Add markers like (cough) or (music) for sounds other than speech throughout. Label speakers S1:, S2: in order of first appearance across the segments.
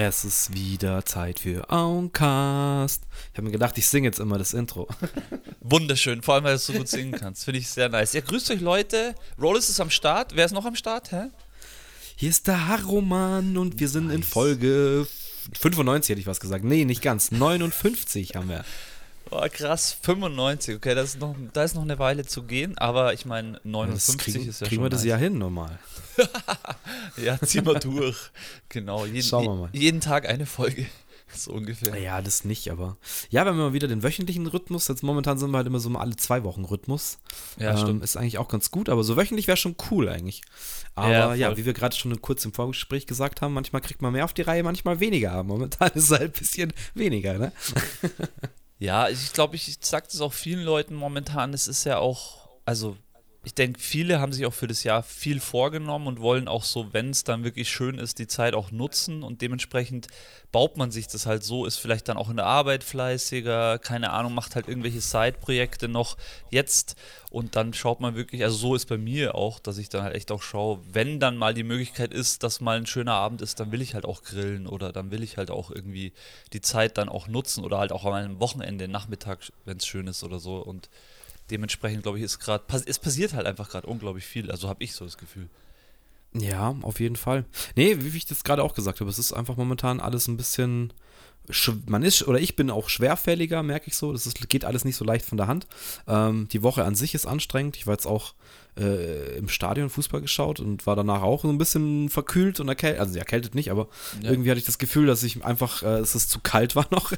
S1: Es ist wieder Zeit für Auncast. Ich habe mir gedacht, ich singe jetzt immer das Intro. (laughs)
S2: Wunderschön, vor allem, weil du es so gut singen kannst. Finde ich sehr nice. Ja, grüßt euch Leute. Rollis ist am Start. Wer ist noch am Start? Hä?
S1: Hier ist der Harroman und wir sind nice. in Folge 95, hätte ich was gesagt. Nee, nicht ganz. 59 haben wir.
S2: Oh, krass, 95. Okay, das ist noch, da ist noch eine Weile zu gehen, aber ich meine, 59
S1: kriegen,
S2: ist ja
S1: kriegen
S2: schon.
S1: wir das nice. ja hin normal. (laughs)
S2: ja, ziehen wir durch. Genau. Jeden,
S1: Schauen wir mal.
S2: Jeden Tag eine Folge. (laughs) So ungefähr.
S1: Ja, das nicht, aber. Ja, wenn wir mal wieder den wöchentlichen Rhythmus, jetzt momentan sind wir halt immer so alle zwei Wochen Rhythmus.
S2: Ja, ähm, stimmt.
S1: Ist eigentlich auch ganz gut, aber so wöchentlich wäre schon cool eigentlich. Aber ja, ja wie wir gerade schon kurz im Vorgespräch gesagt haben, manchmal kriegt man mehr auf die Reihe, manchmal weniger. Momentan (laughs) ist es halt ein bisschen weniger, ne?
S2: Ja, ich glaube, ich sage das auch vielen Leuten momentan. Es ist ja auch, also ich denke, viele haben sich auch für das Jahr viel vorgenommen und wollen auch so, wenn es dann wirklich schön ist, die Zeit auch nutzen. Und dementsprechend baut man sich das halt so, ist vielleicht dann auch in der Arbeit fleißiger, keine Ahnung, macht halt irgendwelche Side-Projekte noch jetzt. Und dann schaut man wirklich, also so ist bei mir auch, dass ich dann halt echt auch schaue, wenn dann mal die Möglichkeit ist, dass mal ein schöner Abend ist, dann will ich halt auch grillen oder dann will ich halt auch irgendwie die Zeit dann auch nutzen oder halt auch an einem Wochenende, Nachmittag, wenn es schön ist oder so. Und dementsprechend, glaube ich, ist gerade, es passiert halt einfach gerade unglaublich viel. Also habe ich so das Gefühl.
S1: Ja, auf jeden Fall. Nee, wie ich das gerade auch gesagt habe, es ist einfach momentan alles ein bisschen. Man ist, oder ich bin auch schwerfälliger, merke ich so. Das ist, geht alles nicht so leicht von der Hand. Ähm, die Woche an sich ist anstrengend. Ich war jetzt auch äh, im Stadion Fußball geschaut und war danach auch so ein bisschen verkühlt und erkältet. Also erkältet nicht, aber ja. irgendwie hatte ich das Gefühl, dass ich einfach, äh, dass es zu kalt war noch.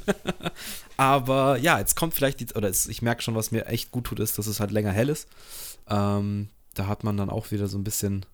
S1: (laughs) aber ja, jetzt kommt vielleicht die, oder es, ich merke schon, was mir echt gut tut, ist, dass es halt länger hell ist. Ähm, da hat man dann auch wieder so ein bisschen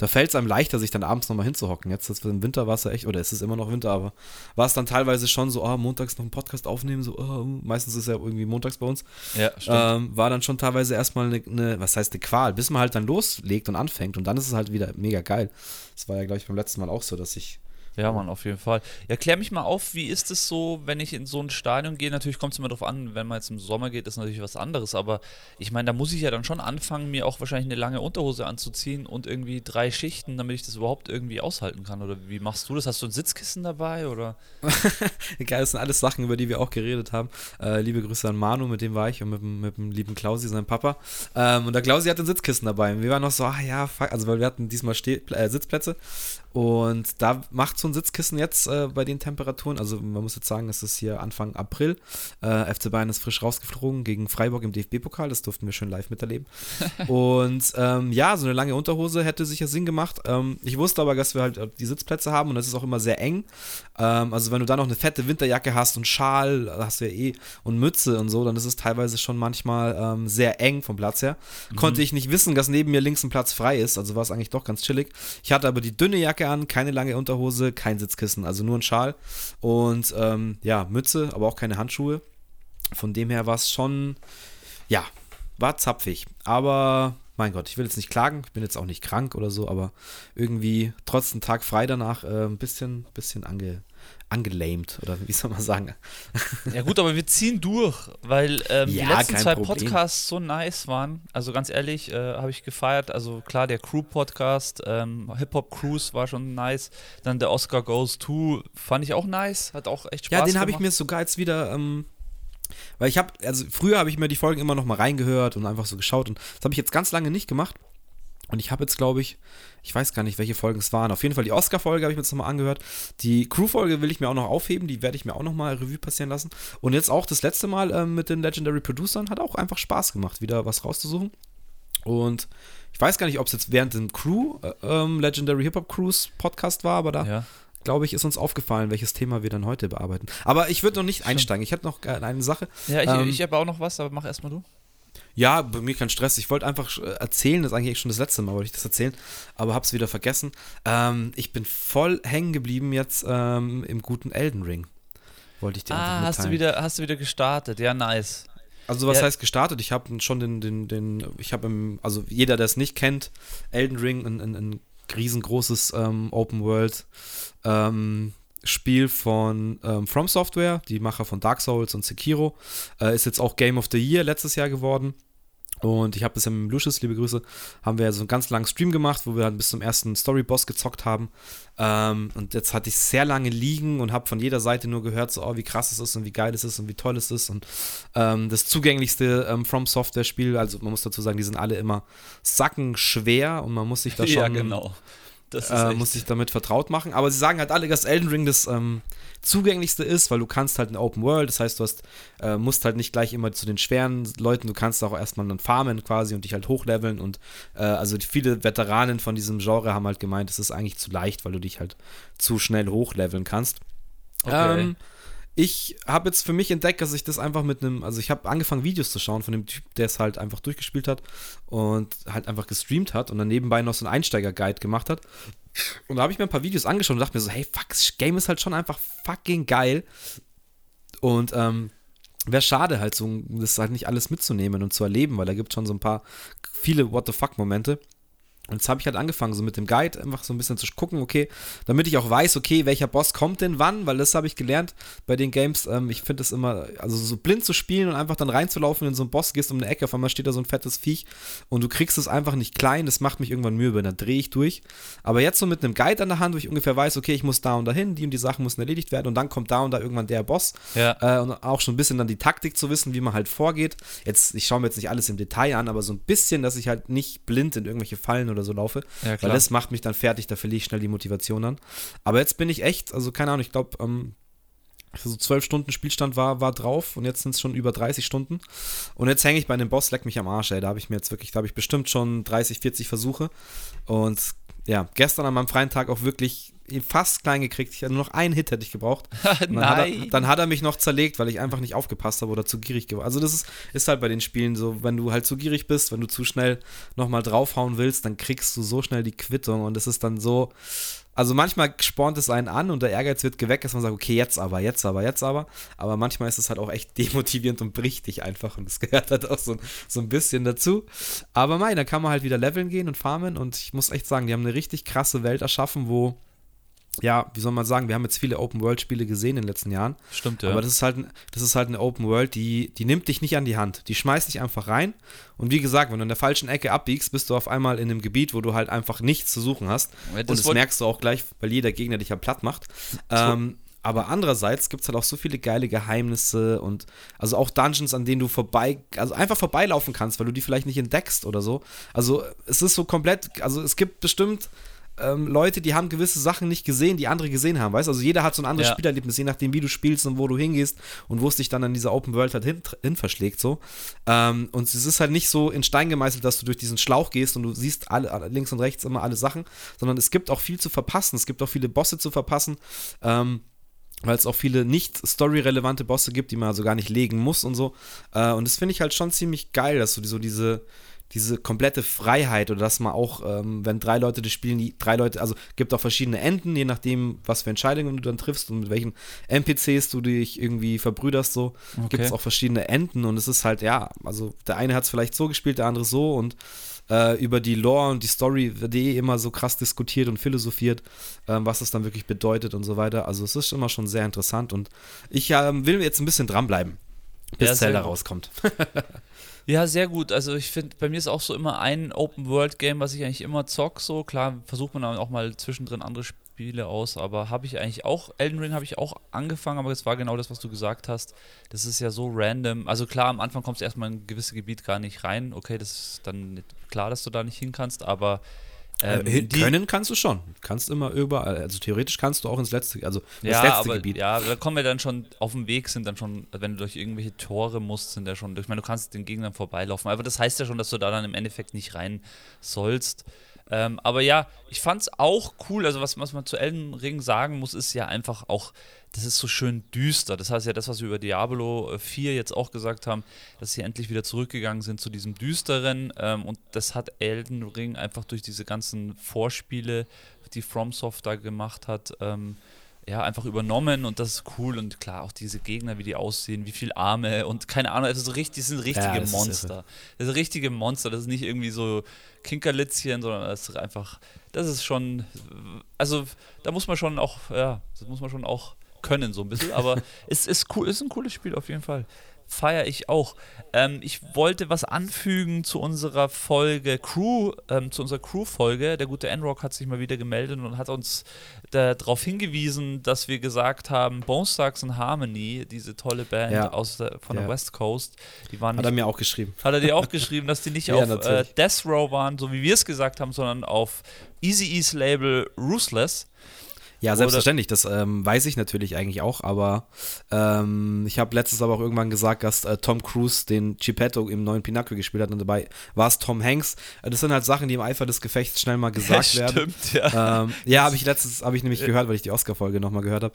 S1: da fällt es einem leichter, sich dann abends nochmal hinzuhocken. Jetzt ist im Winter war es ja echt, oder es ist immer noch Winter, aber war es dann teilweise schon so, oh, montags noch einen Podcast aufnehmen, so, oh, meistens ist es ja irgendwie montags bei uns.
S2: Ja,
S1: stimmt. Ähm, war dann schon teilweise erstmal eine, eine, was heißt eine Qual, bis man halt dann loslegt und anfängt und dann ist es halt wieder mega geil. Das war ja, glaube ich, beim letzten Mal auch so, dass ich
S2: ja, Mann, auf jeden Fall. Ja, klär mich mal auf, wie ist es so, wenn ich in so ein Stadion gehe? Natürlich kommt es immer darauf an, wenn man jetzt im Sommer geht, ist natürlich was anderes, aber ich meine, da muss ich ja dann schon anfangen, mir auch wahrscheinlich eine lange Unterhose anzuziehen und irgendwie drei Schichten, damit ich das überhaupt irgendwie aushalten kann. Oder wie machst du das? Hast du ein Sitzkissen dabei? Oder? (laughs)
S1: Geil, das sind alles Sachen, über die wir auch geredet haben. Äh, liebe Grüße an Manu, mit dem war ich und mit, mit dem lieben Klausi, seinem Papa. Ähm, und der Klausi hat ein Sitzkissen dabei. Und wir waren noch so, ah ja, fuck, also weil wir hatten diesmal Steh äh, Sitzplätze und da macht so ein Sitzkissen jetzt äh, bei den Temperaturen, also man muss jetzt sagen, es ist hier Anfang April. Äh, FC Bayern ist frisch rausgeflogen gegen Freiburg im DFB-Pokal, das durften wir schön live miterleben. (laughs) und ähm, ja, so eine lange Unterhose hätte sicher Sinn gemacht. Ähm, ich wusste aber, dass wir halt die Sitzplätze haben und das ist auch immer sehr eng. Ähm, also wenn du da noch eine fette Winterjacke hast und Schal, hast du ja eh, und Mütze und so, dann ist es teilweise schon manchmal ähm, sehr eng vom Platz her. Mhm. Konnte ich nicht wissen, dass neben mir links ein Platz frei ist, also war es eigentlich doch ganz chillig. Ich hatte aber die dünne Jacke Jacke an, keine lange Unterhose, kein Sitzkissen, also nur ein Schal und ähm, ja, Mütze, aber auch keine Handschuhe. Von dem her war es schon, ja, war zapfig. Aber mein Gott, ich will jetzt nicht klagen, ich bin jetzt auch nicht krank oder so, aber irgendwie trotz einen Tag frei danach äh, ein bisschen, bisschen ange, angelamed oder wie soll man sagen.
S2: Ja gut, aber wir ziehen durch, weil ähm, ja, die letzten zwei Problem. Podcasts so nice waren. Also ganz ehrlich, äh, habe ich gefeiert. Also klar, der Crew-Podcast, ähm, Hip-Hop Cruise war schon nice. Dann der Oscar Goes To fand ich auch nice, hat auch echt Spaß
S1: gemacht.
S2: Ja,
S1: den habe ich mir sogar jetzt wieder... Ähm weil ich habe, also früher habe ich mir die Folgen immer noch mal reingehört und einfach so geschaut und das habe ich jetzt ganz lange nicht gemacht. Und ich habe jetzt, glaube ich, ich weiß gar nicht, welche Folgen es waren. Auf jeden Fall die Oscar-Folge habe ich mir jetzt nochmal angehört. Die Crew-Folge will ich mir auch noch aufheben. Die werde ich mir auch nochmal Revue passieren lassen. Und jetzt auch das letzte Mal ähm, mit den Legendary Producern hat auch einfach Spaß gemacht, wieder was rauszusuchen. Und ich weiß gar nicht, ob es jetzt während dem Crew, äh, ähm, Legendary Hip Hop Cruise Podcast war, aber da ja. glaube ich, ist uns aufgefallen, welches Thema wir dann heute bearbeiten. Aber ich würde noch nicht einsteigen. Ich hätte noch eine Sache.
S2: Ja, ich, ähm, ich habe auch noch was, aber mach erstmal du.
S1: Ja, bei mir kein Stress. Ich wollte einfach äh, erzählen, das ist eigentlich schon das letzte Mal, wollte ich das erzählen, aber hab's wieder vergessen. Ähm, ich bin voll hängen geblieben jetzt ähm, im guten Elden Ring. Wollte ich dir ah, einfach
S2: hast du wieder, hast du wieder gestartet? Ja, nice.
S1: Also was
S2: ja.
S1: heißt gestartet? Ich habe schon den, den, den, ich habe im, also jeder, der es nicht kennt, Elden Ring, ein, ein, ein riesengroßes ähm, Open World ähm, Spiel von ähm, From Software, die Macher von Dark Souls und Sekiro. Äh, ist jetzt auch Game of the Year letztes Jahr geworden. Und ich habe das ja mit Lucius, liebe Grüße, haben wir so einen ganz langen Stream gemacht, wo wir dann bis zum ersten Story-Boss gezockt haben. Ähm, und jetzt hatte ich sehr lange liegen und habe von jeder Seite nur gehört, so, oh, wie krass es ist und wie geil es ist und wie toll es ist. Und ähm, das zugänglichste ähm, From Software-Spiel, also man muss dazu sagen, die sind alle immer sackenschwer und man muss sich da (laughs) schon.
S2: Ja, genau.
S1: Äh, muss sich damit vertraut machen. Aber sie sagen halt alle, dass Elden Ring das ähm, zugänglichste ist, weil du kannst halt in Open World, das heißt, du hast, äh, musst halt nicht gleich immer zu den schweren Leuten, du kannst auch erstmal dann farmen quasi und dich halt hochleveln und äh, also viele Veteranen von diesem Genre haben halt gemeint, es ist eigentlich zu leicht, weil du dich halt zu schnell hochleveln kannst. Okay. Ähm, ich habe jetzt für mich entdeckt, dass ich das einfach mit einem, also ich habe angefangen Videos zu schauen von dem Typ, der es halt einfach durchgespielt hat und halt einfach gestreamt hat und dann nebenbei noch so einen Einsteiger-Guide gemacht hat. Und da habe ich mir ein paar Videos angeschaut und dachte mir so, hey, fuck, das Game ist halt schon einfach fucking geil. Und ähm, wäre schade halt so, das halt nicht alles mitzunehmen und zu erleben, weil da gibt es schon so ein paar viele What the fuck Momente. Und jetzt habe ich halt angefangen, so mit dem Guide einfach so ein bisschen zu gucken, okay, damit ich auch weiß, okay, welcher Boss kommt denn wann, weil das habe ich gelernt bei den Games. Ähm, ich finde es immer, also so blind zu spielen und einfach dann reinzulaufen in so einen Boss, gehst um eine Ecke, auf einmal steht da so ein fettes Viech und du kriegst es einfach nicht klein, das macht mich irgendwann müde, dann drehe ich durch. Aber jetzt so mit einem Guide an der Hand, wo ich ungefähr weiß, okay, ich muss da und dahin, die und die Sachen müssen erledigt werden und dann kommt da und da irgendwann der Boss. Ja. Äh, und auch schon ein bisschen dann die Taktik zu wissen, wie man halt vorgeht. Jetzt, ich schaue mir jetzt nicht alles im Detail an, aber so ein bisschen, dass ich halt nicht blind in irgendwelche Fallen oder so laufe. Ja, weil das macht mich dann fertig, da verliere ich schnell die Motivation an. Aber jetzt bin ich echt, also keine Ahnung, ich glaube, ähm, so zwölf Stunden Spielstand war, war drauf und jetzt sind es schon über 30 Stunden. Und jetzt hänge ich bei einem Boss, leck mich am Arsch, ey. Da habe ich mir jetzt wirklich, da habe ich bestimmt schon 30, 40 Versuche. Und ja, gestern an meinem freien Tag auch wirklich fast klein gekriegt. Ich hatte nur noch einen Hit hätte ich gebraucht. (laughs) dann, Nein. Hat er, dann hat er mich noch zerlegt, weil ich einfach nicht aufgepasst habe oder zu gierig geworden. Also das ist, ist halt bei den Spielen so, wenn du halt zu gierig bist, wenn du zu schnell nochmal draufhauen willst, dann kriegst du so schnell die Quittung und es ist dann so, also manchmal spornt es einen an und der Ehrgeiz wird geweckt, dass man sagt, okay, jetzt aber, jetzt aber, jetzt aber. Aber manchmal ist es halt auch echt (laughs) demotivierend und bricht dich einfach und das gehört halt auch so, so ein bisschen dazu. Aber mei, dann kann man halt wieder leveln gehen und farmen und ich muss echt sagen, die haben eine richtig krasse Welt erschaffen, wo ja, wie soll man sagen, wir haben jetzt viele Open-World-Spiele gesehen in den letzten Jahren.
S2: Stimmt, ja.
S1: Aber das ist halt, das ist halt eine Open-World, die, die nimmt dich nicht an die Hand. Die schmeißt dich einfach rein. Und wie gesagt, wenn du in der falschen Ecke abbiegst, bist du auf einmal in einem Gebiet, wo du halt einfach nichts zu suchen hast. Ja, das und das merkst du auch gleich, weil jeder Gegner dich ja platt macht. Ähm, aber andererseits gibt es halt auch so viele geile Geheimnisse und also auch Dungeons, an denen du vorbei, also einfach vorbeilaufen kannst, weil du die vielleicht nicht entdeckst oder so. Also es ist so komplett, also es gibt bestimmt ähm, Leute, die haben gewisse Sachen nicht gesehen, die andere gesehen haben, weißt Also jeder hat so ein anderes ja. Spielerlebnis, je nachdem, wie du spielst und wo du hingehst und wo es dich dann an dieser Open World halt hin, hin verschlägt, so. Ähm, und es ist halt nicht so in Stein gemeißelt, dass du durch diesen Schlauch gehst und du siehst alle, links und rechts immer alle Sachen, sondern es gibt auch viel zu verpassen. Es gibt auch viele Bosse zu verpassen. Ähm, weil es auch viele nicht storyrelevante Bosse gibt, die man also gar nicht legen muss und so. Äh, und das finde ich halt schon ziemlich geil, dass du so diese, diese komplette Freiheit oder dass man auch, ähm, wenn drei Leute das spielen, die drei Leute, also gibt auch verschiedene Enden, je nachdem, was für Entscheidungen du dann triffst und mit welchen NPCs du dich irgendwie verbrüderst, so okay. gibt es auch verschiedene Enden und es ist halt, ja, also der eine hat es vielleicht so gespielt, der andere so und äh, über die Lore und die Story wird eh immer so krass diskutiert und philosophiert, äh, was es dann wirklich bedeutet und so weiter. Also es ist immer schon sehr interessant und ich äh, will jetzt ein bisschen dranbleiben, bis ja, Zelda rauskommt. (laughs)
S2: Ja, sehr gut. Also ich finde, bei mir ist auch so immer ein Open-World-Game, was ich eigentlich immer zock. So klar versucht man dann auch mal zwischendrin andere Spiele aus, aber habe ich eigentlich auch, Elden Ring habe ich auch angefangen, aber es war genau das, was du gesagt hast. Das ist ja so random. Also klar, am Anfang kommst du erstmal in ein gewisses Gebiet gar nicht rein. Okay, das ist dann klar, dass du da nicht hin kannst, aber
S1: ähm, äh, können kannst du schon. Kannst immer überall. Also theoretisch kannst du auch ins letzte, also
S2: das ja, letzte aber, Gebiet. Ja, da kommen wir dann schon auf dem Weg, sind dann schon, wenn du durch irgendwelche Tore musst, sind da schon. Ich meine, du kannst den Gegnern vorbeilaufen. Aber das heißt ja schon, dass du da dann im Endeffekt nicht rein sollst. Ähm, aber ja, ich fand es auch cool. Also, was, was man zu Elden Ring sagen muss, ist ja einfach auch, das ist so schön düster. Das heißt ja, das, was wir über Diablo 4 äh, jetzt auch gesagt haben, dass sie endlich wieder zurückgegangen sind zu diesem Düsteren. Ähm, und das hat Elden Ring einfach durch diese ganzen Vorspiele, die FromSoft da gemacht hat, ähm, ja, einfach übernommen und das ist cool und klar, auch diese Gegner, wie die aussehen, wie viele Arme und keine Ahnung, also so richtig, das sind richtige ja, das Monster. das sind richtige Monster, das ist nicht irgendwie so Kinkerlitzchen, sondern das ist einfach, das ist schon, also da muss man schon auch, ja, das muss man schon auch können, so ein bisschen, aber (laughs) es ist cool, ist ein cooles Spiel auf jeden Fall. Feiere ich auch. Ähm, ich wollte was anfügen zu unserer Folge Crew, ähm, zu unserer Crew-Folge. Der gute Enrock hat sich mal wieder gemeldet und hat uns darauf hingewiesen, dass wir gesagt haben, Bone Thugs and Harmony, diese tolle Band
S1: Ja.
S2: aus der, von
S1: Ja.
S2: der West Coast, die waren
S1: Hat er mir auch geschrieben.
S2: hat er dir auch geschrieben, dass die nicht (laughs)
S1: Ja,
S2: auf äh. Death Row waren, so wie wir es gesagt haben, sondern auf Easy E's Label Ruthless.
S1: Ja, selbstverständlich, das ähm, weiß ich natürlich eigentlich auch, aber ähm, ich habe letztens aber auch irgendwann gesagt, dass äh, Tom Cruise den Geppetto im neuen Pinocchio gespielt hat und dabei war es Tom Hanks. Äh, das sind halt Sachen, die im Eifer des Gefechts schnell mal gesagt (laughs) werden.
S2: Stimmt, ja.
S1: Ähm, ja, habe ich letztens, habe ich nämlich gehört, weil ich die Oscar-Folge nochmal gehört habe.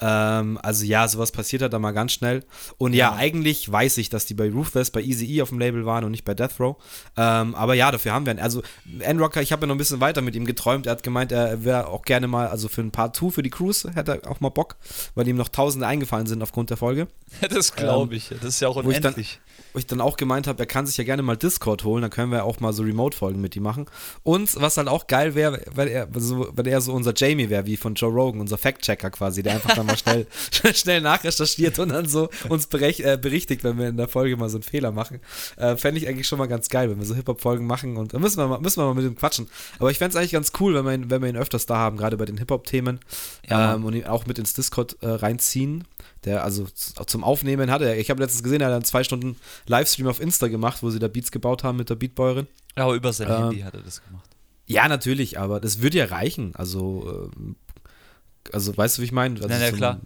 S1: Ähm, also ja, sowas passiert halt da mal ganz schnell. Und ja,
S2: Ja.
S1: eigentlich weiß ich, dass die bei Ruthless, bei Easy E auf dem Label waren und nicht bei Death Row. Ähm, aber ja, dafür haben wir einen. Also N-Rocker, ich habe ja noch ein bisschen weiter mit ihm geträumt. Er hat gemeint, er wäre auch gerne mal, also für ein Part 2 für die Cruise, hätte er auch mal Bock, weil ihm noch Tausende eingefallen sind aufgrund der Folge. (laughs)
S2: Das glaube ich. Das ist ja auch
S1: wo ich dann-
S2: unendlich.
S1: Wo ich dann auch gemeint habe, er kann sich ja gerne mal Discord holen, dann können wir auch mal so Remote-Folgen mit ihm machen. Und was halt auch geil wäre, wenn er so, wenn er so unser Jamie wäre, wie von Joe Rogan, unser Fact-Checker quasi, der einfach dann mal schnell, (laughs) (laughs) schnell nachrecherchiert und dann so uns berech, äh, berichtigt, wenn wir in der Folge mal so einen Fehler machen. Äh, Fände ich eigentlich schon mal ganz geil, wenn wir so Hip-Hop-Folgen machen und da müssen wir mal, müssen wir mal mit ihm quatschen. Aber ich fände es eigentlich ganz cool, wenn wir ihn, wenn wir ihn öfters da haben, gerade bei den Hip-Hop-Themen
S2: Ja,
S1: ähm, und ihn auch mit ins Discord äh, reinziehen. Der also zum Aufnehmen hatte. Ich habe letztens gesehen, er hat einen zwei Stunden Livestream auf Insta gemacht, wo sie da Beats gebaut haben mit der Beatbäuerin.
S2: Ja, aber über sein
S1: Ähm,
S2: Handy hat er das gemacht.
S1: Ja, natürlich, aber das würde ja reichen. Also, ähm, also weißt du, wie ich meine? Also
S2: Ja, ja, klar.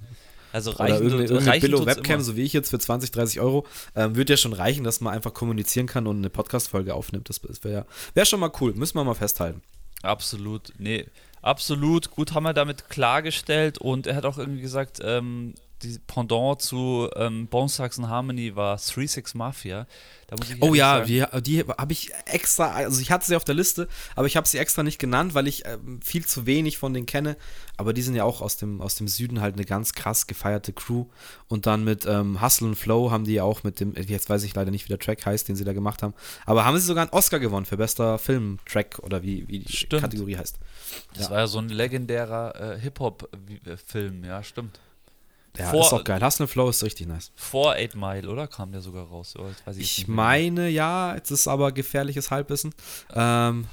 S2: Also
S1: Oder
S2: reichen,
S1: irgendeine,
S2: tut-
S1: irgendeine
S2: tut's
S1: Billo-Webcam,
S2: immer.
S1: so wie ich jetzt für 20, 30 Euro, ähm, würde ja schon reichen, dass man einfach kommunizieren kann und eine Podcast-Folge aufnimmt. Das, wäre ja, wär schon mal cool. Müssen wir mal festhalten.
S2: Absolut, nee, absolut. Gut haben wir damit klargestellt und er hat auch irgendwie gesagt, ähm, die Pendant zu ähm, Bone Thugs Harmony war 3-6 Mafia.
S1: Oh ja, wir, die habe ich extra, also ich hatte sie auf der Liste, aber ich habe sie extra nicht genannt, weil ich ähm, viel zu wenig von denen kenne. Aber die sind ja auch aus dem, aus dem Süden halt eine ganz krass gefeierte Crew. Und dann mit ähm, Hustle and Flow haben die ja auch mit dem, jetzt weiß ich leider nicht, wie der Track heißt, den sie da gemacht haben. Aber haben sie sogar einen Oscar gewonnen für bester Filmtrack oder wie, wie die
S2: Stimmt.
S1: Kategorie heißt.
S2: Das
S1: Ja.
S2: war ja so ein legendärer äh, Hip-Hop-Film, ja, stimmt.
S1: Ja,
S2: Vor-
S1: ist auch geil. Hustle Flow ist richtig nice.
S2: Vor 8 Mile, oder? Kam der sogar raus? Ich
S1: Ich meine, ja, jetzt ist aber gefährliches Halbwissen. Ähm,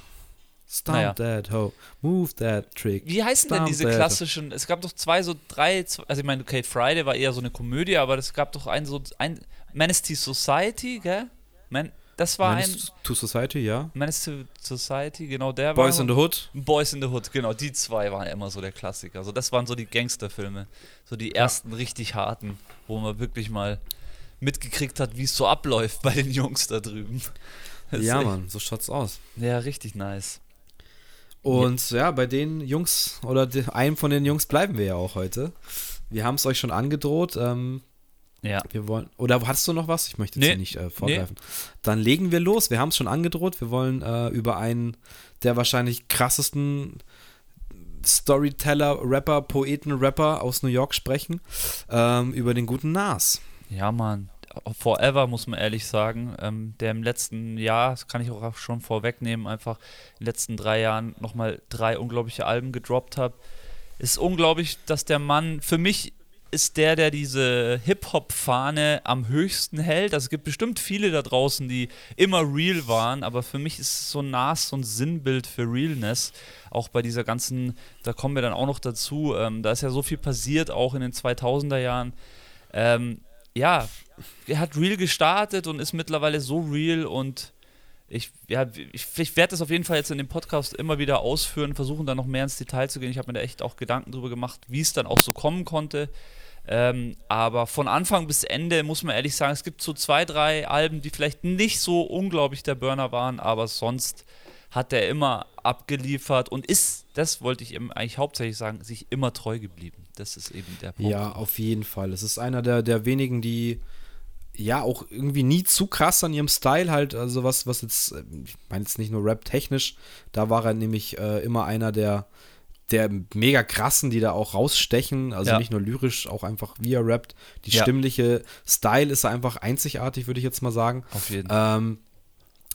S1: Stomp
S2: Naja.
S1: that hoe, move that trick.
S2: Wie heißen denn
S1: Stomp
S2: diese
S1: that.
S2: klassischen? Es gab doch zwei, so drei, zwei, also ich meine, Kate Friday war eher so eine Komödie, aber es gab doch einen so, ein to Society, gell? Man, das war ein
S1: Menace to Society, ja.
S2: Menace to Society, genau der
S1: Boys
S2: war.
S1: in the Hood.
S2: Boys in the Hood, genau, die zwei waren immer so der Klassiker. Also das waren so die Gangsterfilme, so die ersten richtig harten, wo man wirklich mal mitgekriegt hat, wie es so abläuft bei den Jungs da drüben. (laughs) Das
S1: Ja, Mann, so schaut's aus.
S2: Ja, richtig nice.
S1: Und ja, bei den Jungs oder de, einem von den Jungs bleiben wir ja auch heute. Wir haben es euch schon angedroht. Ähm,
S2: Ja.
S1: wir wollen. Oder hast du noch was? Ich möchte jetzt
S2: Nee.
S1: hier nicht äh, vorgreifen. Dann legen wir los. Wir haben es schon angedroht. Wir wollen äh, über einen der wahrscheinlich krassesten Storyteller, Rapper, Poeten, Rapper aus New York sprechen. Ähm, über den guten Nas.
S2: Ja, Mann. Forever, muss man ehrlich sagen. Ähm, der im letzten Jahr, das kann ich auch schon vorwegnehmen, einfach in den letzten drei Jahren nochmal drei unglaubliche Alben gedroppt hat. Ist unglaublich, dass der Mann, für mich ist der, der diese Hip-Hop-Fahne am höchsten hält. Also es gibt bestimmt viele da draußen, die immer real waren, aber für mich ist so Nas so ein Sinnbild für Realness. Auch bei dieser ganzen, da kommen wir dann auch noch dazu, ähm, da ist ja so viel passiert, auch in den 2000er Jahren. Ähm, ja, er hat real gestartet und ist mittlerweile so real und ich, ja, ich, ich werde das auf jeden Fall jetzt in dem Podcast immer wieder ausführen, versuchen da noch mehr ins Detail zu gehen. Ich habe mir da echt auch Gedanken drüber gemacht, wie es dann auch so kommen konnte. Ähm, aber von Anfang bis Ende muss man ehrlich sagen, es gibt so zwei, drei Alben, die vielleicht nicht so unglaublich der Burner waren, aber sonst hat er immer abgeliefert und ist, das wollte ich eigentlich hauptsächlich sagen, sich immer treu geblieben. Das ist eben der Punkt.
S1: Ja, auf jeden Fall. Es ist einer der, der wenigen, die ja auch irgendwie nie zu krass an ihrem Style halt, also was, was jetzt, äh, ich meine jetzt nicht nur Rap-technisch, da war er nämlich äh, immer einer der, der mega krassen, die da auch rausstechen, also
S2: Ja.
S1: nicht nur lyrisch, auch einfach wie er rappt. Die
S2: Ja.
S1: stimmliche Style ist einfach einzigartig, würde ich jetzt mal sagen.
S2: Auf jeden Fall.
S1: Ähm,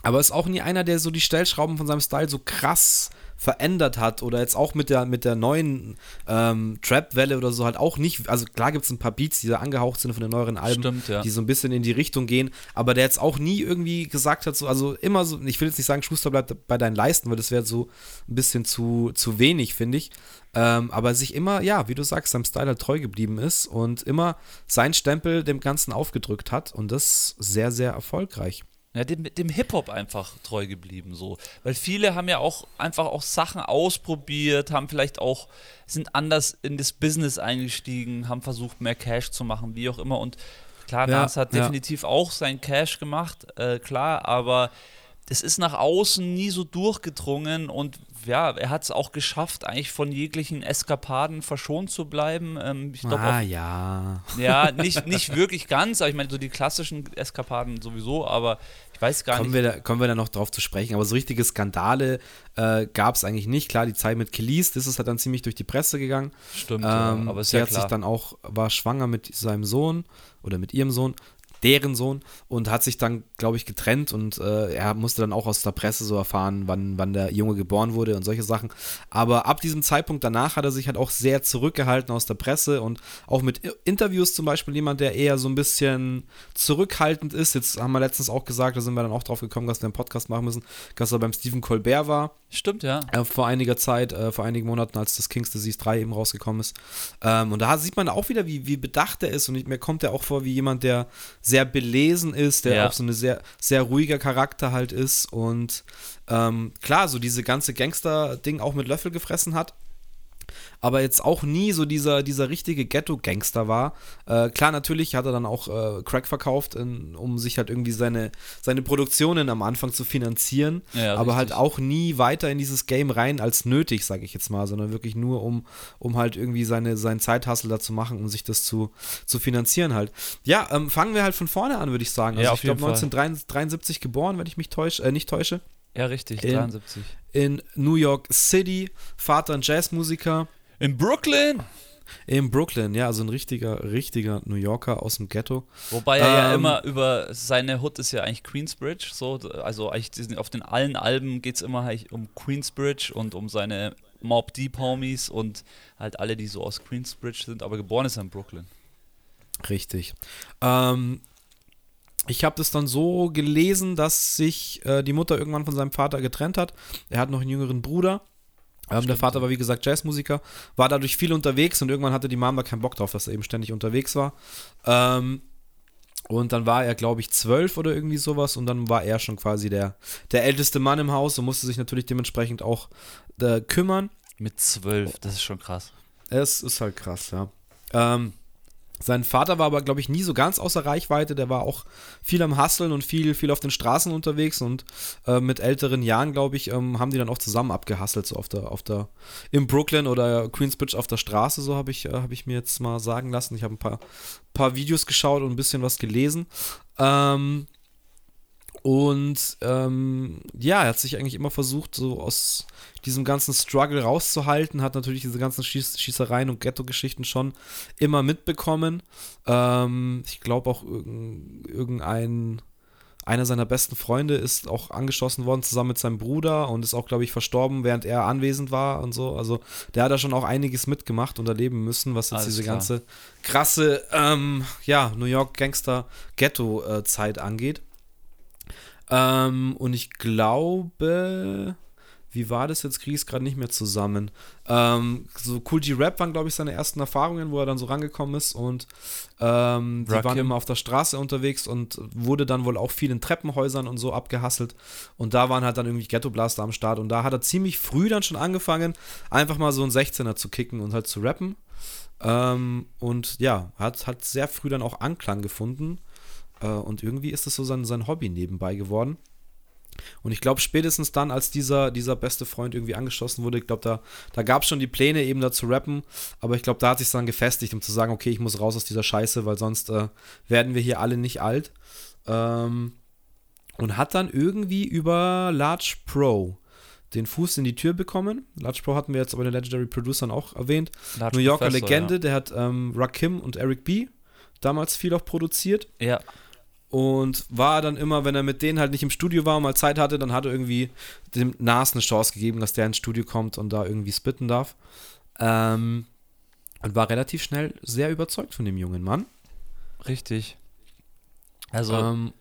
S1: Aber ist auch nie einer, der so die Stellschrauben von seinem Style so krass verändert hat oder jetzt auch mit der, mit der neuen ähm, Trap-Welle oder so halt auch nicht, also klar gibt es ein paar Beats, die da angehaucht sind von den neueren Alben,
S2: Stimmt, ja.
S1: die so ein bisschen in die Richtung gehen, aber der jetzt auch nie irgendwie gesagt hat, so, also immer so, ich will jetzt nicht sagen, Schuster bleibt bei deinen Leisten, weil das wäre so ein bisschen zu, zu wenig, finde ich, ähm, aber sich immer, ja, wie du sagst, seinem Style halt treu geblieben ist und immer seinen Stempel dem Ganzen aufgedrückt hat und das sehr, sehr erfolgreich.
S2: Ja, dem, dem Hip-Hop einfach treu geblieben, so. Weil viele haben ja auch einfach auch Sachen ausprobiert, haben vielleicht auch, sind anders in das Business eingestiegen, haben versucht, mehr Cash zu machen, wie auch immer. Und klar,
S1: Ja,
S2: Nas hat
S1: ja.
S2: definitiv auch sein Cash gemacht, äh, klar, aber es ist nach außen nie so durchgedrungen und ja, er hat es auch geschafft, eigentlich von jeglichen Eskapaden verschont zu bleiben. Ähm, ich glaube,
S1: ah, ja.
S2: ja, nicht, nicht wirklich ganz, aber ich meine, so die klassischen Eskapaden sowieso, aber weiß gar
S1: Kommen
S2: nicht.
S1: wir, da, kommen wir da noch drauf zu sprechen. Aber so richtige Skandale äh, gab es eigentlich nicht. Klar, die Zeit mit Kelis, das ist halt dann ziemlich durch die Presse gegangen.
S2: Stimmt, ja,
S1: Ähm,
S2: aber ist
S1: sie
S2: ja
S1: hat
S2: klar.
S1: sich dann auch, war schwanger mit seinem Sohn oder mit ihrem Sohn, deren Sohn, und hat sich dann, glaube ich, getrennt und äh, er musste dann auch aus der Presse so erfahren, wann, wann der Junge geboren wurde und solche Sachen. Aber ab diesem Zeitpunkt danach hat er sich halt auch sehr zurückgehalten aus der Presse und auch mit Interviews zum Beispiel jemand, der eher so ein bisschen zurückhaltend ist. Jetzt haben wir letztens auch gesagt, da sind wir dann auch drauf gekommen, dass wir einen Podcast machen müssen, dass er beim Stephen Colbert war
S2: Stimmt, ja.
S1: äh, vor einiger Zeit, äh, vor einigen Monaten, als das King's Disease 3 eben rausgekommen ist. Ähm, und da sieht man auch wieder, wie, wie bedacht er ist. Und ich, mir kommt er auch vor wie jemand, der sehr belesen ist, der
S2: Ja.
S1: auch so eine sehr, sehr ruhiger Charakter halt ist. Und ähm, klar, so diese ganze Gangster-Ding auch mit Löffel gefressen hat. Aber jetzt auch nie so dieser, dieser richtige Ghetto-Gangster war. Äh, klar, natürlich hat er dann auch äh, Crack verkauft, in, um sich halt irgendwie seine, seine Produktionen am Anfang zu finanzieren
S2: Ja,
S1: aber halt
S2: richtig.
S1: auch nie weiter in dieses Game rein als nötig, sage ich jetzt mal, sondern wirklich nur, um, um halt irgendwie seine, seinen Zeithassel da zu machen, um sich das zu, zu finanzieren halt. Ja, ähm, fangen wir halt von vorne an, würde ich sagen. Also
S2: Ja,
S1: ich glaube
S2: Fall.
S1: 1973 geboren, wenn ich mich täusche, äh, nicht täusche,
S2: Ja, richtig,
S1: In-
S2: 73.
S1: in New York City, Vater ein Jazzmusiker.
S2: In Brooklyn!
S1: In Brooklyn, ja, also ein richtiger, richtiger New Yorker aus dem Ghetto.
S2: Wobei er ja
S1: Ähm,
S2: immer über seine Hood ist ja eigentlich Queensbridge, so, also eigentlich auf den allen Alben geht es immer eigentlich um Queensbridge und um seine Mob Deep Homies und halt alle, die so aus Queensbridge sind, aber geboren ist er in Brooklyn.
S1: Richtig. Ähm, ich habe das dann so gelesen, dass sich äh, die Mutter irgendwann von seinem Vater getrennt hat. Er hat noch einen jüngeren Bruder. Ähm, der Vater war, wie gesagt, Jazzmusiker, war dadurch viel unterwegs und irgendwann hatte die Mom da keinen Bock drauf, dass er eben ständig unterwegs war. Ähm, und dann war er, glaube ich, zwölf oder irgendwie sowas und dann war er schon quasi der, der älteste Mann im Haus und musste sich natürlich dementsprechend auch äh, kümmern.
S2: Mit zwölf, das ist schon krass.
S1: Es ist halt krass, ja. Ähm, sein Vater war aber, glaube ich, nie so ganz außer Reichweite. Der war auch viel am Hasseln und viel, viel auf den Straßen unterwegs und äh, mit älteren Jahren, glaube ich, ähm, haben die dann auch zusammen abgehasselt, so auf der, auf der, in Brooklyn oder Queensbridge auf der Straße, so habe ich, äh, hab ich mir jetzt mal sagen lassen. Ich habe ein paar, paar Videos geschaut und ein bisschen was gelesen. Ähm, und ähm, ja, er hat sich eigentlich immer versucht, so aus diesem ganzen Struggle rauszuhalten, hat natürlich diese ganzen Schieß Schießereien und Ghetto-Geschichten schon immer mitbekommen. Ähm, ich glaube auch irgend- irgendein, einer seiner besten Freunde ist auch angeschossen worden, zusammen mit seinem Bruder und ist auch, glaube ich, verstorben, während er anwesend war und so. Also der hat da schon auch einiges mitgemacht und erleben müssen, was jetzt
S2: Alles
S1: diese
S2: klar.
S1: ganze krasse, ähm, ja, New York Gangster-Ghetto-Zeit angeht. Ähm, und ich glaube, wie war das jetzt? Kriege ich es gerade nicht mehr zusammen. Ähm, so Cool G Rap waren, glaube ich, seine ersten Erfahrungen, wo er dann so rangekommen ist und ähm, die waren immer auf der Straße unterwegs und wurde dann wohl auch viel in Treppenhäusern und so abgehasselt. Und da waren halt dann irgendwie Ghetto Blaster am Start und da hat er ziemlich früh dann schon angefangen, einfach mal so einen 16er zu kicken und halt zu rappen. Ähm, und ja, hat, hat sehr früh dann auch Anklang gefunden. Äh, und irgendwie ist das so sein, sein Hobby nebenbei geworden. Und ich glaube, spätestens dann, als dieser, dieser beste Freund irgendwie angeschossen wurde, ich glaube, da, da gab es schon die Pläne, eben da zu rappen. Aber ich glaube, da hat sich dann gefestigt, um zu sagen, okay, ich muss raus aus dieser Scheiße, weil sonst äh, werden wir hier alle nicht alt. Ähm, und hat dann irgendwie über Large Pro den Fuß in die Tür bekommen. Large Pro hatten wir jetzt bei den Legendary Producern auch erwähnt.
S2: Large
S1: New Yorker
S2: Professor,
S1: Legende, der hat ähm, Rakim und Eric B. damals viel auch produziert.
S2: Ja.
S1: Und war dann immer, wenn er mit denen halt nicht im Studio war und mal Zeit hatte, dann hat er irgendwie dem Nas eine Chance gegeben, dass der ins Studio kommt und da irgendwie spitten darf. Ähm, und war relativ schnell sehr überzeugt von dem jungen Mann.
S2: Richtig. Also,
S1: Ähm,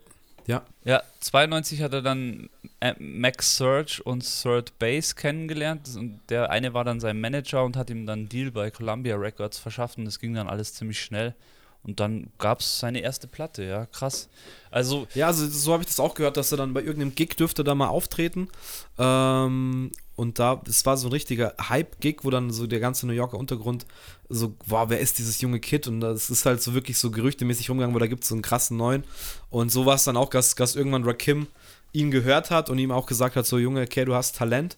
S1: ja.
S2: ja, 92 hat er dann äh, Max Surge und Third Base kennengelernt. Und der eine war dann sein Manager und hat ihm dann einen Deal bei Columbia Records verschafft. Und das ging dann alles ziemlich schnell. Und dann gab es seine erste Platte, ja, krass. Also,
S1: Ja, also so habe ich das auch gehört, dass er dann bei irgendeinem Gig dürfte da mal auftreten. Ähm, und da, es war so ein richtiger Hype-Gig, wo dann so der ganze New Yorker Untergrund so, wow, wer ist dieses junge Kid? Und das ist halt so wirklich so gerüchtemäßig rumgegangen, wo da gibt es so einen krassen neuen. Und so war es dann auch, dass, dass irgendwann Rakim ihn gehört hat und ihm auch gesagt hat, so Junge, okay, du hast Talent.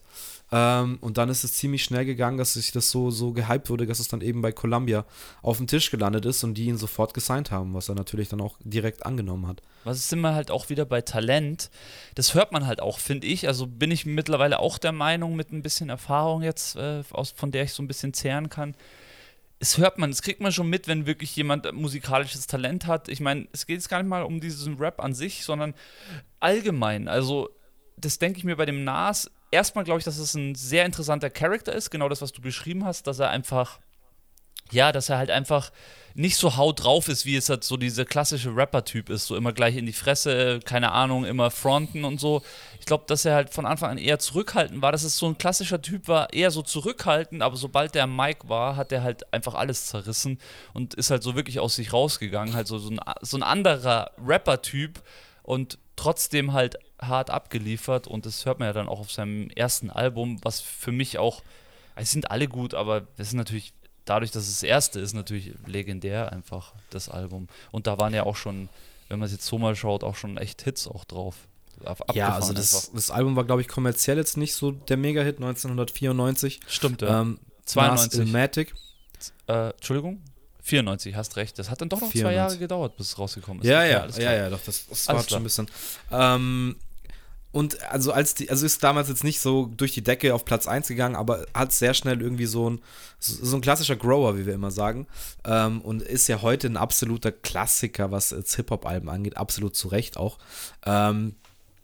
S1: Ähm, und dann ist es ziemlich schnell gegangen, dass sich das so, so gehypt wurde, dass es dann eben bei Columbia auf dem Tisch gelandet ist und die ihn sofort gesigned haben, was er natürlich dann auch direkt angenommen hat.
S2: Was sind wir halt auch wieder bei Talent? Das hört man halt auch, finde ich. Also bin ich mittlerweile auch der Meinung, mit ein bisschen Erfahrung jetzt, äh, aus, von der ich so ein bisschen zehren kann. Es hört man, das kriegt man schon mit, wenn wirklich jemand musikalisches Talent hat. Ich meine, es geht jetzt gar nicht mal um diesen Rap an sich, sondern allgemein. Also, das denke ich mir bei dem Nas. Erstmal glaube ich, dass es ein sehr interessanter Charakter ist, genau das, was du beschrieben hast, dass er einfach ja, dass er halt einfach nicht so haut drauf ist, wie es halt so dieser klassische Rapper-Typ ist, so immer gleich in die Fresse, keine Ahnung, immer fronten und so. Ich glaube, dass er halt von Anfang an eher zurückhaltend war, dass es so ein klassischer Typ war, eher so zurückhaltend, aber sobald der Mike war, hat er halt einfach alles zerrissen und ist halt so wirklich aus sich rausgegangen, halt so, so, ein, so ein anderer Rapper-Typ und trotzdem halt hart abgeliefert und das hört man ja dann auch auf seinem ersten Album, was für mich auch, es sind alle gut, aber das ist natürlich dadurch, dass es das erste ist, natürlich legendär einfach, das Album. Und da waren ja auch schon, wenn man es jetzt so mal schaut, auch schon echt Hits auch drauf.
S1: Ja, also das, das, Album war, glaube ich, kommerziell jetzt nicht so der Mega-Hit 1994.
S2: Stimmt, ja.
S1: Ähm, 92. Ilmatic.
S2: Äh, Entschuldigung? 94, hast recht. Das hat dann doch noch 94. zwei Jahre gedauert, bis es rausgekommen ist.
S1: Ja, okay, ja, ja, ja, doch, das, das war schon ein bisschen. Ähm, und also als die, also ist damals jetzt nicht so durch die Decke auf Platz 1 gegangen, aber hat sehr schnell irgendwie so ein, so ein klassischer Grower, wie wir immer sagen. Ähm, und ist ja heute ein absoluter Klassiker, was jetzt Hip-Hop-Alben angeht, absolut zu Recht auch. Ähm,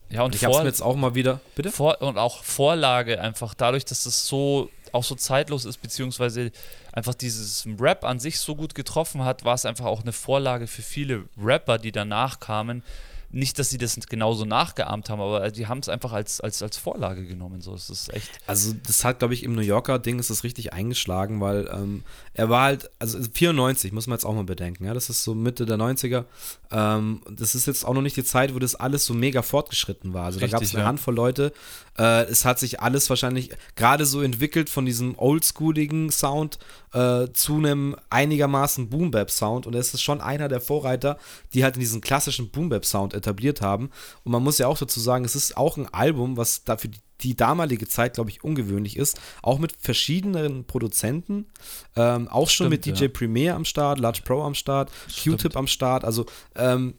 S2: ja, und
S1: ich habe es mir jetzt auch mal wieder, bitte?
S2: Vor, und auch Vorlage einfach dadurch, dass das so auch so zeitlos ist, beziehungsweise einfach dieses Rap an sich so gut getroffen hat, war es einfach auch eine Vorlage für viele Rapper, die danach kamen, nicht, dass sie das genauso nachgeahmt haben, aber die haben es einfach als, als, als Vorlage genommen. So, es ist echt.
S1: Also, das hat, glaube ich, im New Yorker Ding ist das richtig eingeschlagen, weil ähm, er war halt, also 94, muss man jetzt auch mal bedenken, ja, das ist so Mitte der 90er. Ähm, das ist jetzt auch noch nicht die Zeit, wo das alles so mega fortgeschritten war. Also, richtig, da gab es eine ja. Handvoll Leute. Äh, es hat sich alles wahrscheinlich gerade so entwickelt von diesem oldschooligen Sound äh, zu einem einigermaßen Boom-Bap-Sound und er ist schon einer der Vorreiter, die halt in diesen klassischen Boom-Bap-Sound etabliert haben. Und man muss ja auch dazu sagen, es ist auch ein Album, was dafür die die damalige Zeit, glaube ich, ungewöhnlich ist. Auch mit verschiedenen Produzenten. Ähm, auch schon Stimmt, mit DJ ja. Premier am Start, Large Pro am Start, Q-Tip am Start. Also ähm,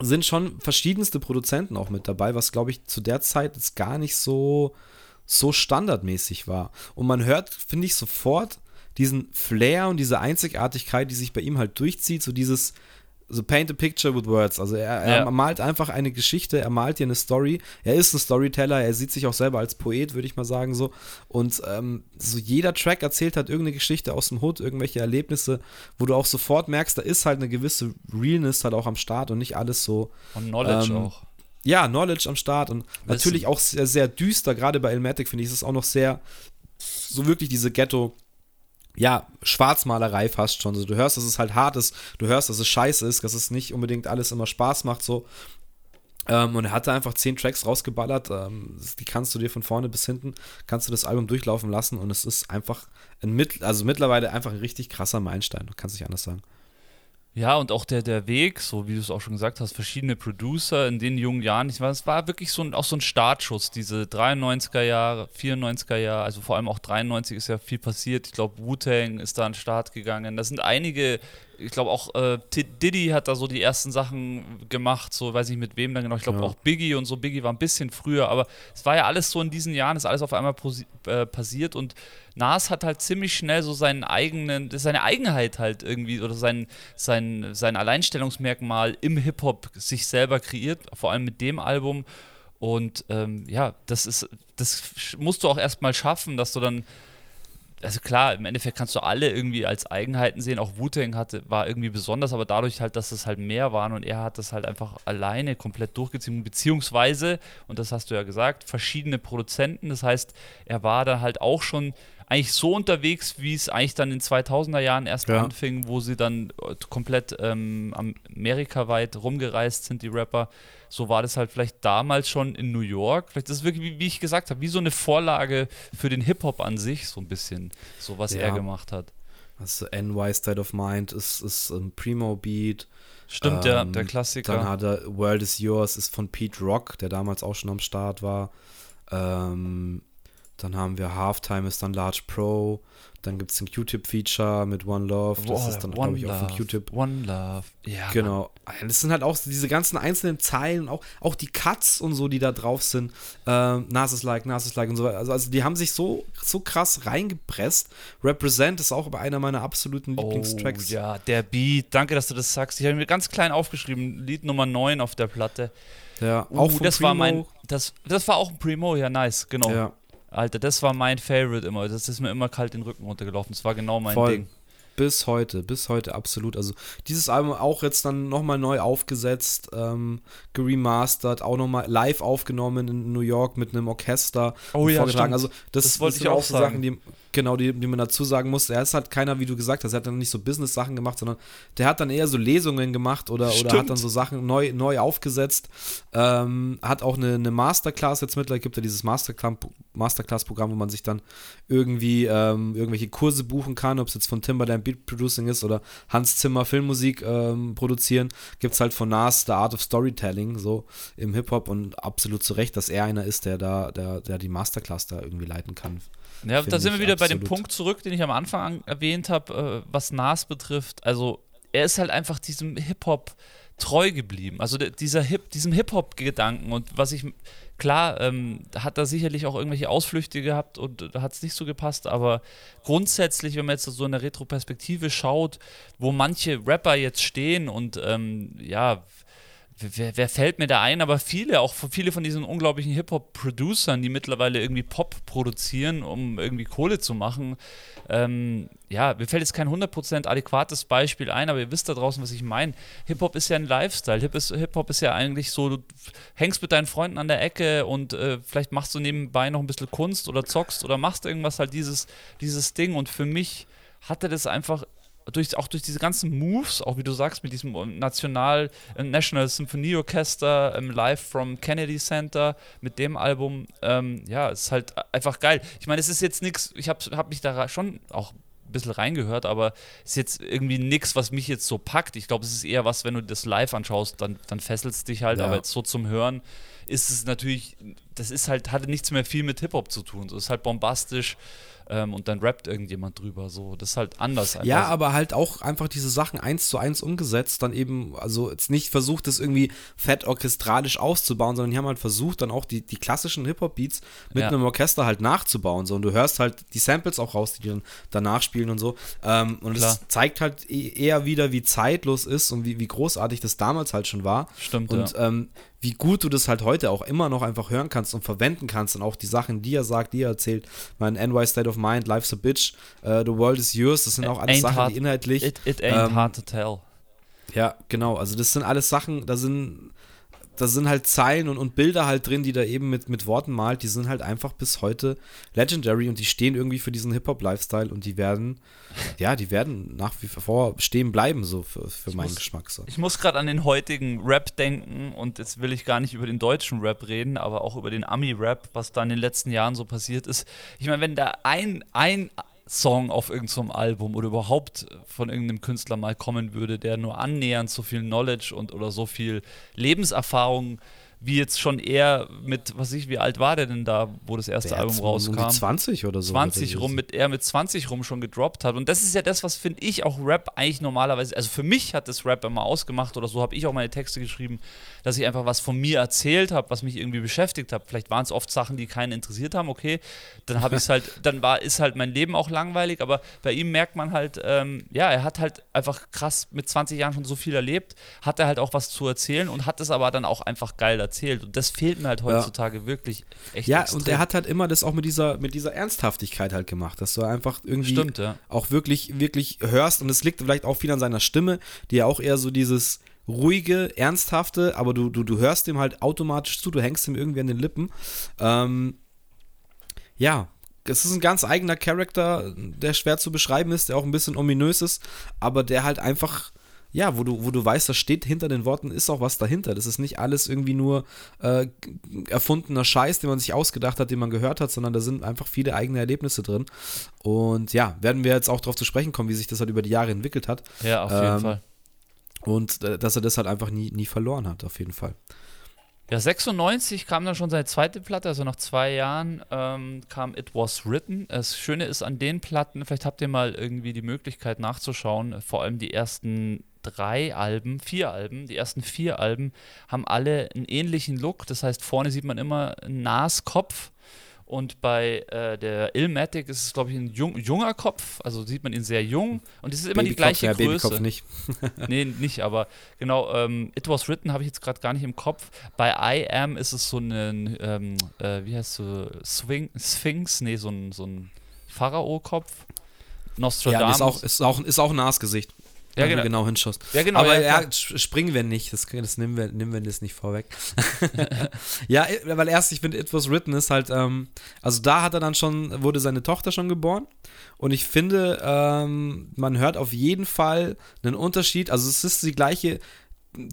S1: sind schon verschiedenste Produzenten auch mit dabei, was, glaube ich, zu der Zeit jetzt gar nicht so, so standardmäßig war. Und man hört, finde ich, sofort diesen Flair und diese Einzigartigkeit, die sich bei ihm halt durchzieht, so dieses so paint a picture with words. Also er, er ja. malt einfach eine Geschichte, er malt hier eine Story. Er ist ein Storyteller, er sieht sich auch selber als Poet, würde ich mal sagen so. Und ähm, so jeder Track erzählt hat irgendeine Geschichte aus dem Hood, irgendwelche Erlebnisse, wo du auch sofort merkst, da ist halt eine gewisse Realness halt auch am Start und nicht alles so.
S2: Und Knowledge ähm, auch.
S1: Ja, Knowledge am Start und Wissen. natürlich auch sehr, sehr düster, gerade bei Elmatic finde ich, ist es auch noch sehr, so wirklich diese Ghetto- ja, Schwarzmalerei fast schon. So, du hörst, dass es halt hart ist, du hörst, dass es scheiße ist, dass es nicht unbedingt alles immer Spaß macht, so. Ähm, und er hatte einfach zehn Tracks rausgeballert. Ähm, die kannst du dir von vorne bis hinten, kannst du das Album durchlaufen lassen und es ist einfach ein, also mittlerweile einfach ein richtig krasser Meilenstein. Du kannst nicht anders sagen.
S2: Ja, und auch der, der Weg, so wie du es auch schon gesagt hast, verschiedene Producer in den jungen Jahren. Ich meine, es war wirklich so ein, auch so ein Startschuss, diese 93er Jahre, 94er Jahre, also vor allem auch 93 ist ja viel passiert. Ich glaube, Wu-Tang ist da an den Start gegangen. Da sind einige ich glaube auch äh, Diddy hat da so die ersten Sachen gemacht, so weiß ich mit wem dann genau. Ich glaube ja. auch Biggie und so. Biggie war ein bisschen früher, aber es war ja alles so in diesen Jahren, ist alles auf einmal äh, passiert und Nas hat halt ziemlich schnell so seinen eigenen, seine Eigenheit halt irgendwie oder sein, sein, sein Alleinstellungsmerkmal im Hip-Hop sich selber kreiert, vor allem mit dem Album. Und ähm, ja, das ist, das musst du auch erstmal schaffen, dass du dann also klar, im Endeffekt kannst du alle irgendwie als Eigenheiten sehen. Auch Wu-Tang war irgendwie besonders, aber dadurch halt, dass es halt mehr waren und er hat das halt einfach alleine komplett durchgezogen, beziehungsweise, und das hast du ja gesagt, verschiedene Produzenten. Das heißt, er war da halt auch schon eigentlich so unterwegs, wie es eigentlich dann in 2000er Jahren erst ja. anfing, wo sie dann äh, komplett ähm, amerikaweit rumgereist sind, die Rapper. So war das halt vielleicht damals schon in New York. Vielleicht ist es wirklich, wie, ich gesagt habe, wie so eine Vorlage für den Hip-Hop an sich, so ein bisschen, so was ja. er gemacht hat.
S1: Also NY State of Mind ist, ist ein Primo-Beat.
S2: Stimmt, ähm, ja, der Klassiker.
S1: Dann hat er World is Yours, ist von Pete Rock, der damals auch schon am Start war. Ähm, dann haben wir Halftime ist dann Large Pro. Dann gibt es ein Q-Tip-Feature mit One Love. Das
S2: Boah,
S1: ist dann,
S2: glaube ich, auch von Q-Tip. One Love.
S1: Ja. Genau. Das sind halt auch diese ganzen einzelnen Zeilen, auch, auch die Cuts und so, die da drauf sind. Ähm, Nas like, Nas like und so weiter. Also, also die haben sich so, so krass reingepresst. Represent ist auch einer meiner absoluten oh, Lieblingstracks.
S2: Oh, ja, der Beat. Danke, dass du das sagst. Ich habe mir ganz klein aufgeschrieben. Lied Nummer 9 auf der Platte.
S1: Ja,
S2: uh, auch das Primo. war mein. Das, das war auch ein Primo, ja, nice, genau. Ja. Alter, das war mein Favorite immer. Das ist mir immer kalt den Rücken runtergelaufen. Das war genau mein Voll. Ding.
S1: Bis heute, bis heute absolut. Also dieses Album auch jetzt dann nochmal neu aufgesetzt, ähm, geremastert, auch nochmal live aufgenommen in New York mit einem Orchester
S2: oh, ja.
S1: Stimmt. Also das, das wollte ich auch sagen. Sachen, die, Genau, die, die man dazu sagen muss, er ist halt keiner, wie du gesagt hast, er hat dann nicht so Business-Sachen gemacht, sondern der hat dann eher so Lesungen gemacht oder, oder hat dann so Sachen neu, neu aufgesetzt. Ähm, hat auch eine, eine Masterclass jetzt mittlerweile, gibt ja dieses Masterclass-Programm, wo man sich dann irgendwie ähm, irgendwelche Kurse buchen kann, ob es jetzt von Timberland Beat Producing ist oder Hans Zimmer Filmmusik ähm, produzieren, gibt es halt von Nas The Art of Storytelling, so im Hip-Hop und absolut zu Recht, dass er einer ist, der da, der, der die Masterclass da irgendwie leiten kann.
S2: Ja, da sind wir wieder absolut. bei dem Punkt zurück, den ich am Anfang erwähnt habe, äh, was Nas betrifft. Also, er ist halt einfach diesem Hip-Hop treu geblieben. Also dieser Hip, diesem Hip-Hop-Gedanken und was ich, klar, ähm, hat da sicherlich auch irgendwelche Ausflüchte gehabt und da hat es nicht so gepasst, aber grundsätzlich, wenn man jetzt so in der Retroperspektive schaut, wo manche Rapper jetzt stehen und ähm, ja, wer, wer, fällt mir da ein? Aber viele, auch viele von diesen unglaublichen Hip-Hop-Producern, die mittlerweile irgendwie Pop produzieren, um irgendwie Kohle zu machen. Ähm, ja, mir fällt jetzt kein 100% adäquates Beispiel ein, aber ihr wisst da draußen, was ich meine. Hip-Hop ist ja ein Lifestyle. Hip-Hop ist ja eigentlich so, du hängst mit deinen Freunden an der Ecke und äh, vielleicht machst du nebenbei noch ein bisschen Kunst oder zockst oder machst irgendwas halt dieses, dieses Ding. Und für mich hatte das einfach durch, auch durch diese ganzen Moves, auch wie du sagst, mit diesem National, äh, National Symphony Orchester ähm, live from Kennedy Center, mit dem Album, ähm, ja, ist halt einfach geil. Ich meine, es ist jetzt nichts, ich habe hab mich da schon auch ein bisschen reingehört, aber es ist jetzt irgendwie nichts, was mich jetzt so packt. Ich glaube, es ist eher was, wenn du das live anschaust, dann, dann fesselt es dich halt, ja. aber jetzt so zum Hören ist es natürlich, das ist halt, hatte nichts mehr viel mit Hip-Hop zu tun. So ist halt bombastisch ähm, und dann rappt irgendjemand drüber. So, das ist halt anders.
S1: Einfach. Ja, aber halt auch einfach diese Sachen eins zu eins umgesetzt, dann eben, also jetzt nicht versucht, das irgendwie fett orchestralisch auszubauen, sondern die haben halt versucht, dann auch die, die klassischen Hip-Hop-Beats mit ja. einem Orchester halt nachzubauen. So, und du hörst halt die Samples auch raus, die dann danach spielen und so. Ähm, und es zeigt halt e-, eher wieder, wie zeitlos ist und wie, wie großartig das damals halt schon war.
S2: Stimmt.
S1: Und
S2: ja.
S1: ähm, wie gut du das halt heute auch immer noch einfach hören kannst und verwenden kannst und auch die Sachen, die er sagt, die er erzählt. Mein NY State of Mind, Life's a Bitch, uh, The World is Yours, das sind auch alles Sachen, hard, die inhaltlich.
S2: It, it ain't ähm, hard to tell.
S1: Ja, genau. Also, das sind alles Sachen, da sind da sind halt Zeilen und, und Bilder halt drin, die da eben mit, mit Worten malt, die sind halt einfach bis heute legendary und die stehen irgendwie für diesen Hip-Hop-Lifestyle und die werden, ja, die werden nach wie vor stehen bleiben, so für, für meinen
S2: muss,
S1: Geschmack. So.
S2: Ich muss gerade an den heutigen Rap denken und jetzt will ich gar nicht über den deutschen Rap reden, aber auch über den Ami-Rap, was da in den letzten Jahren so passiert ist. Ich meine, wenn da ein, ein Song auf irgendeinem so Album oder überhaupt von irgendeinem Künstler mal kommen würde, der nur annähernd so viel Knowledge und oder so viel Lebenserfahrung wie jetzt schon eher mit, was ich, wie alt war der denn da, wo das erste
S1: Der
S2: Album rauskam?
S1: Um die 20 oder so.
S2: 20
S1: oder
S2: rum, mit er mit 20 rum schon gedroppt hat. Und das ist ja das, was finde ich auch Rap eigentlich normalerweise, also für mich hat das Rap immer ausgemacht oder so habe ich auch meine Texte geschrieben, dass ich einfach was von mir erzählt habe, was mich irgendwie beschäftigt hat. Vielleicht waren es oft Sachen, die keinen interessiert haben, okay, dann habe ich es halt, dann war, ist halt mein Leben auch langweilig, aber bei ihm merkt man halt, ähm, ja, er hat halt einfach krass mit 20 Jahren schon so viel erlebt, hat er halt auch was zu erzählen und hat es aber dann auch einfach geil erzählt. Und das fehlt mir halt heutzutage wirklich echt.
S1: Ja,
S2: extrem.
S1: und er hat halt immer das auch mit dieser, mit dieser Ernsthaftigkeit halt gemacht, dass du einfach irgendwie
S2: Stimmt, ja.
S1: auch wirklich, wirklich hörst und es liegt vielleicht auch viel an seiner Stimme, die ja auch eher so dieses ruhige, ernsthafte, aber du, du, du hörst ihm halt automatisch zu, du hängst ihm irgendwie an den Lippen. Ähm, ja, es ist ein ganz eigener Charakter, der schwer zu beschreiben ist, der auch ein bisschen ominös ist, aber der halt einfach, ja, wo du, wo du weißt, da steht hinter den Worten, ist auch was dahinter. Das ist nicht alles irgendwie nur äh, erfundener Scheiß, den man sich ausgedacht hat, den man gehört hat, sondern da sind einfach viele eigene Erlebnisse drin. Und ja, werden wir jetzt auch darauf zu sprechen kommen, wie sich das halt über die Jahre entwickelt hat.
S2: Ja, auf jeden
S1: Ähm,
S2: Fall.
S1: Und äh, dass er das halt einfach nie, nie verloren hat, auf jeden Fall.
S2: Ja, 96 kam dann schon seine zweite Platte, also nach zwei Jahren ähm, kam It Was Written. Das Schöne ist an den Platten, vielleicht habt ihr mal irgendwie die Möglichkeit nachzuschauen, vor allem die ersten drei Alben, vier Alben, die ersten vier Alben haben alle einen ähnlichen Look. Das heißt, vorne sieht man immer einen Naskopf und bei äh, der Illmatic ist es, glaube ich, ein jung, junger Kopf, also sieht man ihn sehr jung und es ist immer die gleiche
S1: ja,
S2: Größe.
S1: Babykopf nicht. (laughs)
S2: nee, nicht, aber genau, ähm, It Was Written habe ich jetzt gerade gar nicht im Kopf. Bei I Am ist es so ein, ähm, äh, wie heißt so, Swing, Sphinx, nee, so ein, so ein Pharao-Kopf.
S1: Ja,
S2: Nostradamus.
S1: ist auch, ist auch, ist auch ein Nasgesicht.
S2: Ja,
S1: wenn
S2: genau.
S1: du genau hinschaust.
S2: Ja, genau,
S1: Aber
S2: ja,
S1: ja, springen wir nicht. Das, das nehmen, wir, nehmen wir das nicht vorweg. (laughs) ja, weil erst, ich finde, It Was Written ist halt, ähm, also da hat er dann schon, wurde seine Tochter schon geboren. Und ich finde, ähm, man hört auf jeden Fall einen Unterschied. Also es ist die gleiche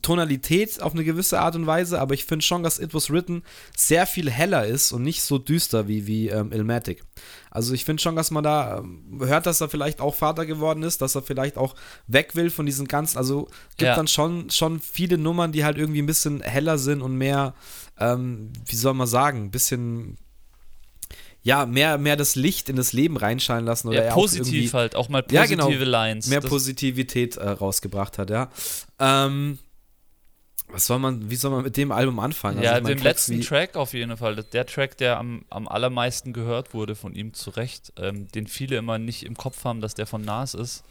S1: Tonalität auf eine gewisse Art und Weise, aber ich finde schon, dass It Was Written sehr viel heller ist und nicht so düster wie, wie ähm, Ilmatic. Also ich finde schon, dass man da ähm, hört, dass er vielleicht auch Vater geworden ist, dass er vielleicht auch weg will von diesen ganzen, also gibt
S2: Ja.
S1: dann schon, schon viele Nummern, die halt irgendwie ein bisschen heller sind und mehr, ähm, wie soll man sagen, ein bisschen ja, mehr, mehr das Licht in das Leben reinscheinen lassen oder
S2: ja,
S1: auch
S2: positiv
S1: irgendwie
S2: halt, auch mal
S1: Ja,
S2: positive
S1: genau.
S2: Lines.
S1: mehr Positivität äh, rausgebracht hat, ja. Ähm, was soll man, wie soll man mit dem Album anfangen?
S2: ja,
S1: Also
S2: den letzten Track auf jeden Fall. Der Track, der am, am allermeisten gehört wurde von ihm zu Recht, ähm, den viele immer nicht im Kopf haben, dass der von Nas ist,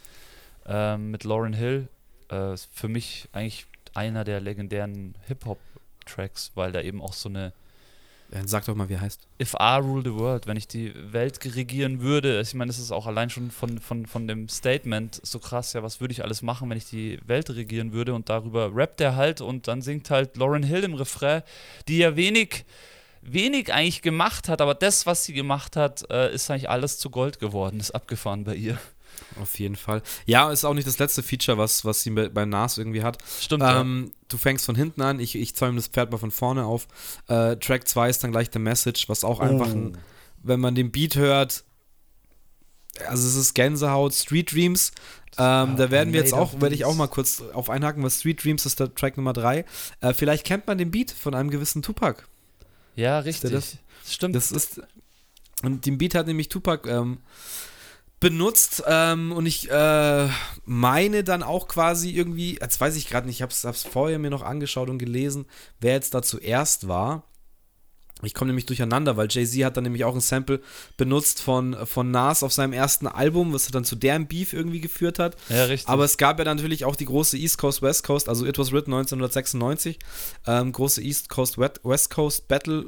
S2: ähm, mit Lauren Hill, äh, ist für mich eigentlich einer der legendären Hip-Hop-Tracks, weil da eben auch so eine
S1: Sag doch mal, wie heißt.
S2: If I rule the world, wenn ich die Welt regieren würde, ich meine, das ist auch allein schon von, von, von dem Statement so krass, ja, was würde ich alles machen, wenn ich die Welt regieren würde und darüber rappt er halt und dann singt halt Lauren Hill im Refrain, die ja wenig, wenig eigentlich gemacht hat, aber das, was sie gemacht hat, äh, ist eigentlich alles zu Gold geworden, ist abgefahren bei ihr.
S1: Auf jeden Fall. Ja, ist auch nicht das letzte Feature, was, was sie bei, bei Nas irgendwie hat.
S2: Stimmt,
S1: Ähm, du fängst von hinten an, ich, ich zäume das Pferd mal von vorne auf. Äh, Track 2 ist dann gleich der Message, was auch einfach, ein, wenn man den Beat hört, also es ist Gänsehaut, Street Dreams. Ähm, da werden wir jetzt auch, werde ich auch mal kurz auf einhaken, was Street Dreams ist der Track Nummer 3. Äh, vielleicht kennt man den Beat von einem gewissen Tupac.
S2: ja, richtig.
S1: das-
S2: Stimmt.
S1: Das ist. Und den Beat hat nämlich Tupac ähm, benutzt ähm, und ich äh, meine dann auch quasi irgendwie, jetzt weiß ich gerade nicht, ich habe es vorher mir noch angeschaut und gelesen, wer jetzt da zuerst war. Ich komme nämlich durcheinander, weil Jay-Z hat dann nämlich auch ein Sample benutzt von, von Nas auf seinem ersten Album, was dann zu deren Beef irgendwie geführt hat.
S2: ja, richtig.
S1: Aber es gab ja dann natürlich auch die große East Coast West Coast, also It Was Written 1996, ähm, große East Coast West Coast Battle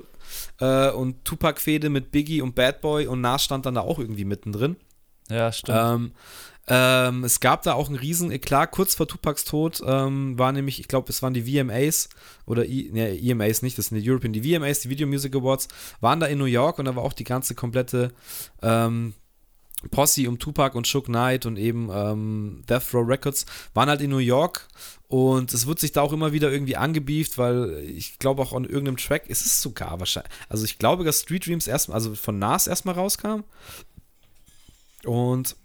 S1: äh, und Tupac-Fehde mit Biggie und Bad Boy und Nas stand dann da auch irgendwie mittendrin.
S2: Ja, stimmt.
S1: Ähm, ähm, es gab da auch einen riesen Eklat, kurz vor Tupacs Tod ähm, war nämlich, ich glaube, es waren die VMAs oder I, ne, EMAs nicht, das sind die European, die VMAs, die Video Music Awards, waren da in New York und da war auch die ganze komplette ähm, Posse um Tupac und Shook Knight und eben ähm, Death Row Records waren halt in New York und es wird sich da auch immer wieder irgendwie angebieft, weil ich glaube auch an irgendeinem Track ist es sogar wahrscheinlich, also ich glaube, dass Street Dreams erstmal, also von Nas erstmal rauskam und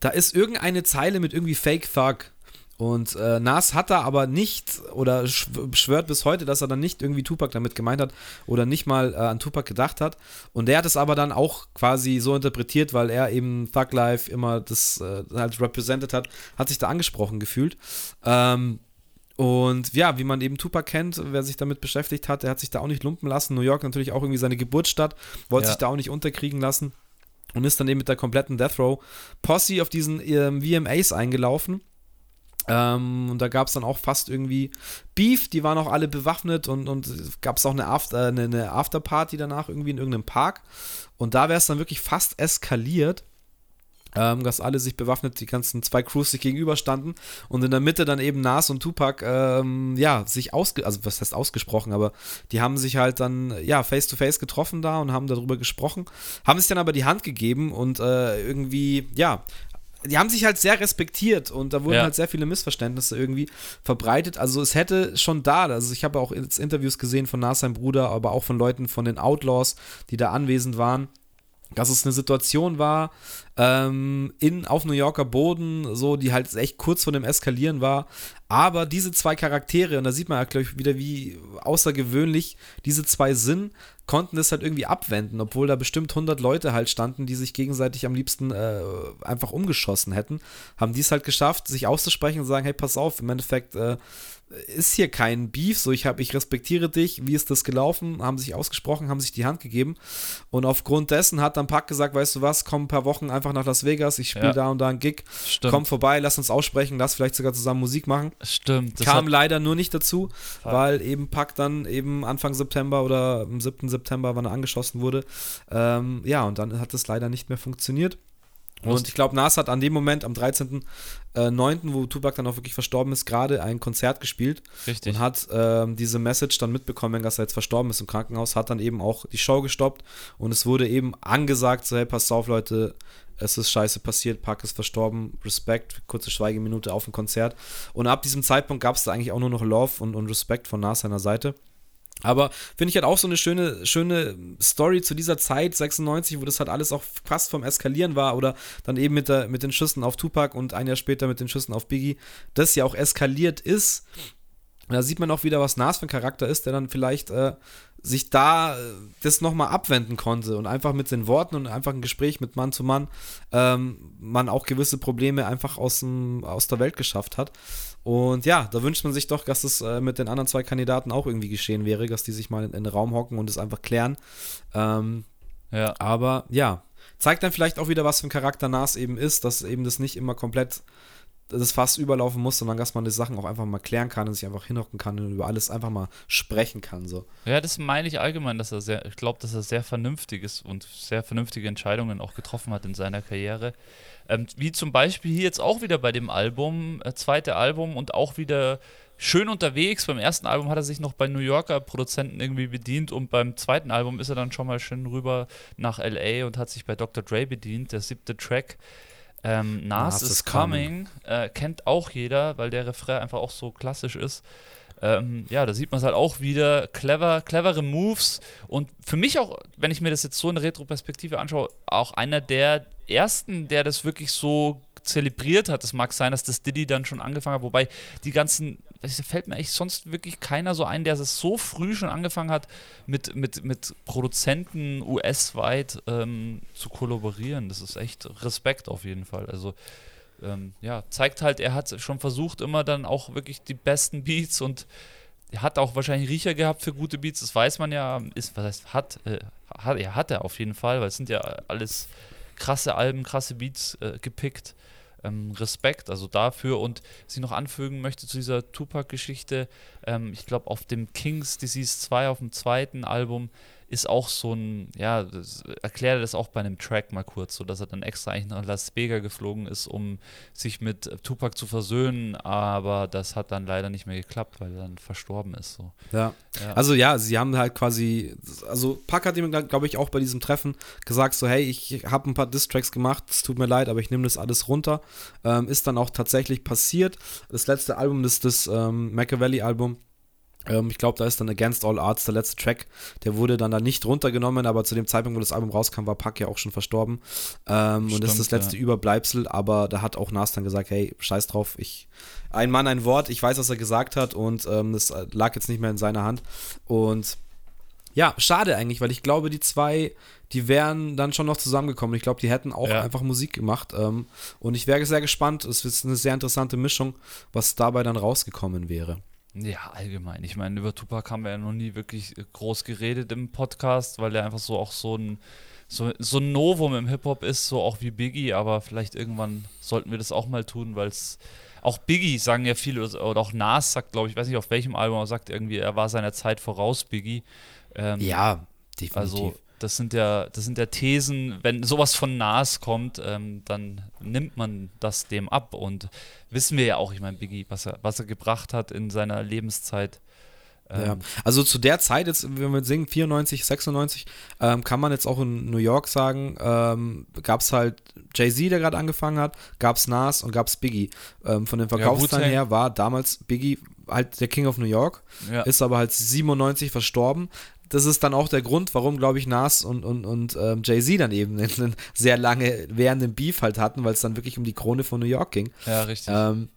S1: da ist irgendeine Zeile mit irgendwie Fake Thug Und äh, Nas hat da aber nicht oder schwört bis heute, dass er dann nicht irgendwie Tupac damit gemeint hat oder nicht mal äh, an Tupac gedacht hat. Und der hat es aber dann auch quasi so interpretiert, weil er eben Thug Life immer das äh, halt represented hat, hat sich da angesprochen gefühlt. Ähm, und ja, wie man eben Tupac kennt, wer sich damit beschäftigt hat, der hat sich da auch nicht lumpen lassen. New York natürlich auch irgendwie seine Geburtsstadt, wollte ja. sich da auch nicht unterkriegen lassen und ist dann eben mit der kompletten Death Row Posse auf diesen ähm, VMAs eingelaufen ähm, und da gab es dann auch fast irgendwie Beef, die waren auch alle bewaffnet und, und gab es auch eine, After, äh, eine, eine Afterparty danach irgendwie in irgendeinem Park. Und da wäre es dann wirklich fast eskaliert. Ähm, dass alle sich bewaffnet, die ganzen zwei Crews sich gegenüberstanden und in der Mitte dann eben Nas und Tupac, ähm, ja, sich ausge, also was heißt ausgesprochen, aber die haben sich halt dann, ja, face to face getroffen da und haben darüber gesprochen, haben sich dann aber die Hand gegeben und äh, irgendwie, ja, die haben sich halt sehr respektiert und da wurden ja. halt sehr viele Missverständnisse irgendwie verbreitet. Also es hätte schon da, also ich habe auch Interviews gesehen von Nas, sein Bruder, aber auch von Leuten von den Outlaws, die da anwesend waren dass es eine Situation war ähm, in, auf New Yorker Boden, so die halt echt kurz vor dem Eskalieren war. Aber diese zwei Charaktere, und da sieht man ja, glaube ich, wieder, wie außergewöhnlich diese zwei sind, konnten das halt irgendwie abwenden, obwohl da bestimmt 100 Leute halt standen, die sich gegenseitig am liebsten äh, einfach umgeschossen hätten. Haben die es halt geschafft, sich auszusprechen und sagen: Hey, pass auf, im Endeffekt. Äh, ist hier kein Beef, so ich habe, ich respektiere dich, wie ist das gelaufen, haben sich ausgesprochen, haben sich die Hand gegeben und aufgrund dessen hat dann Pack gesagt, weißt du was, komm ein paar Wochen einfach nach Las Vegas, ich spiele ja. da und da einen Gig, Stimmt. komm vorbei, lass uns aussprechen, lass vielleicht sogar zusammen Musik machen.
S2: Stimmt.
S1: Kam leider nur nicht dazu, Fuck. weil eben Pack dann eben Anfang September oder am 7. September, wann er angeschossen wurde, ähm, ja und dann hat es leider nicht mehr funktioniert. Und ich glaube, Nas hat an dem Moment, am 13.09., äh, wo Tupac dann auch wirklich verstorben ist, gerade ein Konzert gespielt.
S2: Richtig.
S1: Und hat ähm, diese Message dann mitbekommen, dass er jetzt verstorben ist im Krankenhaus, hat dann eben auch die Show gestoppt und es wurde eben angesagt, so hey, passt auf, Leute, es ist scheiße passiert, Park ist verstorben, Respekt, kurze Schweigeminute auf dem Konzert. Und ab diesem Zeitpunkt gab es da eigentlich auch nur noch Love und, und Respekt von Nas seiner Seite. Aber finde ich halt auch so eine schöne, schöne Story zu dieser Zeit, 96, wo das halt alles auch fast vom Eskalieren war oder dann eben mit, der, mit den Schüssen auf Tupac und ein Jahr später mit den Schüssen auf Biggie, das ja auch eskaliert ist. Da sieht man auch wieder, was Nas für ein Charakter ist, der dann vielleicht äh, sich da äh, das nochmal abwenden konnte und einfach mit den Worten und einfach ein Gespräch mit Mann zu Mann ähm, man auch gewisse Probleme einfach aus, dem, aus der Welt geschafft hat. Und ja, da wünscht man sich doch, dass es äh, mit den anderen zwei Kandidaten auch irgendwie geschehen wäre, dass die sich mal in, in den Raum hocken und es einfach klären. Ähm, ja. Aber ja, zeigt dann vielleicht auch wieder, was für ein Charakter Nas eben ist, dass eben das nicht immer komplett das Fass überlaufen muss, sondern dass man die Sachen auch einfach mal klären kann und sich einfach hinhocken kann und über alles einfach mal sprechen kann. So.
S2: Ja, das meine ich allgemein, dass er sehr, ich glaube, dass er sehr vernünftig ist und sehr vernünftige Entscheidungen auch getroffen hat in seiner Karriere. Ähm, wie zum Beispiel hier jetzt auch wieder bei dem Album, äh, zweite Album und auch wieder schön unterwegs. Beim ersten Album hat er sich noch bei New Yorker Produzenten irgendwie bedient und beim zweiten Album ist er dann schon mal schön rüber nach LA und hat sich bei Dr. Dre bedient, der siebte Track. Ähm, Nas, Nas is Coming, coming. Äh, kennt auch jeder, weil der Refrain einfach auch so klassisch ist. Ähm, ja, da sieht man es halt auch wieder. Clever, clevere Moves und für mich auch, wenn ich mir das jetzt so in Retro-Perspektive anschaue, auch einer der ersten, der das wirklich so zelebriert hat. Es mag sein, dass das Diddy dann schon angefangen hat, wobei die ganzen, es fällt mir echt sonst wirklich keiner so ein, der es so früh schon angefangen hat, mit, mit, mit Produzenten US-weit ähm, zu kollaborieren. Das ist echt Respekt auf jeden Fall. Also ähm, ja, zeigt halt, er hat schon versucht, immer dann auch wirklich die besten Beats und hat auch wahrscheinlich Riecher gehabt für gute Beats, das weiß man ja, ist, was heißt, hat, äh, hat, er hat er auf jeden Fall, weil es sind ja alles krasse Alben, krasse Beats äh, gepickt. Ähm, Respekt, also dafür und ich noch anfügen möchte zu dieser Tupac-Geschichte, ähm, ich glaube auf dem Kings Disease 2, auf dem zweiten Album, ist auch so ein, ja, erklärt er das auch bei einem Track mal kurz, so dass er dann extra eigentlich nach Las Vegas geflogen ist, um sich mit Tupac zu versöhnen, aber das hat dann leider nicht mehr geklappt, weil er dann verstorben ist. So.
S1: Ja. ja. Also ja, sie haben halt quasi, also Pac hat ihm, glaube ich, auch bei diesem Treffen gesagt, so hey, ich habe ein paar Distracks gemacht, es tut mir leid, aber ich nehme das alles runter. Ähm, ist dann auch tatsächlich passiert. Das letzte Album ist das ähm, Machiavelli-Album Ähm, ich glaube, da ist dann Against All Arts der letzte Track. Der wurde dann da nicht runtergenommen, aber zu dem Zeitpunkt, wo das Album rauskam, war Pack ja auch schon verstorben. Ähm, und das ist das letzte ja. Überbleibsel, aber da hat auch Nas dann gesagt, hey, scheiß drauf, ich ein Mann, ein Wort, ich weiß, was er gesagt hat und ähm, das lag jetzt nicht mehr in seiner Hand. Und ja, schade eigentlich, weil ich glaube, die zwei, die wären dann schon noch zusammengekommen. Ich glaube, die hätten auch ja. einfach Musik gemacht. Ähm, und ich wäre sehr gespannt. Es ist eine sehr interessante Mischung, was dabei dann rausgekommen wäre.
S2: Ja, allgemein. Ich meine, über Tupac haben wir ja noch nie wirklich groß geredet im Podcast, weil er einfach so auch so ein, so, so ein Novum im Hip-Hop ist, so auch wie Biggie, aber vielleicht irgendwann sollten wir das auch mal tun, weil es auch Biggie sagen ja viele, oder auch Nas sagt, glaube ich, weiß nicht auf welchem Album, aber sagt irgendwie, er war seiner Zeit voraus, Biggie.
S1: Ähm, ja, definitiv.
S2: Also das sind ja, das sind ja Thesen, wenn sowas von Nas kommt, ähm, dann nimmt man das dem ab. Und wissen wir ja auch, ich meine, Biggie, was er, was er gebracht hat in seiner Lebenszeit.
S1: Ähm, ja, also zu der Zeit, jetzt, wenn wir singen, 94, 96, ähm, kann man jetzt auch in New York sagen, ähm, gab es halt Jay-Z, der gerade angefangen hat, gab es Nas und gab es Biggie. Ähm, von den Verkaufszahlen ja, her war damals Biggie halt der King of New York, ja. ist aber halt 97 verstorben das ist dann auch der Grund, warum, glaube ich, Nas und, und, und ähm, Jay-Z dann eben einen sehr lange währenden Beef halt hatten, weil es dann wirklich um die Krone von New York ging.
S2: Ja, richtig.
S1: Ähm,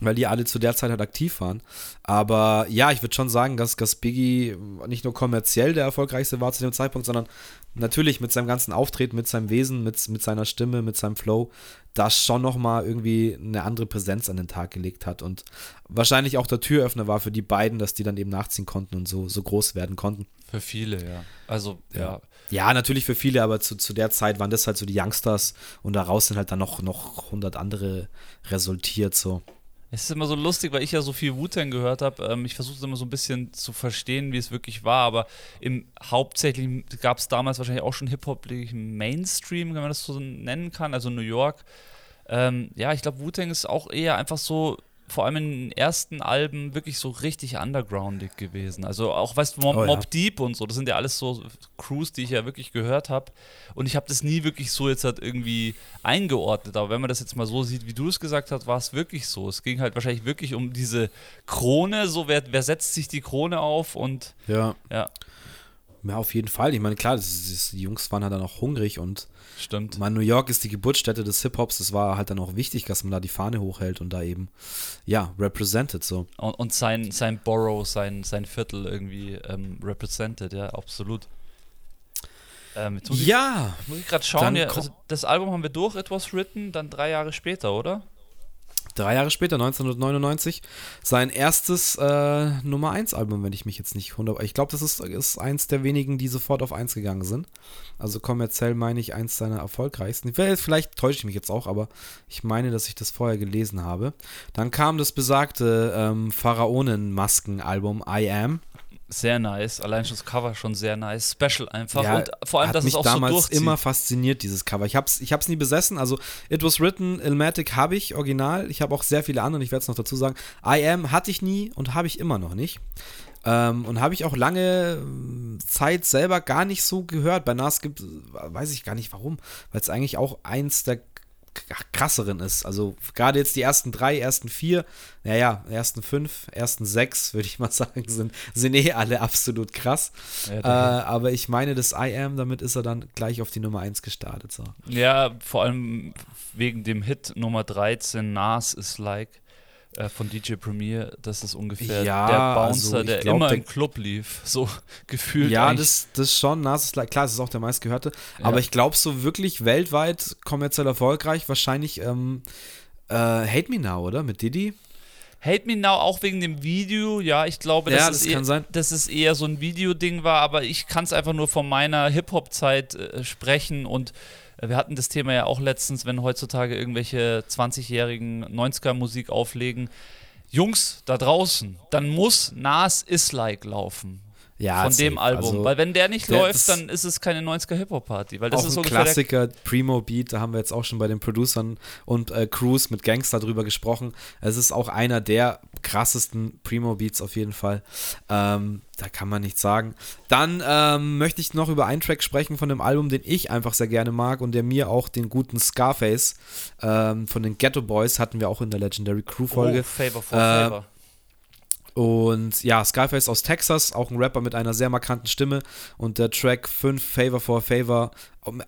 S1: weil die alle zu der Zeit halt aktiv waren. Aber ja, ich würde schon sagen, dass, dass Biggie nicht nur kommerziell der erfolgreichste war zu dem Zeitpunkt, sondern natürlich mit seinem ganzen Auftreten, mit seinem Wesen, mit, mit seiner Stimme, mit seinem Flow, das schon nochmal irgendwie eine andere Präsenz an den Tag gelegt hat und wahrscheinlich auch der Türöffner war für die beiden, dass die dann eben nachziehen konnten und so, so groß werden konnten.
S2: Für viele, ja. Also, ja. ja.
S1: Ja, natürlich für viele, aber zu, zu der Zeit waren das halt so die Youngsters und daraus sind halt dann noch, noch 100 andere resultiert, so.
S2: Es ist immer so lustig, weil ich ja so viel Wu-Tang gehört habe. Ähm, ich versuche es immer so ein bisschen zu verstehen, wie es wirklich war, aber im hauptsächlich gab es damals wahrscheinlich auch schon Hip-Hop Mainstream, wenn man das so nennen kann, also New York. Ähm, ja, ich glaube, Wu-Tang ist auch eher einfach so vor allem in den ersten Alben wirklich so richtig undergroundig gewesen. Also auch, weißt du, Mob, oh, ja. Mob, Deep und so, das sind ja alles so Crews, die ich ja wirklich gehört habe. Und ich habe das nie wirklich so jetzt halt irgendwie eingeordnet. Aber wenn man das jetzt mal so sieht, wie du es gesagt hast, war es wirklich so. Es ging halt wahrscheinlich wirklich um diese Krone, so wer, wer setzt sich die Krone auf und
S1: ja. ja. Ja, auf jeden Fall. Ich meine, klar, ist, die Jungs waren halt dann auch hungrig und
S2: Stimmt.
S1: Man, New York ist die Geburtsstätte des Hip-Hops. Es war halt dann auch wichtig, dass man da die Fahne hochhält und da eben, ja, represented so.
S2: Und, und sein, sein Borough, sein, sein Viertel irgendwie ähm, represented, ja, absolut.
S1: Ähm, muss ja.
S2: Ich, muss ich gerade schauen, ja, also das Album haben wir durch, It Was Written, dann drei Jahre später, oder?
S1: Drei Jahre später, 1999, sein erstes äh, Nummer 1 Album, wenn ich mich jetzt nicht wundere. Ich glaube, das ist, ist eins der wenigen, die sofort auf 1 gegangen sind. Also kommerziell meine ich eins seiner erfolgreichsten. Vielleicht täusche ich mich jetzt auch, aber ich meine, dass ich das vorher gelesen habe. Dann kam das besagte ähm, Pharaonen-Masken-Album I Am
S2: sehr nice. Allein schon das Cover schon sehr nice. Special einfach. Ja, und vor allem, dass es auch
S1: damals
S2: so
S1: durchzieht. immer fasziniert, dieses Cover. Ich hab's, ich hab's nie besessen. Also, It Was Written, Ilmatic habe ich, original. Ich habe auch sehr viele andere, ich werde es noch dazu sagen. I Am hatte ich nie und habe ich immer noch nicht. Ähm, und habe ich auch lange ähm, Zeit selber gar nicht so gehört. Bei Nas gibt, weiß ich gar nicht warum, weil es eigentlich auch eins der krasseren ist. Also gerade jetzt die ersten drei, ersten vier, naja, ersten fünf, ersten sechs, (laughs) würde ich mal sagen, sind, sind eh alle absolut krass. Ja, äh, aber ich meine, das I Am, damit ist er dann gleich auf die Nummer eins gestartet. So.
S2: Ja, vor allem wegen dem Hit Nummer 13, Nas is like äh, von DJ Premier, das ist ungefähr
S1: ja,
S2: der Bouncer,
S1: also
S2: der glaub, immer der, im Club lief, (laughs) so gefühlt.
S1: Ja, das, das schon, Nas klar, das ist auch der meistgehörte, ja. aber ich glaube so wirklich weltweit kommerziell erfolgreich, wahrscheinlich ähm, äh, Hate Me Now, oder? Mit Diddy?
S2: Hate Me Now auch wegen dem Video, ja, ich glaube, dass,
S1: ja,
S2: das
S1: es, eher, sein.
S2: dass es eher so ein Videoding war, aber ich kann es einfach nur von meiner Hip-Hop-Zeit äh, sprechen und wir hatten das Thema ja auch letztens, wenn heutzutage irgendwelche 20-jährigen 90er-Musik auflegen. Jungs da draußen, dann muss Nas Is Like laufen. Ja, von dem Album. Also, weil wenn der nicht der läuft, dann ist es keine 90er Hip-Hop-Party. Weil das
S1: auch
S2: ist
S1: ein Klassiker, Primo-Beat, da haben wir jetzt auch schon bei den Producern und äh, Crews mit Gangster drüber gesprochen. Es ist auch einer der krassesten Primo-Beats auf jeden Fall. Ähm, da kann man nichts sagen. Dann ähm, möchte ich noch über einen Track sprechen von dem Album, den ich einfach sehr gerne mag und der mir auch den guten Scarface ähm, von den Ghetto Boys hatten wir auch in der Legendary Crew Folge. Oh,
S2: Favor for äh, Favor
S1: Und ja, Scarface aus Texas, auch ein Rapper mit einer sehr markanten Stimme. Und der Track 5, Favor for Favor,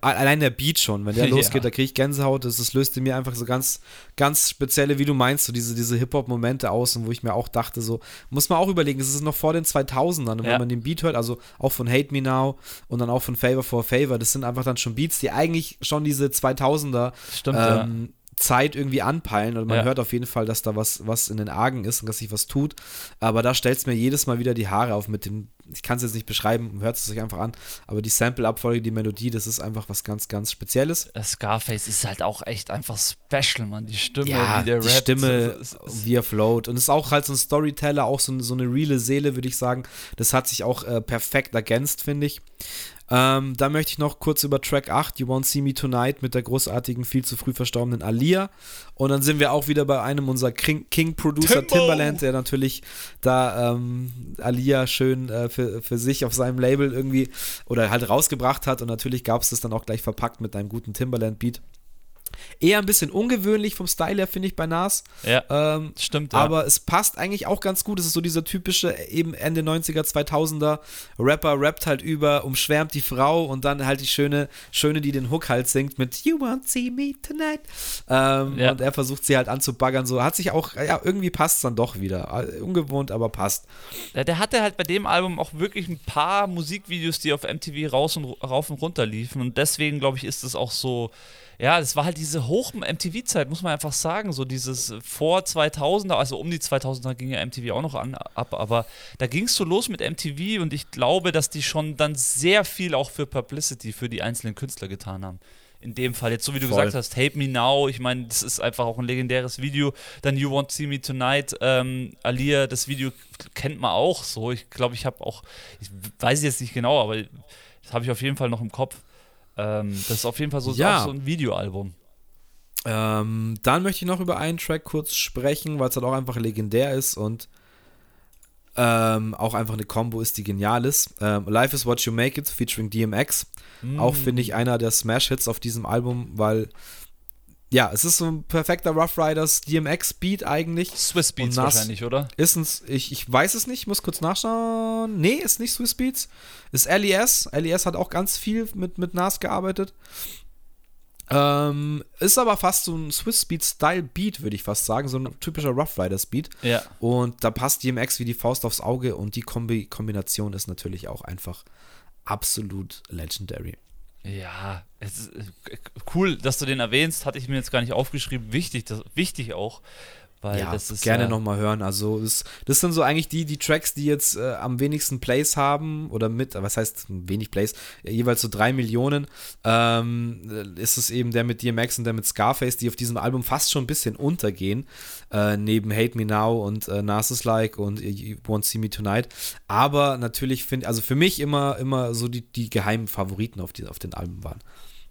S1: allein der Beat schon, wenn der (laughs) ja. losgeht, da kriege ich Gänsehaut. Das, das löste mir einfach so ganz, ganz spezielle, wie du meinst, so diese, diese Hip-Hop-Momente aus. Und wo ich mir auch dachte, so, muss man auch überlegen, es ist noch vor den 2000ern. Und ja. wenn man den Beat hört, also auch von Hate Me Now und dann auch von Favor for Favor, das sind einfach dann schon Beats, die eigentlich schon diese 2000er
S2: Stimmt,
S1: ähm, ja Zeit irgendwie anpeilen und man ja. hört auf jeden Fall, dass da was, was in den Argen ist und dass sich was tut. Aber da stellt es mir jedes Mal wieder die Haare auf mit dem, ich kann es jetzt nicht beschreiben, hört es euch einfach an, aber die Sample-Abfolge, die Melodie, das ist einfach was ganz, ganz Spezielles.
S2: Scarface ist halt auch echt einfach special, man. Die Stimme,
S1: ja, wie der die rappt, Stimme, ist, ist, wie er float. Und ist auch halt so ein Storyteller, auch so, so eine reale Seele, würde ich sagen. Das hat sich auch äh, perfekt ergänzt, finde ich. Ähm, da möchte ich noch kurz über Track 8, You Won't See Me Tonight, mit der großartigen, viel zu früh verstorbenen Alia. Und dann sind wir auch wieder bei einem unserer King-Producer, Timbo. Timberland, der natürlich da ähm, Alia schön äh, für, für sich auf seinem Label irgendwie oder halt rausgebracht hat. Und natürlich gab es das dann auch gleich verpackt mit einem guten Timberland-Beat. Eher ein bisschen ungewöhnlich vom Style her, finde ich, bei Nas.
S2: Ja, ähm, stimmt.
S1: Ja. Aber es passt eigentlich auch ganz gut. Es ist so dieser typische, eben Ende 90er, 2000er Rapper rappt halt über, umschwärmt die Frau und dann halt die schöne, schöne, die den Hook halt singt mit You won't see me tonight. Ähm, ja. Und er versucht sie halt anzubaggern. So hat sich auch, ja, irgendwie passt es dann doch wieder. Ungewohnt, aber passt.
S2: Ja, der hatte halt bei dem Album auch wirklich ein paar Musikvideos, die auf MTV raus und rauf und runter liefen. Und deswegen, glaube ich, ist es auch so ja, das war halt diese Hoch-MTV-Zeit, muss man einfach sagen. So dieses vor 2000er, also um die 2000er ging ja MTV auch noch an, ab, aber da ging es so los mit MTV und ich glaube, dass die schon dann sehr viel auch für Publicity für die einzelnen Künstler getan haben in dem Fall. Jetzt, so wie du Voll. gesagt hast, Tape Me Now, ich meine, das ist einfach auch ein legendäres Video. Dann You Won't See Me Tonight, ähm, Alia, das Video kennt man auch so. Ich glaube, ich habe auch, ich weiß jetzt nicht genau, aber das habe ich auf jeden Fall noch im Kopf. Ähm, das ist auf jeden Fall so, ja. so ein Videoalbum.
S1: Ähm, dann möchte ich noch über einen Track kurz sprechen, weil es halt auch einfach legendär ist und ähm, auch einfach eine Combo ist, die genial ist. Ähm, Life is What You Make It featuring DMX. Mm. Auch finde ich einer der Smash-Hits auf diesem Album, weil ja, es ist so ein perfekter Rough Riders DMX Beat eigentlich.
S2: Swiss Beats wahrscheinlich, oder?
S1: Ist ein, ich, ich weiß es nicht, muss kurz nachschauen. Nee, ist nicht Swiss Beats. Ist LES. LES hat auch ganz viel mit, mit Nas gearbeitet. Ähm, ist aber fast so ein Swiss Beat Style Beat, würde ich fast sagen. So ein typischer Rough Riders Beat.
S2: Ja.
S1: Und da passt DMX wie die Faust aufs Auge und die Kombi Kombination ist natürlich auch einfach absolut legendary.
S2: Ja, es ist äh, cool, dass du den erwähnst, hatte ich mir jetzt gar nicht aufgeschrieben. Wichtig, das, wichtig auch. Weil ja, das ist,
S1: gerne äh, nochmal hören. Also das, das, sind so eigentlich die, die Tracks, die jetzt äh, am wenigsten Plays haben oder mit, was heißt wenig Plays, jeweils so drei Millionen. Ähm, ist es eben der mit DMX und der mit Scarface, die auf diesem Album fast schon ein bisschen untergehen. Äh, neben Hate Me Now und äh, Narcissus Like und You Won't See Me Tonight. Aber natürlich finde, also für mich immer, immer so die, die geheimen Favoriten auf, die, auf den Alben waren.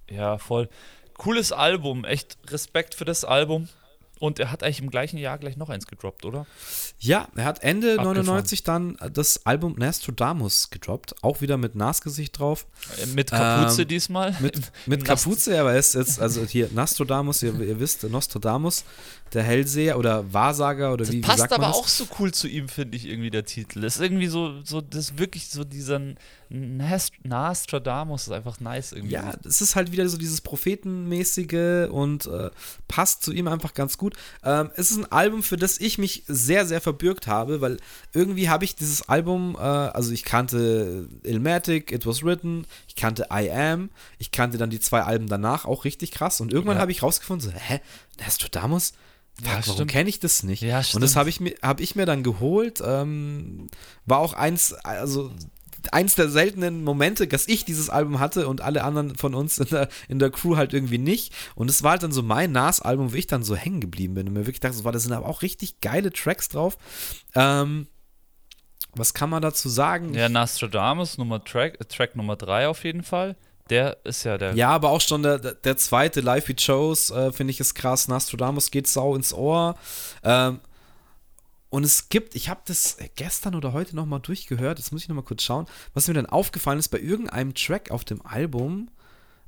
S2: Ja, voll. Cooles Album, echt Respekt für das Album. Und er hat eigentlich im gleichen Jahr gleich noch eins gedroppt, oder?
S1: Ja, er hat Ende Abgefahren. 99 dann das Album Nostradamus gedroppt. Auch wieder mit Nasgesicht drauf.
S2: Äh, mit Kapuze ähm, diesmal?
S1: Mit, (laughs) mit Kapuze, aber er ist jetzt, also hier Nostradamus, ihr, ihr wisst, Nostradamus der Hellseher oder Wahrsager oder
S2: das
S1: wie,
S2: passt
S1: wie sagt
S2: aber
S1: das?
S2: auch so cool zu ihm, finde ich irgendwie der Titel. Das ist irgendwie so, so das ist wirklich so Nostradamus ist einfach nice irgendwie.
S1: Ja, es ist halt wieder so dieses Prophetenmäßige und äh, passt zu ihm einfach ganz gut. Ähm, es ist ein Album, für das ich mich sehr, sehr verbürgt habe, weil irgendwie habe ich dieses Album, äh, also ich kannte Ilmatic, It Was Written, ich kannte I Am, ich kannte dann die zwei Alben danach auch richtig krass und irgendwann ja. habe ich rausgefunden, so, hä, Nostradamus? Ja, warum kenne ich das nicht?
S2: Ja,
S1: und das habe ich, mir, hab ich mir dann geholt. Ähm, war auch eins, also eins der seltenen Momente, dass ich dieses Album hatte und alle anderen von uns in der, in der Crew halt irgendwie nicht. Und es war halt dann so mein Nas-Album, wo ich dann so hängen geblieben bin und mir wirklich dachte, so, da sind aber auch richtig geile Tracks drauf. Ähm, was kann man dazu sagen?
S2: Ja, Nostradamus, Nummer Track, Track Nummer 3 auf jeden Fall. Der ist ja der.
S1: Ja, aber auch schon der, der zweite Live We Chose, äh, finde ich, ist krass. Nostradamus geht sau ins Ohr. Ähm, und es gibt, ich habe das gestern oder heute nochmal durchgehört, jetzt muss ich nochmal kurz schauen, was mir dann aufgefallen ist, bei irgendeinem Track auf dem Album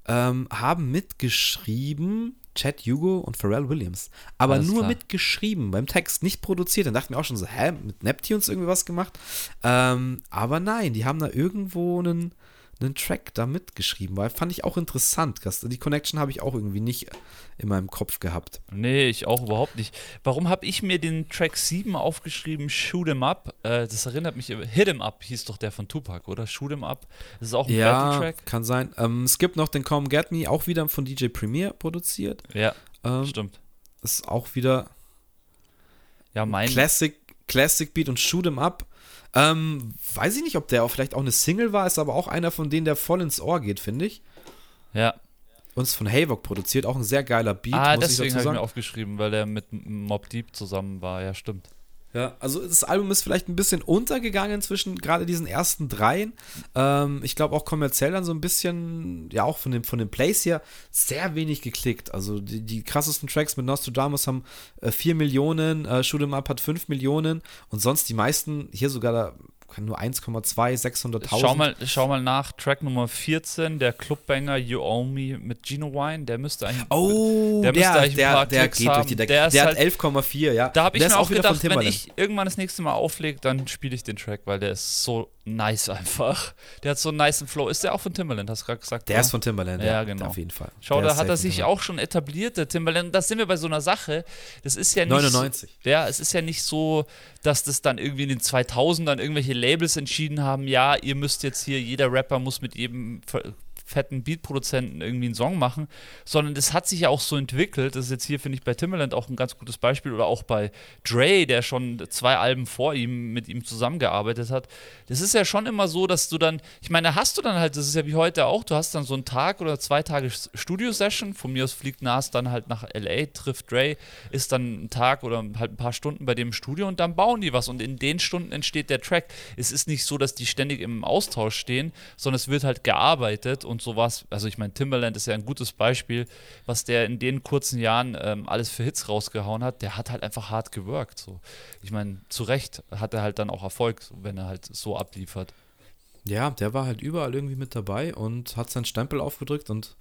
S1: ähm, haben mitgeschrieben Chad Hugo und Pharrell Williams. Aber
S2: Alles
S1: nur
S2: klar.
S1: mitgeschrieben, beim Text, nicht produziert. Dann dachten wir auch schon so, hä, mit Neptunes irgendwie was gemacht? Ähm, aber nein, die haben da irgendwo einen, einen Track da mitgeschrieben, weil fand ich auch interessant. Die Connection habe ich auch irgendwie nicht in meinem Kopf gehabt.
S2: Nee, ich auch überhaupt nicht. Warum habe ich mir den Track 7 aufgeschrieben, Shoot 'em Up? Äh, das erinnert mich, Hit 'em Up hieß doch der von Tupac, oder? Shoot 'em Up. Das ist auch ein
S1: Ja,
S2: Battle-Track.
S1: kann sein. Ähm, es gibt noch den Come Get Me, auch wieder von DJ Premier produziert.
S2: Ja,
S1: Ähm,
S2: stimmt.
S1: ist auch wieder
S2: Ja, mein.
S1: Classic, Classic Beat und Shoot 'em Up. Ähm, weiß ich nicht, ob der auch vielleicht auch eine Single war, ist aber auch einer von denen, der voll ins Ohr geht, finde ich.
S2: Ja.
S1: Und ist von Havok produziert, auch ein sehr geiler Beat,
S2: ah,
S1: muss
S2: deswegen habe ich mir aufgeschrieben, weil der mit Mob Deep zusammen war. Ja, stimmt.
S1: Ja, also das Album ist vielleicht ein bisschen untergegangen zwischen gerade diesen ersten dreien. Ähm, ich glaube auch kommerziell dann so ein bisschen, ja auch von dem, von dem Plays her, sehr wenig geklickt. Also die, die krassesten Tracks mit Nostradamus haben äh, 4 Millionen, äh, Shoot Up hat 5 Millionen und sonst die meisten, hier sogar da, nur 1,2, 600.000.
S2: Schau mal, schau mal nach, Track Nummer 14, der Clubbanger You Owe Me mit Gino Wine. Der müsste eigentlich.
S1: Oh,
S2: Der
S1: der,
S2: eigentlich
S1: der, der geht durch
S2: haben.
S1: die Decke.
S2: Der
S1: Der, hat
S2: halt-
S1: 11,4, ja.
S2: Da habe ich mir auch
S1: wieder von
S2: gedacht, wenn ich irgendwann das nächste Mal auflege, dann spiele ich den Track, weil der ist so nice einfach. Der hat so einen niceen Flow. Ist der auch von Timbaland, hast du gerade gesagt?
S1: Der
S2: oder?
S1: ist von Timbaland,
S2: Ja, genau.
S1: Auf jeden Fall.
S2: Schau,
S1: Der
S2: da hat er sich auch schon etabliert, der Timbaland. Da sind wir bei so einer Sache. Das ist ja nicht.
S1: 99.
S2: So, ja, es ist ja nicht so, dass das dann irgendwie in den 2000ern irgendwelche Labels entschieden haben, ja, ihr müsst jetzt hier, jeder Rapper muss mit jedem fetten Beatproduzenten irgendwie einen Song machen, sondern das hat sich ja auch so entwickelt. Das ist jetzt hier, finde ich, bei Timbaland auch ein ganz gutes Beispiel oder auch bei Dre, der schon zwei Alben vor ihm mit ihm zusammengearbeitet hat. Das ist ja schon immer so, dass du dann, ich meine, hast du dann halt, das ist ja wie heute auch, du hast dann so einen Tag oder zwei Tage Studio-Session. Von mir aus fliegt Nas dann halt nach LA, trifft Dre, ist dann ein Tag oder halt ein paar Stunden bei dem im Studio und dann bauen die was und in den Stunden entsteht der Track. Es ist nicht so, dass die ständig im Austausch stehen, sondern es wird halt gearbeitet und sowas. Also ich meine, Timbaland ist ja ein gutes Beispiel, was der in den kurzen Jahren ähm, alles für Hits rausgehauen hat. Der hat halt einfach hart gewirkt. So. Ich meine, zu Recht hat er halt dann auch Erfolg, wenn er halt so abliefert.
S1: Ja, der war halt überall irgendwie mit dabei und hat seinen Stempel aufgedrückt und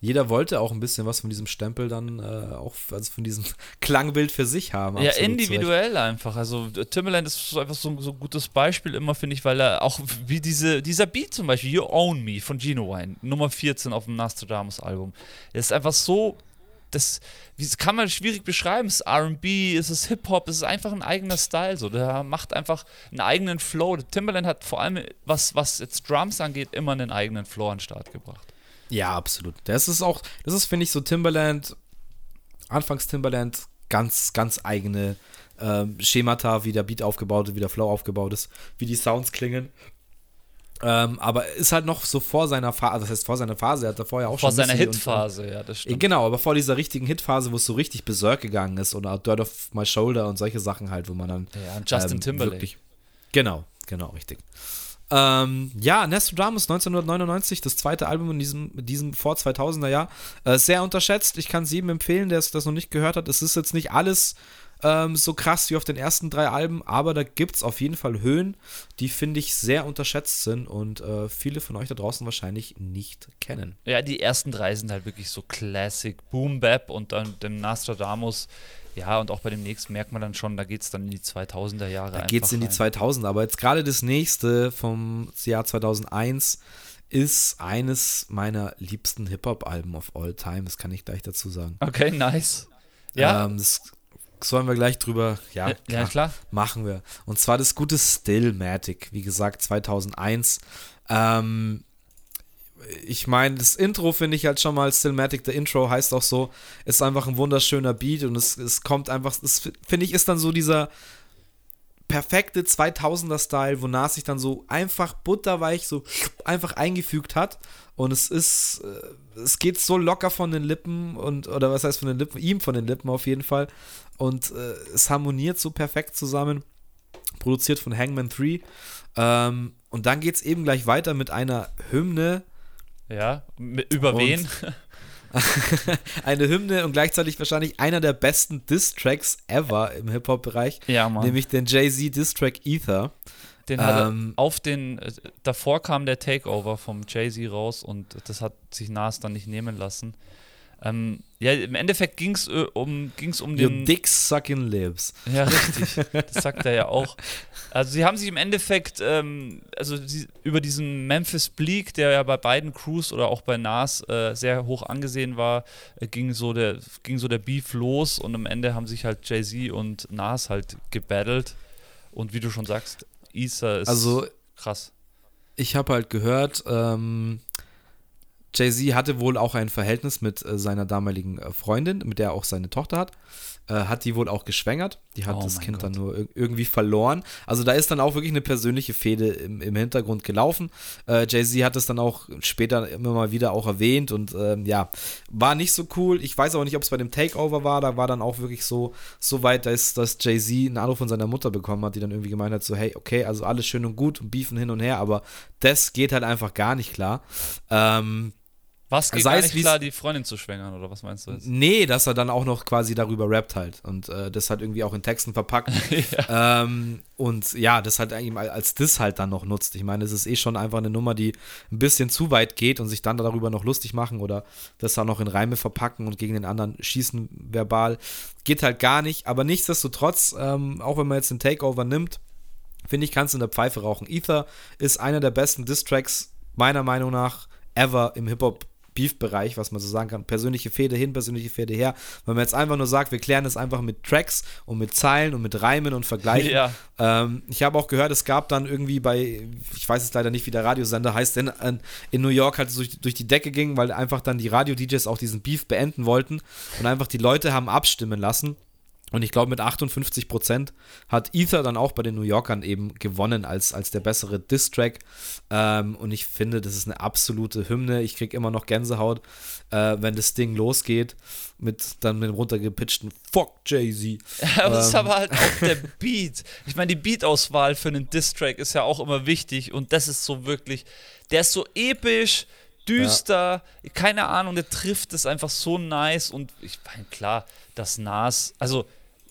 S1: jeder wollte auch ein bisschen was von diesem Stempel dann äh, auch, also von diesem (laughs) Klangbild für sich haben.
S2: Ja, individuell einfach. Also äh, Timbaland ist so einfach so, so ein gutes Beispiel immer, finde ich, weil er auch wie diese, dieser Beat zum Beispiel, You Own Me von Gino Wine, Nummer 14 auf dem Nostradamus-Album. Ist einfach so, das, das kann man schwierig beschreiben. Es ist RB, es ist Hip-Hop, es ist einfach ein eigener Style. So. Der macht einfach einen eigenen Flow. Timbaland hat vor allem, was, was jetzt Drums angeht, immer einen eigenen Flow an den Start gebracht.
S1: Ja, absolut. Das ist auch, das ist, finde ich, so Timberland, anfangs Timberland, ganz, ganz eigene ähm, Schemata, wie der Beat aufgebaut ist, wie der Flow aufgebaut ist, wie die Sounds klingen. Ähm, aber ist halt noch so vor seiner Phase, das heißt vor seiner Phase, er hat da vorher auch
S2: Vor
S1: schon
S2: seiner
S1: Missy und-
S2: Hitphase, ja, das stimmt.
S1: Genau, aber vor dieser richtigen Hitphase, wo es so richtig berserk gegangen ist oder Dirt of My Shoulder und solche Sachen halt, wo man dann
S2: Ja, und Justin
S1: ähm,
S2: Timberlake.
S1: Wirklich, genau, genau, richtig. Ähm, ja, Nostradamus 1999, das zweite Album in diesem, diesem vor 2000er Jahr. Äh, sehr unterschätzt. Ich kann es jedem empfehlen, der es das noch nicht gehört hat. Es ist jetzt nicht alles ähm, so krass wie auf den ersten drei Alben, aber da gibt es auf jeden Fall Höhen, die finde ich sehr unterschätzt sind und äh, viele von euch da draußen wahrscheinlich nicht kennen.
S2: Ja, die ersten drei sind halt wirklich so Classic, Boom Bap und dann dem Nostradamus. Ja, und auch bei dem nächsten merkt man dann schon, da geht es dann in die 2000er Jahre.
S1: Da geht es in die
S2: rein.
S1: 2000er, aber jetzt gerade das nächste vom Jahr 2001 ist eines meiner liebsten Hip-Hop-Alben of all time, das kann ich gleich dazu sagen.
S2: Okay, nice. Ja,
S1: Ähm, das sollen wir gleich drüber, ja,
S2: ja,
S1: klar,
S2: ja, klar.
S1: machen wir. Und zwar das gute Stillmatic, wie gesagt, 2001. Ähm, ich meine, das Intro finde ich halt schon mal Stillmatic, der Intro heißt auch so, ist einfach ein wunderschöner Beat und es, es kommt einfach, das finde ich ist dann so dieser perfekte 2000er-Style, wo Nas sich dann so einfach butterweich so einfach eingefügt hat und es ist, äh, es geht so locker von den Lippen und, oder was heißt von den Lippen, ihm von den Lippen auf jeden Fall und äh, es harmoniert so perfekt zusammen, produziert von Hangman 3 ähm, und dann geht es eben gleich weiter mit einer Hymne,
S2: Ja, über
S1: Und-
S2: wen? (laughs)
S1: eine Hymne und gleichzeitig wahrscheinlich einer der besten Diss-Tracks ever im Hip-Hop-Bereich,
S2: Ja, Mann.
S1: nämlich den Jay-Z Diss-Track Ether.
S2: Den
S1: ähm,
S2: auf den, äh, davor kam der Takeover vom Jay-Z raus und das hat sich Nas dann nicht nehmen lassen. Ähm, ja, im Endeffekt ging es äh, um, ging's um
S1: Your
S2: den.
S1: dick sucking lips.
S2: Ja, richtig. Das sagt er ja auch. Also sie haben sich im Endeffekt, ähm, also sie, über diesen Memphis Bleak, der ja bei beiden Crews oder auch bei Nas äh, sehr hoch angesehen war, äh, ging, so der, ging so der Beef los und am Ende haben sich halt Jay-Z und Nas halt gebattelt. Und wie du schon sagst, Issa ist
S1: Also
S2: krass.
S1: ich habe halt gehört, ähm, Jay-Z hatte wohl auch ein Verhältnis mit äh, seiner damaligen äh, Freundin, mit der er auch seine Tochter hat. Äh, hat die wohl auch geschwängert. Die hat
S2: Oh
S1: das Kind dann
S2: Gott.
S1: nur ir irgendwie verloren. Also da ist dann auch wirklich eine persönliche Fehde im, im Hintergrund gelaufen. Äh, Jay-Z hat es dann auch später immer mal wieder auch erwähnt und ähm, ja, war nicht so cool. Ich weiß auch nicht, ob es bei dem Takeover war. Da war dann auch wirklich so, so weit, dass, dass Jay-Z einen Anruf von seiner Mutter bekommen hat, die dann irgendwie gemeint hat, so hey, okay, also alles schön und gut und beefen hin und her, aber das geht halt einfach gar nicht klar. Ähm,
S2: Was geht
S1: Sei
S2: gar nicht klar, die Freundin zu schwängern, oder was meinst du jetzt?
S1: Nee, dass er dann auch noch quasi darüber rappt halt. Und äh, das halt irgendwie auch in Texten verpackt. (laughs) ähm, und ja, das halt eigentlich mal als Diss halt dann noch nutzt. Ich meine, es ist eh schon einfach eine Nummer, die ein bisschen zu weit geht und sich dann darüber noch lustig machen oder das dann noch in Reime verpacken und gegen den anderen schießen verbal. Geht halt gar nicht. Aber nichtsdestotrotz, ähm, auch wenn man jetzt den Takeover nimmt, finde ich, kannst du in der Pfeife rauchen. Ether ist einer der besten Diss-Tracks, meiner Meinung nach, ever im Hip-Hop. Beef-Bereich, was man so sagen kann. Persönliche Fehde hin, persönliche Fehde her. Wenn man jetzt einfach nur sagt, wir klären es einfach mit Tracks und mit Zeilen und mit Reimen und Vergleichen. (laughs)
S2: Ja.
S1: Ähm, ich habe auch gehört, es gab dann irgendwie bei, ich weiß es leider nicht, wie der Radiosender heißt, denn in, in New York halt durch, durch die Decke ging, weil einfach dann die Radio-DJs auch diesen Beef beenden wollten und einfach die Leute haben abstimmen lassen. Und ich glaube, mit 58 Prozent hat Ether dann auch bei den New Yorkern eben gewonnen als, als der bessere Diss-Track. Ähm, und ich finde, das ist eine absolute Hymne. Ich kriege immer noch Gänsehaut, äh, wenn das Ding losgeht mit dann mit dem runtergepitchten Fuck Jay-Z. (laughs)
S2: Aber das ist
S1: Ähm.
S2: aber halt auch der Beat. Ich meine, die Beat-Auswahl für einen Diss-Track ist ja auch immer wichtig und das ist so wirklich, der ist so episch, düster, keine Ahnung, der trifft es einfach so nice und ich meine, klar, das Nas, also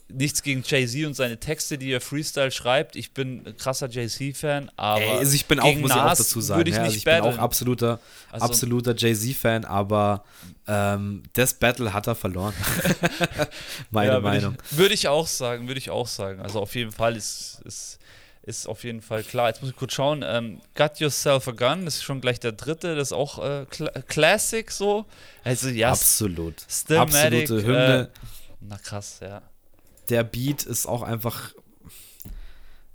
S2: nichts gegen Jay-Z und seine Texte, die er Freestyle schreibt. Ich bin ein krasser Jay-Z-Fan, aber
S1: Ey, also ich bin auch, muss ich auch dazu sagen,
S2: ich
S1: ja, also ich bin auch absoluter,
S2: Also-
S1: absoluter Jay-Z-Fan, aber ähm, das Battle hat er verloren. (laughs) Meine
S2: Ja,
S1: Meinung.
S2: Ich, würde ich auch sagen, würde ich auch sagen. Also auf jeden Fall ist, ist, ist auf jeden Fall klar. Jetzt muss ich kurz schauen. Ähm, Got Yourself a Gun, das ist schon gleich der dritte, das ist auch äh, Cla Classic so. Also ja,
S1: Absolut.
S2: Stillmatic,
S1: Absolute Hymne.
S2: Äh, na krass, ja.
S1: Der Beat ist auch einfach.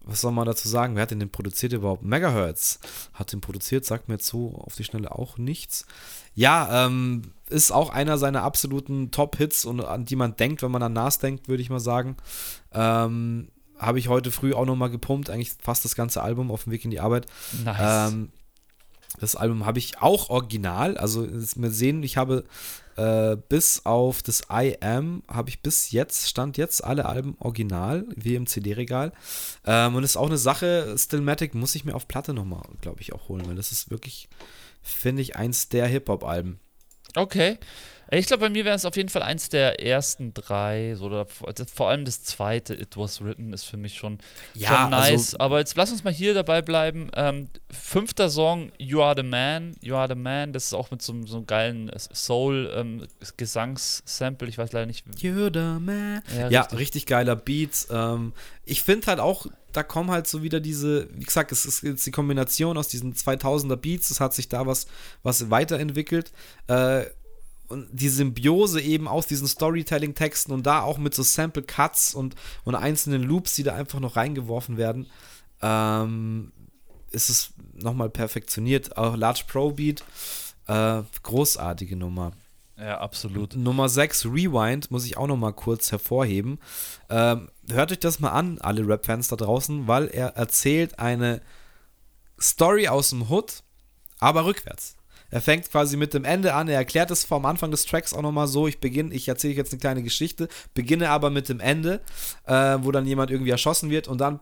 S1: Was soll man dazu sagen? Wer hat den denn produziert überhaupt? Megahertz hat den produziert, sagt mir jetzt so auf die Schnelle auch nichts. Ja, ähm, ist auch einer seiner absoluten Top-Hits und an die man denkt, wenn man an Nas denkt, würde ich mal sagen. Ähm, Habe ich heute früh auch nochmal gepumpt, eigentlich fast das ganze Album auf dem Weg in die Arbeit.
S2: Nice.
S1: Ähm, das Album habe ich auch original. Also wir sehen, ich habe äh, bis auf das I Am, habe ich bis jetzt, stand jetzt alle Alben original, wie im CD-Regal. Ähm, und ist auch eine Sache, Stillmatic muss ich mir auf Platte nochmal, glaube ich, auch holen, weil das ist wirklich, finde ich, eins der Hip-Hop-Alben.
S2: Okay. Ich glaube, bei mir wäre es auf jeden Fall eins der ersten drei. So, oder vor allem das zweite, It Was Written, ist für mich schon,
S1: Ja,
S2: schon nice.
S1: also-
S2: Aber jetzt lass uns mal hier dabei bleiben. Ähm, fünfter Song, You Are the Man. You Are the Man, das ist auch mit so, einem- so einem geilen Soul-Gesangssample. ich weiß leider nicht.
S1: You're the man.
S2: Ja,
S1: Ja,
S2: richtig.
S1: richtig, geiler Beat. Ähm, ich finde halt auch, da kommen halt so wieder diese, wie gesagt, es ist jetzt die Kombination aus diesen 2000er Beats, es hat sich da was, was weiterentwickelt. Äh, und die Symbiose eben aus diesen Storytelling-Texten und da auch mit so Sample-Cuts und, und einzelnen Loops, die da einfach noch reingeworfen werden, ähm, ist es nochmal perfektioniert. Auch Large Pro Beat, äh, großartige Nummer.
S2: Ja, absolut.
S1: Nummer 6, Rewind, muss ich auch noch mal kurz hervorheben. Ähm, hört euch das mal an, alle Rap-Fans da draußen, weil er erzählt eine Story aus dem Hood, aber rückwärts. Er fängt quasi mit dem Ende an, er erklärt es vom Anfang des Tracks auch nochmal so, ich beginne, ich erzähle jetzt eine kleine Geschichte, beginne aber mit dem Ende, äh, wo dann jemand irgendwie erschossen wird und dann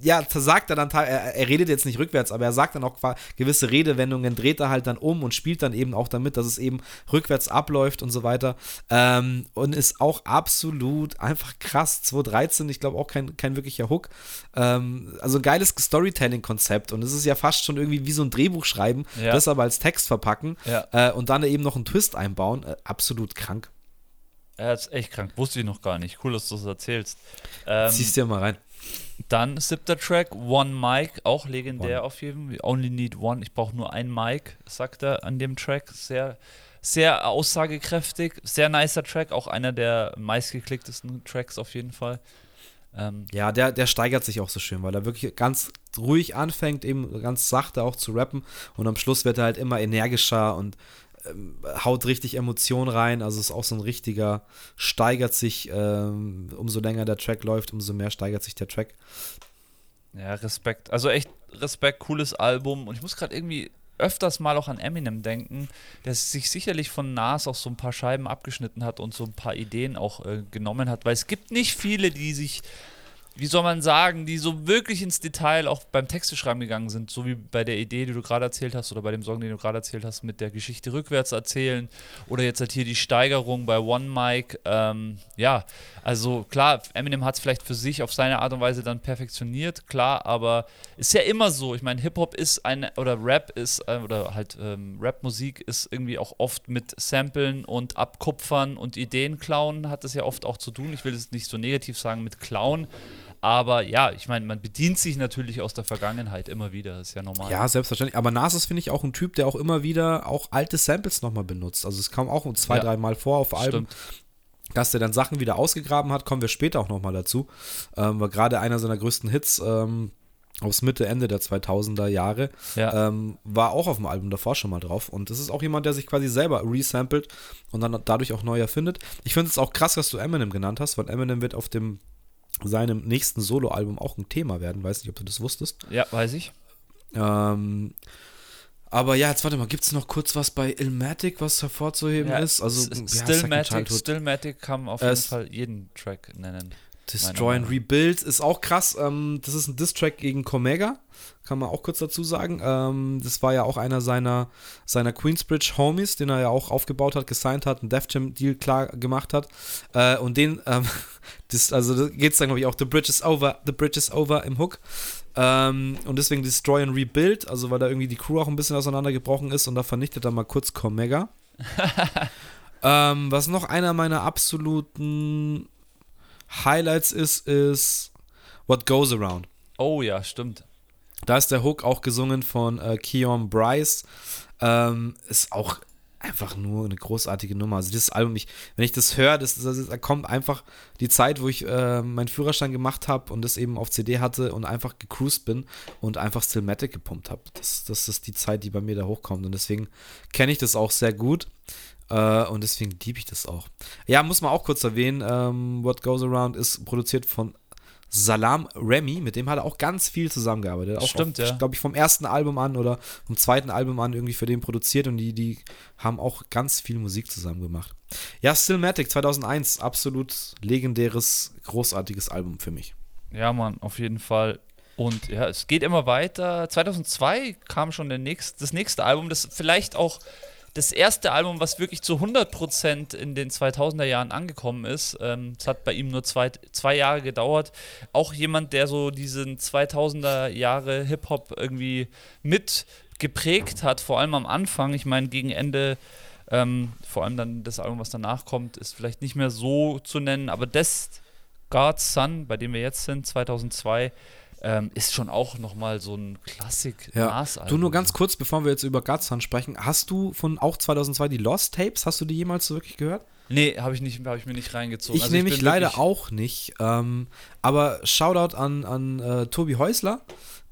S1: ja, sagt er dann, er, er, redet jetzt nicht rückwärts, aber er sagt dann auch gewisse Redewendungen, dreht er halt dann um und spielt dann eben auch damit, dass es eben rückwärts abläuft und so weiter. Ähm, und ist auch absolut einfach krass. 2013, ich glaube auch kein, kein wirklicher Hook. Ähm, also ein geiles Storytelling-Konzept und es ist ja fast schon irgendwie wie so ein Drehbuch schreiben, ja. das aber als Text verpacken ja. äh, und dann eben noch einen Twist einbauen. Äh, absolut krank.
S2: Er ist echt krank, wusste ich noch gar nicht. Cool, dass du das erzählst.
S1: Ähm, Ziehst dir mal rein.
S2: Dann siebter Track, One Mic, auch legendär one. auf jeden Fall. Only need one, ich brauche nur ein Mic, sagt er an dem Track. Sehr, sehr aussagekräftig, sehr nicer Track, auch einer der meistgeklicktesten Tracks auf jeden Fall.
S1: Ähm, ja, der, der steigert sich auch so schön, weil er wirklich ganz ruhig anfängt, eben ganz sachte auch zu rappen und am Schluss wird er halt immer energischer und haut richtig Emotionen rein. Also ist auch so ein richtiger, steigert sich, ähm, umso länger der Track läuft, umso mehr steigert sich der Track.
S2: Ja, Respekt. Also echt Respekt, cooles Album. Und ich muss gerade irgendwie öfters mal auch an Eminem denken, der sich sicherlich von Nas auch so ein paar Scheiben abgeschnitten hat und so ein paar Ideen auch äh, genommen hat, weil es gibt nicht viele, die sich wie soll man sagen, die so wirklich ins Detail auch beim Texteschreiben gegangen sind, so wie bei der Idee, die du gerade erzählt hast, oder bei dem Song, den du gerade erzählt hast, mit der Geschichte rückwärts erzählen, oder jetzt halt hier die Steigerung bei One Mic. Ähm, ja, also klar, Eminem hat es vielleicht für sich auf seine Art und Weise dann perfektioniert, klar, aber ist ja immer so. Ich meine, Hip-Hop ist eine, oder Rap ist, äh, oder halt ähm, Rap-Musik ist irgendwie auch oft mit Samplen und Abkupfern und Ideen klauen, hat das ja oft auch zu tun. Ich will es nicht so negativ sagen mit klauen. Aber ja, ich meine, man bedient sich natürlich aus der Vergangenheit immer wieder, das ist ja normal.
S1: Ja, selbstverständlich. Aber Nas ist, finde ich, auch ein Typ, der auch immer wieder auch alte Samples nochmal benutzt. Also es kam auch zwei, ja, dreimal vor auf Alben. Stimmt. Dass der dann Sachen wieder ausgegraben hat, kommen wir später auch nochmal dazu. Ähm, war gerade einer seiner größten Hits, ähm, aus Mitte, Ende der 2000er Jahre, ja. ähm, war auch auf dem Album davor schon mal drauf. Und das ist auch jemand, der sich quasi selber resampelt und dann dadurch auch neu erfindet. Ich finde es auch krass, dass du Eminem genannt hast, weil Eminem wird auf dem seinem nächsten Soloalbum auch ein Thema werden. Weiß nicht, ob du das wusstest.
S2: Ja, weiß ich.
S1: Ähm, aber ja, jetzt warte mal, gibt es noch kurz was bei Ilmatic, was hervorzuheben ja, ist? Also,
S2: Stillmatic, ja, Stillmatic kann man auf jeden Fall jeden Track nennen.
S1: Destroy and Rebuild ist auch krass. Ähm, das ist ein Diss-Track gegen Comega, kann man auch kurz dazu sagen. Ähm, das war ja auch einer seiner, seiner Queensbridge Homies, den er ja auch aufgebaut hat, gesigned hat, einen Def Jam Deal klar gemacht hat. Äh, und den, ähm, (laughs) das, also da geht es dann, glaube ich, auch The Bridge is Over, The Bridge is Over im Hook. Ähm, und deswegen Destroy and Rebuild, also weil da irgendwie die Crew auch ein bisschen auseinandergebrochen ist und da vernichtet er mal kurz Comega. (laughs) ähm, was noch einer meiner absoluten Highlights ist, ist What Goes Around.
S2: Oh ja, stimmt.
S1: Da ist der Hook auch gesungen von äh, Keon Bryce. Ähm, ist auch einfach nur eine großartige Nummer. Also dieses Album, ich, wenn ich das höre, das, das, da kommt einfach die Zeit, wo ich äh, meinen Führerschein gemacht habe und das eben auf CD hatte und einfach gecruised bin und einfach Stillmatic gepumpt habe. Das, das ist die Zeit, die bei mir da hochkommt und deswegen kenne ich das auch sehr gut. Äh, und deswegen liebe ich das auch. Ja, muss man auch kurz erwähnen, ähm, What Goes Around ist produziert von Salam Remy, mit dem hat er auch ganz viel zusammengearbeitet. Auch
S2: Stimmt,
S1: auf,
S2: ja.
S1: Glaube ich, vom ersten Album an oder vom zweiten Album an irgendwie für den produziert und die, die haben auch ganz viel Musik zusammen gemacht. Ja, Stillmatic 2001, absolut legendäres, großartiges Album für mich.
S2: Ja, Mann, auf jeden Fall. Und ja, es geht immer weiter. 2002 kam schon der nächst, das nächste Album, das vielleicht auch das erste Album, was wirklich zu 100% in den 2000er Jahren angekommen ist. Ähm, es hat bei ihm nur zwei, zwei Jahre gedauert. Auch jemand, der so diesen 2000er Jahre Hip-Hop irgendwie mit geprägt hat, vor allem am Anfang. Ich meine, gegen Ende, ähm, vor allem dann das Album, was danach kommt, ist vielleicht nicht mehr so zu nennen, aber das God's Son, bei dem wir jetzt sind, 2002, ähm, ist schon auch nochmal so ein klassik
S1: ja. Du nur ganz kurz, bevor wir jetzt über Godson sprechen, hast du von auch 2002 die Lost Tapes, hast du die jemals so wirklich gehört?
S2: Nee, habe ich, nicht, hab ich mir nicht reingezogen.
S1: Ich also nehme mich leider auch nicht. Ähm, aber Shoutout an, an äh, Tobi Häusler.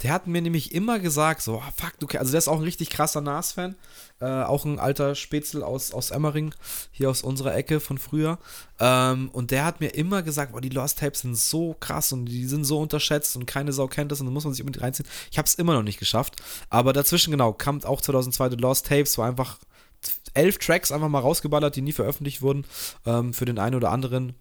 S1: Der hat mir nämlich immer gesagt, so, oh, fuck, du, also der ist auch ein richtig krasser Nas-Fan. Äh, auch ein alter Spätzle aus, aus Emmering, hier aus unserer Ecke von früher. Ähm, und der hat mir immer gesagt, boah, die Lost Tapes sind so krass und die sind so unterschätzt und keine Sau kennt das und da muss man sich unbedingt reinziehen. Ich habe es immer noch nicht geschafft. Aber dazwischen, genau, kam auch 2002 die Lost Tapes, war einfach elf Tracks einfach mal rausgeballert, die nie veröffentlicht wurden. Ähm, für den einen oder anderen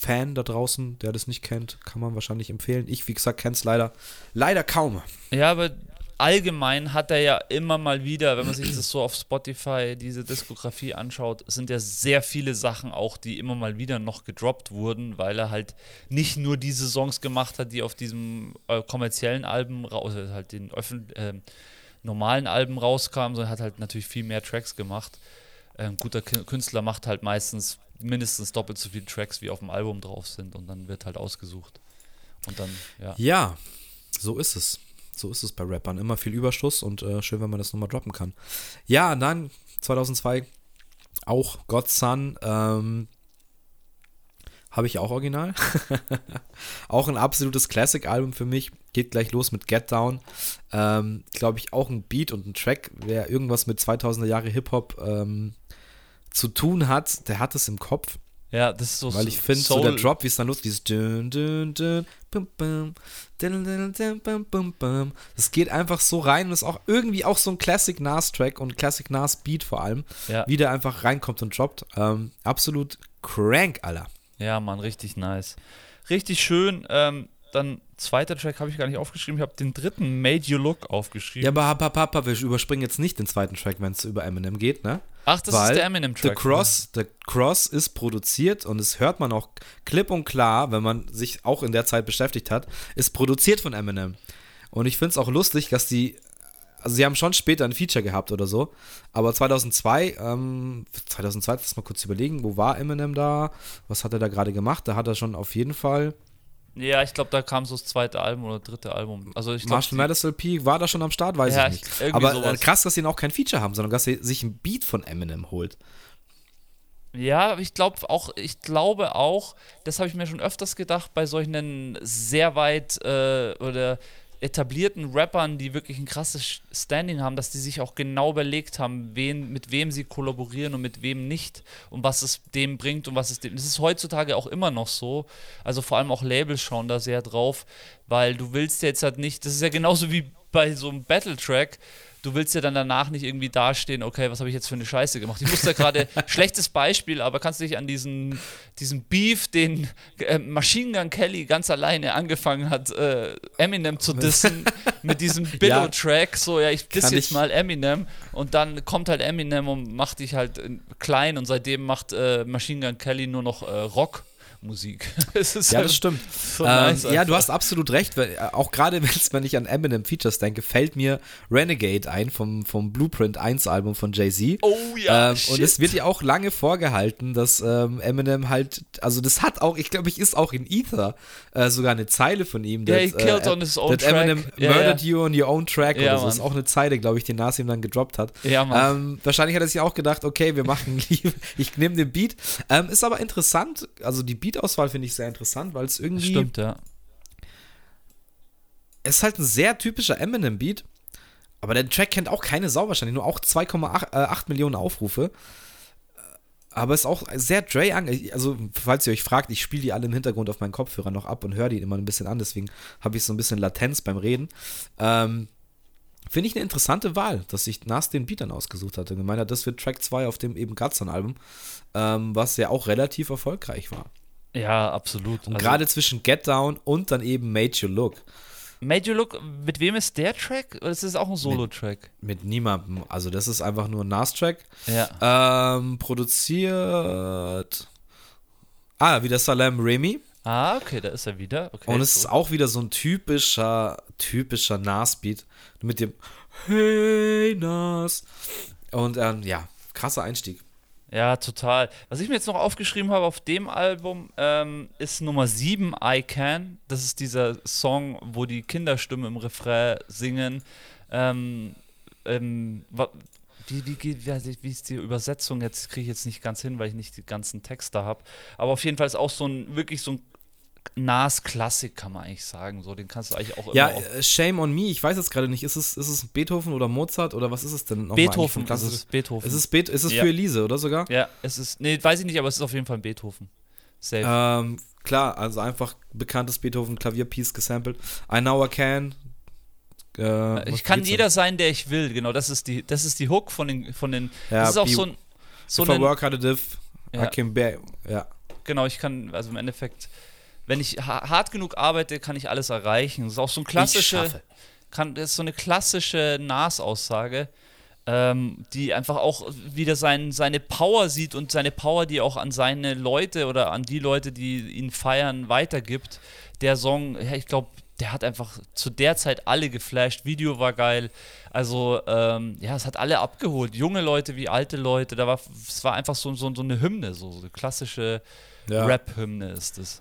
S1: Fan da draußen, der das nicht kennt, kann man wahrscheinlich empfehlen. Ich, wie gesagt, kenne es leider, leider kaum.
S2: Ja, aber allgemein hat er ja immer mal wieder, wenn man sich das so auf Spotify, diese Diskografie anschaut, sind ja sehr viele Sachen auch, die immer mal wieder noch gedroppt wurden, weil er halt nicht nur diese Songs gemacht hat, die auf diesem äh, kommerziellen Alben, also halt den äh, normalen Alben rauskamen, sondern hat halt natürlich viel mehr Tracks gemacht. Ein guter Künstler macht halt meistens mindestens doppelt so viele Tracks, wie auf dem Album drauf sind und dann wird halt ausgesucht. Und dann, ja.
S1: Ja, so ist es. So ist es bei Rappern. Immer viel Überschuss und äh, schön, wenn man das nochmal droppen kann. Ja, dann 2002 auch God's Son. Ähm, habe ich auch original. (laughs) auch ein absolutes Classic-Album für mich. Geht gleich los mit Get Down. Ähm, Glaube ich auch ein Beat und ein Track. Wer irgendwas mit 2000er Jahre Hip-Hop ähm, zu tun hat, der hat es im Kopf.
S2: Ja, das ist so
S1: Weil ich finde, so der Drop, wie es dann los, dieses dün, dün, dün, bum, bum, dün, dün, dün, bum, bum, bum. Das geht einfach so rein und ist auch irgendwie auch so ein Classic Nas-Track und Classic Nas-Beat vor allem,
S2: ja.
S1: wie der einfach reinkommt und droppt. Ähm, absolut crank, Alter.
S2: Ja, Mann, richtig nice. Richtig schön. Ähm, dann zweiter Track habe ich gar nicht aufgeschrieben. Ich habe den dritten Made You Look aufgeschrieben.
S1: Ja, aber Papa, wir überspringen jetzt nicht den zweiten Track, wenn es über Eminem geht, ne?
S2: Ach, das
S1: Weil
S2: ist der Eminem-Track.
S1: The Cross, The Cross ist produziert und das hört man auch klipp und klar, wenn man sich auch in der Zeit beschäftigt hat, ist produziert von Eminem. Und ich finde es auch lustig, dass die, also sie haben schon später ein Feature gehabt oder so, aber 2002, ähm, 2002, lass mal kurz überlegen, wo war Eminem da? Was hat er da gerade gemacht? Da hat er schon auf jeden Fall
S2: ja, ich glaube, da kam so das zweite Album oder dritte Album. Also ich glaub,
S1: Marshall Mathers LP war da schon am Start, weiß
S2: ja,
S1: ich nicht.
S2: Aber
S1: äh, krass, dass sie auch kein Feature haben, sondern dass sie sich ein Beat von Eminem holt.
S2: Ja, ich glaube auch, ich glaube auch, das habe ich mir schon öfters gedacht, bei solchen sehr weit äh, oder etablierten Rappern, die wirklich ein krasses Standing haben, dass die sich auch genau überlegt haben, wen, mit wem sie kollaborieren und mit wem nicht und was es dem bringt und was es dem. Das ist heutzutage auch immer noch so. Also vor allem auch Labels schauen da sehr drauf, weil du willst jetzt halt nicht, das ist ja genauso wie bei so einem Battle-Track du willst ja dann danach nicht irgendwie dastehen, okay, was habe ich jetzt für eine Scheiße gemacht. Ich muss da gerade, (laughs) schlechtes Beispiel, aber kannst du dich an diesen, diesen Beef, den äh, Machine Gun Kelly ganz alleine angefangen hat, äh, Eminem zu dissen, mit diesem (laughs) Billow-Track, so, ja, ich diss jetzt mal Eminem und dann kommt halt Eminem und macht dich halt äh, klein und seitdem macht äh, Machine Gun Kelly nur noch äh, Rock. Musik. (laughs)
S1: ja, das halt stimmt. So ähm, nice ja, du hast absolut recht. Weil, äh, auch gerade (laughs) wenn ich an Eminem Features denke, fällt mir Renegade ein vom, vom Blueprint 1 Album von Jay-Z.
S2: Oh ja.
S1: Ähm, und es wird ja auch lange vorgehalten, dass ähm, Eminem halt, also das hat auch, ich glaube, ich ist auch in Ether äh, sogar eine Zeile von ihm.
S2: Ja, yeah, he killed äh, on his own
S1: track. Eminem yeah, murdered yeah. you on your own track ja, oder so. Das ist auch eine Zeile, glaube ich, die Nas ihm dann gedroppt hat.
S2: Ja, Mann.
S1: Ähm, wahrscheinlich hat er sich auch gedacht, okay, wir machen, (laughs) ich nehme den Beat. Ähm, ist aber interessant, also die Beat Beat-Auswahl finde ich sehr interessant, weil es irgendwie.
S2: Stimmt, ja.
S1: Es ist halt ein sehr typischer Eminem-Beat, aber der Track kennt auch keine Sau wahrscheinlich, nur auch 2,8 äh, Millionen Aufrufe. Aber ist auch sehr Dre an. Also, falls ihr euch fragt, ich spiele die alle im Hintergrund auf meinen Kopfhörer noch ab und höre die immer ein bisschen an, deswegen habe ich so ein bisschen Latenz beim Reden. Ähm, Finde ich eine interessante Wahl, dass sich Nas den Beat dann ausgesucht hatte. Gemeint hat, das wird Track 2 auf dem eben Gutzon-Album, ähm, was ja auch relativ erfolgreich war.
S2: Ja, absolut.
S1: Und also, gerade zwischen Get Down und dann eben Made You Look.
S2: Made You Look, mit wem ist der Track? Oder ist das auch ein Solo-Track?
S1: Mit, mit, niemandem. Also, das ist einfach nur ein Nas-Track.
S2: Ja.
S1: Ähm, produziert. Ah, wieder Salem Remy.
S2: Ah, okay, da ist er wieder. Okay,
S1: und es so. ist auch wieder so ein typischer, typischer Nas-Beat. Mit dem Hey Nas. Und ähm, ja, krasser Einstieg.
S2: Ja, total. Was ich mir jetzt noch aufgeschrieben habe auf dem Album, ähm, ist Nummer 7, I Can. Das ist dieser Song, wo die Kinderstimmen im Refrain singen. Ähm, ähm, wie, wie, wie, wie ist die Übersetzung? Jetzt kriege ich jetzt nicht ganz hin, weil ich nicht die ganzen Texte habe. Aber auf jeden Fall ist auch so ein wirklich so ein Nas Klassik, kann man eigentlich sagen. So, den kannst du eigentlich auch
S1: ja, immer. Ja, äh, Shame on Me, ich weiß jetzt gerade nicht. Ist es, ist es Beethoven oder Mozart oder was ist es denn?
S2: Beethoven, ist es Beethoven.
S1: Ist es, Be ist es ja. für Elise, oder sogar?
S2: Ja, es ist, nee, weiß ich nicht, aber es ist auf jeden Fall ein Beethoven.
S1: Safe. Ähm, klar, also einfach bekanntes Beethoven-Klavierpiece gesampelt. I Know I Can.
S2: Äh, ich kann jeder sein, der ich will, genau. Das ist die, das ist die Hook von den, von den. Ja, das ist auch so ein. So
S1: if I work hard if, ja. I can bear. Ja.
S2: genau, ich kann, also im Endeffekt, wenn ich hart genug arbeite, kann ich alles erreichen. Das ist auch so ein klassische, kann, das ist so eine klassische Nas-Aussage, ähm, die einfach auch wieder sein, seine Power sieht und seine Power, die auch an seine Leute oder an die Leute, die ihn feiern, weitergibt. Der Song, ja, ich glaube, der hat einfach zu der Zeit alle geflasht. Video war geil. Also, ähm, ja, es hat alle abgeholt. Junge Leute wie alte Leute. Da war, es war einfach so, so, so eine Hymne, so, so eine klassische ja. Rap-Hymne ist es.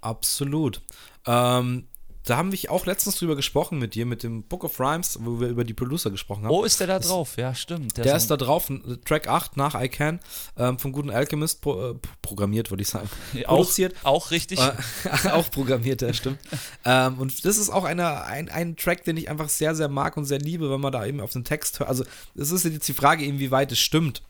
S1: Absolut. Ähm, da haben wir auch letztens drüber gesprochen mit dir, mit dem Book of Rhymes, wo wir über die Producer gesprochen haben.
S2: Oh, ist der da drauf? Ja, stimmt.
S1: Der, der ist da drauf, Track 8 nach I Can, ähm, vom guten Alchemist pro, äh, programmiert, würde ich sagen. (laughs)
S2: Produziert. Auch, auch richtig.
S1: Äh, (laughs) auch programmiert, ja, stimmt. ähm, und das ist auch eine, ein, ein Track, den ich einfach sehr, sehr mag und sehr liebe, wenn man da eben auf den Text hört. Also, es ist jetzt die Frage, inwieweit es stimmt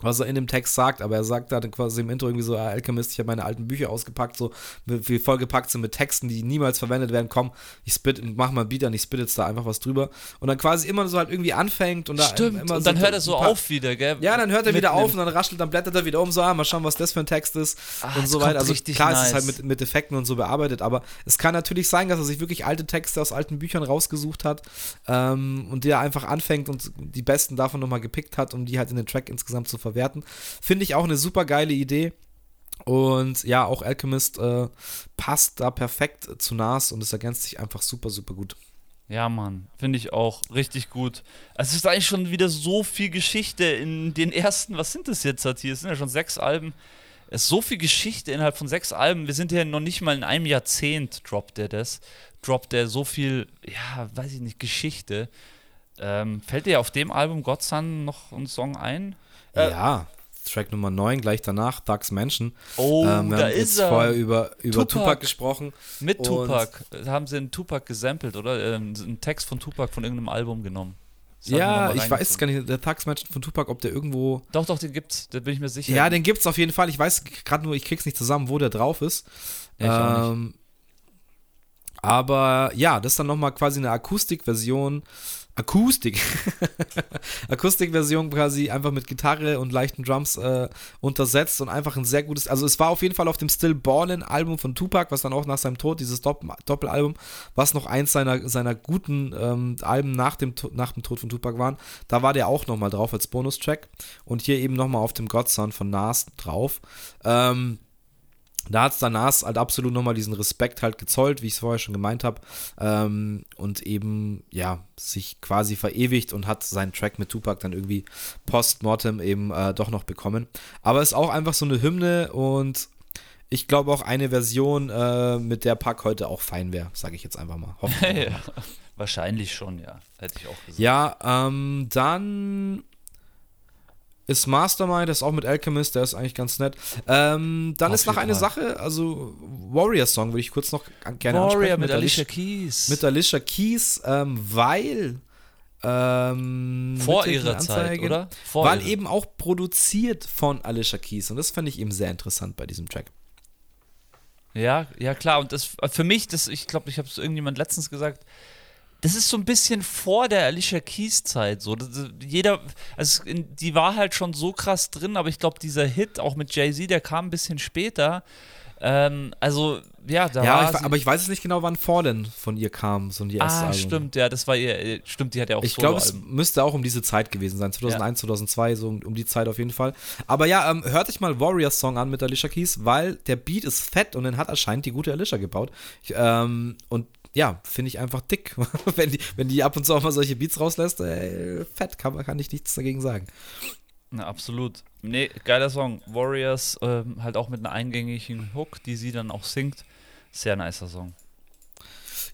S1: was er in dem Text sagt, aber er sagt da quasi im Intro irgendwie so, ah, Alchemist, ich habe meine alten Bücher ausgepackt, so wie vollgepackt sind mit Texten, die niemals verwendet werden, komm, ich spit, mach mal ein Beat an, ich spit jetzt da einfach was drüber und dann quasi immer so halt irgendwie anfängt und da
S2: Stimmt, und so dann hört er so auf wieder, gell?
S1: Ja, dann hört er wieder auf und dann raschelt, dann blättert er wieder um, so, ah, mal schauen, was das für ein Text ist ah, und so weiter. Also klar, nice. es ist halt mit, mit Effekten und so bearbeitet, aber es kann natürlich sein, dass er sich wirklich alte Texte aus alten Büchern rausgesucht hat ähm, und der einfach anfängt und die besten davon nochmal gepickt hat, um die halt in den Track insgesamt zu verwerten. Finde ich auch eine super geile Idee. Und ja, auch Alchemist äh, passt da perfekt zu Nas und es ergänzt sich einfach super, super gut.
S2: Ja, Mann, finde ich auch richtig gut. Es ist eigentlich schon wieder so viel Geschichte in den ersten, was sind das jetzt hier? Es sind ja schon sechs Alben. Es ist so viel Geschichte innerhalb von sechs Alben. Wir sind ja noch nicht mal in einem Jahrzehnt, droppt er das. Droppt er so viel, ja, weiß ich nicht, Geschichte. Ähm, fällt dir auf dem Album God Son noch ein Song ein?
S1: Äh, ja, Track Nummer 9, gleich danach, Ducks Mansion.
S2: Oh, ähm, wir da haben ist jetzt er.
S1: vorher über, über Tupac. Tupac gesprochen.
S2: Mit Tupac. Haben sie einen Tupac gesampelt, oder? Ähm, einen Text von Tupac von irgendeinem Album genommen.
S1: Ja, ich weiß gar nicht, der Thugs Mansion von Tupac, ob der irgendwo.
S2: Doch, doch, den gibt's, da bin ich mir sicher.
S1: Ja, den gibt's auf jeden Fall. Ich weiß gerade nur, ich krieg's nicht zusammen, wo der drauf ist. Ja, ähm, aber ja, das ist dann nochmal quasi eine Akustikversion Akustik. (laughs) Akustikversion quasi einfach mit Gitarre und leichten Drums äh, untersetzt und einfach ein sehr gutes. Also es war auf jeden Fall auf dem Still Ballin Album von Tupac, was dann auch nach seinem Tod, dieses Dopp Doppelalbum, was noch eins seiner, seiner guten ähm, Alben nach dem, nach dem Tod von Tupac waren. Da war der auch nochmal drauf als Bonustrack und hier eben nochmal auf dem Godson von Nas drauf. Ähm, da hat es danach halt absolut nochmal diesen Respekt halt gezollt, wie ich es vorher schon gemeint habe. Ähm, und eben, ja, sich quasi verewigt und hat seinen Track mit Tupac dann irgendwie post-mortem eben äh, doch noch bekommen. Aber es ist auch einfach so eine Hymne und ich glaube auch eine Version, äh, mit der Pack heute auch fein wäre, sage ich jetzt (laughs) einfach mal.
S2: ja, wahrscheinlich schon, ja. Hätte ich auch
S1: gesagt. Ja, ähm, dann ist Mastermind, das ist auch mit Alchemist, der ist eigentlich ganz nett. Ähm, dann Auf ist noch eine Sache, also Warrior Song würde ich kurz noch gerne
S2: Warrior ansprechen. mit, mit Alicia Keys.
S1: Mit Alicia Keys, ähm, weil ähm,
S2: vor ihrer Zeit, oder?
S1: Vor weil ihre. eben auch produziert von Alicia Keys und das fand ich eben sehr interessant bei diesem Track.
S2: Ja, ja klar und das für mich, das ich glaube, ich habe es irgendjemand letztens gesagt, das ist so ein bisschen vor der Alicia Keys Zeit. So. jeder, also die war halt schon so krass drin, aber ich glaube, dieser Hit auch mit Jay-Z, der kam ein bisschen später. Ähm, also, ja, da
S1: ja, war. Ich, aber ich weiß es nicht genau, wann Fallen von ihr kam, so ein
S2: erstes Ah, Album. stimmt, ja, das war ihr, äh, stimmt, die hat ja auch
S1: Ich glaube, es müsste auch um diese Zeit gewesen sein, 2001, ja. 2002, so um, um, die Zeit auf jeden Fall. Aber ja, ähm, hört euch mal Warriors Song an mit Alicia Keys, weil der Beat ist fett und den hat anscheinend die gute Alicia gebaut. Ich, ähm, und ja, finde ich einfach dick. (laughs) wenn, die, wenn die ab und zu auch mal solche Beats rauslässt, ey, fett, kann, kann ich nichts dagegen sagen.
S2: Na, absolut. Nee, geiler Song. Warriors, ähm, halt auch mit einer eingängigen Hook, die sie dann auch singt. Sehr nicer Song.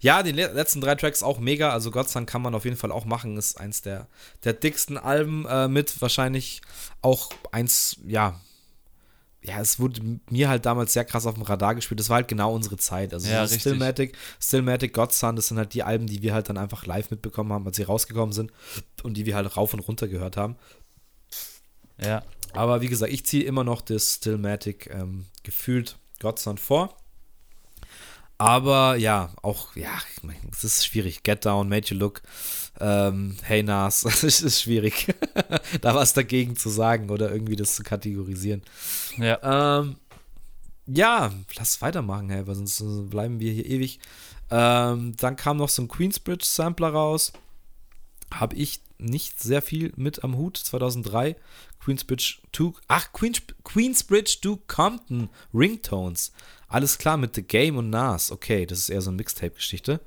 S1: Ja, die letzten drei Tracks auch mega. Also Gott sei Dank kann man auf jeden Fall auch machen. Ist eins der, der dicksten Alben äh, mit. Wahrscheinlich auch eins, ja, ja, es wurde mir halt damals sehr krass auf dem Radar gespielt. Das war halt genau unsere Zeit. Also
S2: ja,
S1: so Stillmatic, Stillmatic, Godson, das sind halt die Alben, die wir halt dann einfach live mitbekommen haben, als sie rausgekommen sind und die wir halt rauf und runter gehört haben.
S2: Ja.
S1: Aber wie gesagt, ich ziehe immer noch das Stillmatic ähm, gefühlt Godson vor. Aber ja, auch, ja, es ist schwierig. Get Down, Made You Look, ähm, Hey Nas, (laughs) es ist schwierig, (laughs) da was dagegen zu sagen oder irgendwie das zu kategorisieren.
S2: Ja.
S1: Ähm, Ja, lass weitermachen, hey, weil sonst bleiben wir hier ewig. Ähm, dann kam noch so ein Queensbridge Sampler raus. Habe ich nicht sehr viel mit am Hut. 2003 Queensbridge 2. Ach, Queens, Queensbridge Duke Compton Ringtones. Alles klar mit The Game und Nas. Okay, das ist eher so eine Mixtape-Geschichte.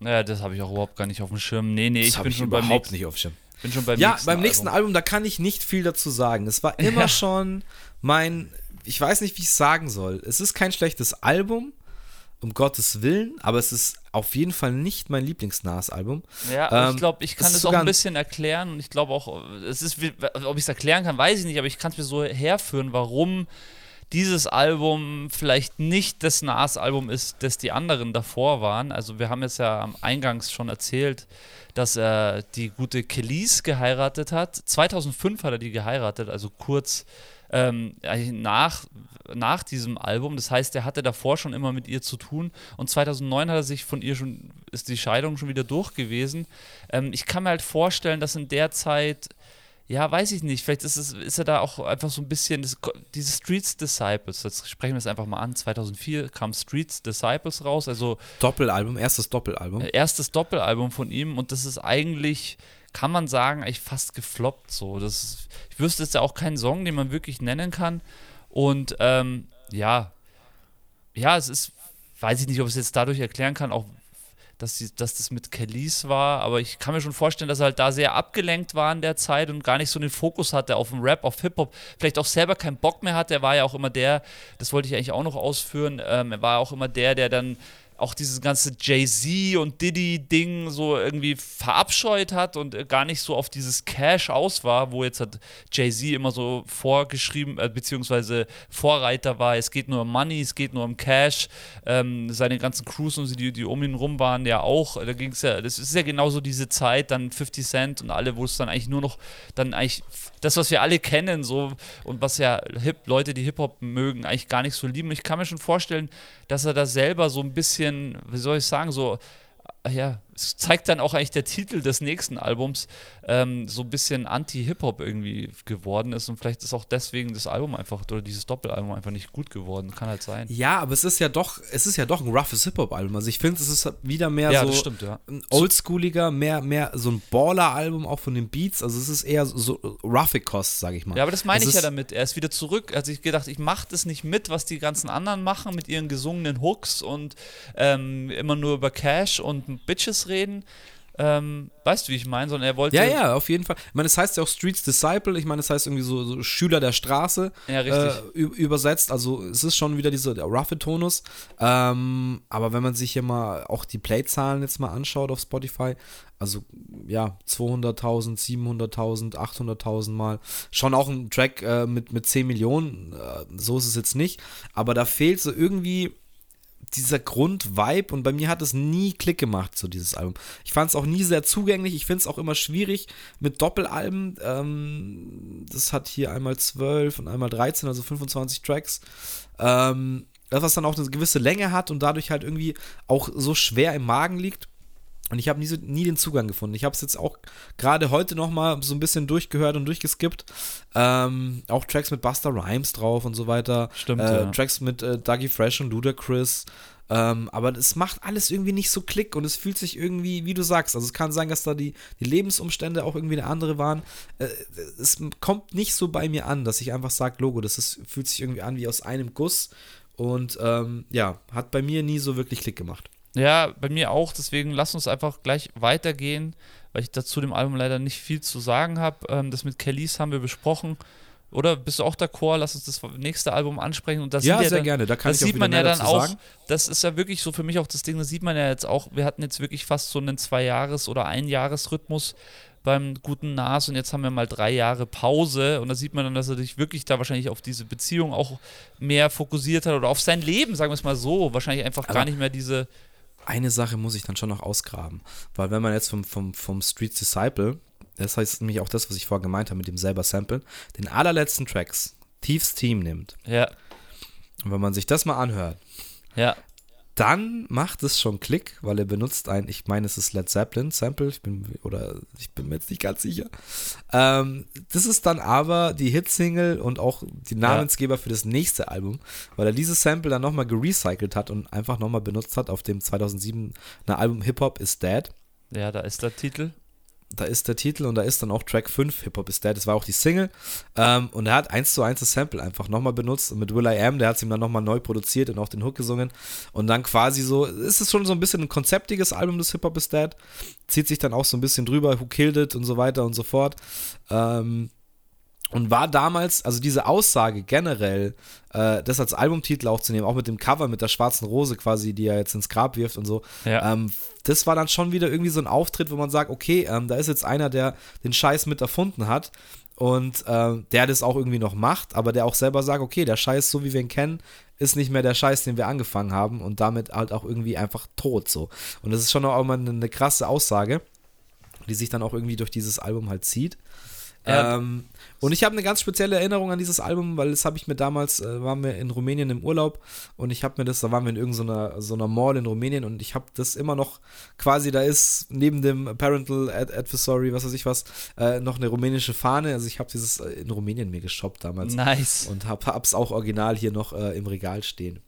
S2: Ja, das habe ich auch überhaupt gar nicht auf dem Schirm. Nee, nee,
S1: Das
S2: ich bin
S1: ich
S2: schon beim
S1: überhaupt
S2: nächsten,
S1: nicht auf dem Schirm.
S2: bin schon beim
S1: Ja,
S2: nächsten
S1: beim nächsten
S2: Album.
S1: Album, da kann ich nicht viel dazu sagen. Es war (laughs) immer
S2: Ja.
S1: schon mein, ich weiß nicht, wie ich es sagen soll. Es ist kein schlechtes Album, um Gottes Willen, aber es ist auf jeden Fall nicht mein Lieblings-Nas-Album.
S2: Ja,
S1: Ähm,
S2: ich glaube, ich kann
S1: es
S2: auch ein bisschen erklären und ich glaube auch, es ist, ob ich es erklären kann, weiß ich nicht, aber ich kann es mir so herführen, warum dieses Album vielleicht nicht das Nas-Album ist, das die anderen davor waren. Also wir haben jetzt ja am Eingangs schon erzählt, dass er die gute Kelis geheiratet hat. 2005 hat er die geheiratet, also kurz ähm, nach, nach diesem Album. Das heißt, er hatte davor schon immer mit ihr zu tun. Und 2009 hat er sich von ihr schon, ist die Scheidung schon wieder durch gewesen. Ähm, ich kann mir halt vorstellen, dass in der Zeit, ja, weiß ich nicht, vielleicht ist, es, ist er da auch einfach so ein bisschen, das, diese Streets Disciples, jetzt sprechen wir es einfach mal an. 2004 kam Streets Disciples raus, also
S1: Doppelalbum, erstes Doppelalbum.
S2: äh, erstes Doppelalbum von ihm und das ist eigentlich, kann man sagen, eigentlich fast gefloppt so. Das ist, ich wüsste jetzt ja auch keinen Song, den man wirklich nennen kann. Und ähm, ja, ja, es ist, weiß ich nicht, ob ich es jetzt dadurch erklären kann, auch dass, die, dass das mit Kelis war, aber ich kann mir schon vorstellen, dass er halt da sehr abgelenkt war in der Zeit und gar nicht so den Fokus hatte auf den Rap, auf Hip-Hop, vielleicht auch selber keinen Bock mehr hatte. Er war ja auch immer der, das wollte ich eigentlich auch noch ausführen, ähm, er war auch immer der, der dann auch dieses ganze Jay-Z und Diddy-Ding so irgendwie verabscheut hat und äh, gar nicht so auf dieses Cash aus war, wo jetzt hat Jay-Z immer so vorgeschrieben, äh, beziehungsweise Vorreiter war, es geht nur um Money, es geht nur um Cash. Ähm, seine ganzen Crews und die, die um ihn rum waren, ja auch. Da ging es ja, das ist ja genauso diese Zeit, dann 50 Cent und alle, wo es dann eigentlich nur noch, dann eigentlich das, was wir alle kennen, so und was ja Hip, Leute, die Hip-Hop mögen, eigentlich gar nicht so lieben. Ich kann mir schon vorstellen, dass er da selber so ein bisschen, wie soll ich sagen, so, ja, es zeigt dann auch eigentlich der Titel des nächsten Albums, ähm, so ein bisschen anti-Hip-Hop irgendwie geworden ist und vielleicht ist auch deswegen das Album einfach oder dieses Doppelalbum einfach nicht gut geworden. Kann halt sein.
S1: Ja, aber es ist ja doch, es ist ja doch ein roughes Hip-Hop-Album. Also ich finde, es ist wieder mehr
S2: Ja,
S1: so
S2: stimmt, ja.
S1: ein oldschooliger, mehr, mehr so ein Baller-Album auch von den Beats. Also es ist eher so, so roughig Kost, sag ich mal.
S2: Ja, aber das meine
S1: Es
S2: ich ja damit. Er ist wieder zurück. Hat sich gedacht, ich mache das nicht mit, was die ganzen anderen machen mit ihren gesungenen Hooks und ähm, immer nur über Cash und Bitches reden. Ähm, weißt du, wie ich meine? Sondern er wollte.
S1: Ja, ja, auf jeden Fall. Ich meine, es heißt ja auch Streets Disciple. Ich meine, es heißt irgendwie so, so Schüler der Straße
S2: Ja, richtig.
S1: äh, übersetzt. Also es ist schon wieder dieser roughe Tonus. Ähm, aber wenn man sich hier mal auch die Playzahlen jetzt mal anschaut auf Spotify, also ja, 200.000, 700.000, 800.000 Mal. Schon auch ein Track äh, mit, mit 10 Millionen. Äh, so ist es jetzt nicht. Aber da fehlt so irgendwie dieser Grundvibe und bei mir hat es nie Klick gemacht, so dieses Album. Ich fand es auch nie sehr zugänglich. Ich finde es auch immer schwierig mit Doppelalben. Ähm, das hat hier einmal 12 und einmal 13, also 25 Tracks. Ähm, das, was dann auch eine gewisse Länge hat und dadurch halt irgendwie auch so schwer im Magen liegt. Und ich habe nie, so, nie den Zugang gefunden. Ich habe es jetzt auch gerade heute noch mal so ein bisschen durchgehört und durchgeskippt. Ähm, auch Tracks mit Buster Rhymes drauf und so weiter.
S2: Stimmt,
S1: äh,
S2: ja.
S1: Tracks mit äh, Dougie Fresh und Ludacris. Ähm, aber das macht alles irgendwie nicht so Klick und es fühlt sich irgendwie, wie du sagst, also es kann sein, dass da die, die Lebensumstände auch irgendwie eine andere waren. Äh, es kommt nicht so bei mir an, dass ich einfach sage, Logo, das ist, fühlt sich irgendwie an wie aus einem Guss und ähm, ja, hat bei mir nie so wirklich Klick gemacht.
S2: Ja, bei mir auch. Deswegen lass uns einfach gleich weitergehen, weil ich dazu dem Album leider nicht viel zu sagen habe. Ähm, das mit Kellys haben wir besprochen. Oder bist du auch d'accord? Lass uns das nächste Album ansprechen. Und das
S1: Ja, sehr
S2: dann,
S1: gerne. Da kann
S2: das
S1: ich
S2: sieht man ja dann auch.
S1: sagen.
S2: Das ist ja wirklich so für mich auch das Ding. Das sieht man ja jetzt auch. Wir hatten jetzt wirklich fast so einen Zwei-Jahres- oder Ein-Jahres-Rhythmus beim guten Nas und jetzt haben wir mal drei Jahre Pause und da sieht man dann, dass er sich wirklich da wahrscheinlich auf diese Beziehung auch mehr fokussiert hat oder auf sein Leben, sagen wir es mal so. Wahrscheinlich einfach gar
S1: Aber-
S2: nicht mehr diese.
S1: Eine Sache muss ich dann schon noch ausgraben. Weil wenn man jetzt vom, vom, vom Streets Disciple, das heißt nämlich auch das, was ich vorher gemeint habe mit dem selber Sample, den allerletzten Tracks, Thieves Team nimmt.
S2: Ja,
S1: Und wenn man sich das mal anhört,
S2: ja.
S1: Dann macht es schon Klick, weil er benutzt ein, ich meine, es ist Led Zeppelin Sample, ich bin, oder ich bin mir jetzt nicht ganz sicher. Ähm, das ist dann aber die Hitsingle und auch die Namensgeber ja. für das nächste Album, weil er dieses Sample dann nochmal gerecycelt hat und einfach nochmal benutzt hat auf dem 2007er Album Hip Hop is Dead.
S2: Ja, da ist der Titel
S1: da ist der Titel und da ist dann auch Track 5, Hip Hop is Dead, das war auch die Single. Ähm, und er hat eins zu eins das Sample einfach nochmal benutzt und mit Will I Am, der hat es ihm dann nochmal neu produziert und auch den Hook gesungen. Und dann quasi so, ist es schon so ein bisschen ein konzeptiges Album des Hip Hop is Dead. Zieht sich dann auch so ein bisschen drüber, Who Killed It und so weiter und so fort. Ähm, und war damals, also diese Aussage generell, äh, das als Albumtitel auch zu nehmen, auch mit dem Cover mit der schwarzen Rose quasi, die er jetzt ins Grab wirft und so, ja. ähm, das war dann schon wieder irgendwie so ein Auftritt, wo man sagt, okay, ähm, da ist jetzt einer, der den Scheiß mit erfunden hat und äh, der das auch irgendwie noch macht, aber der auch selber sagt, okay, der Scheiß, so wie wir ihn kennen, ist nicht mehr der Scheiß, den wir angefangen haben und damit halt auch irgendwie einfach tot so. Und das ist schon auch immer eine, eine krasse Aussage, die sich dann auch irgendwie durch dieses Album halt zieht. Ähm, und ich habe eine ganz spezielle Erinnerung an dieses Album, weil das habe ich mir damals, äh, waren wir in Rumänien im Urlaub und ich habe mir das, da waren wir in irgendeiner so einer Mall in Rumänien und ich habe das immer noch quasi, da ist neben dem Parental Ad Advisory, was weiß ich was, äh, noch eine rumänische Fahne. Also ich habe dieses äh, in Rumänien mir geshoppt damals.
S2: Nice.
S1: Und habe es auch original hier noch äh, im Regal stehen.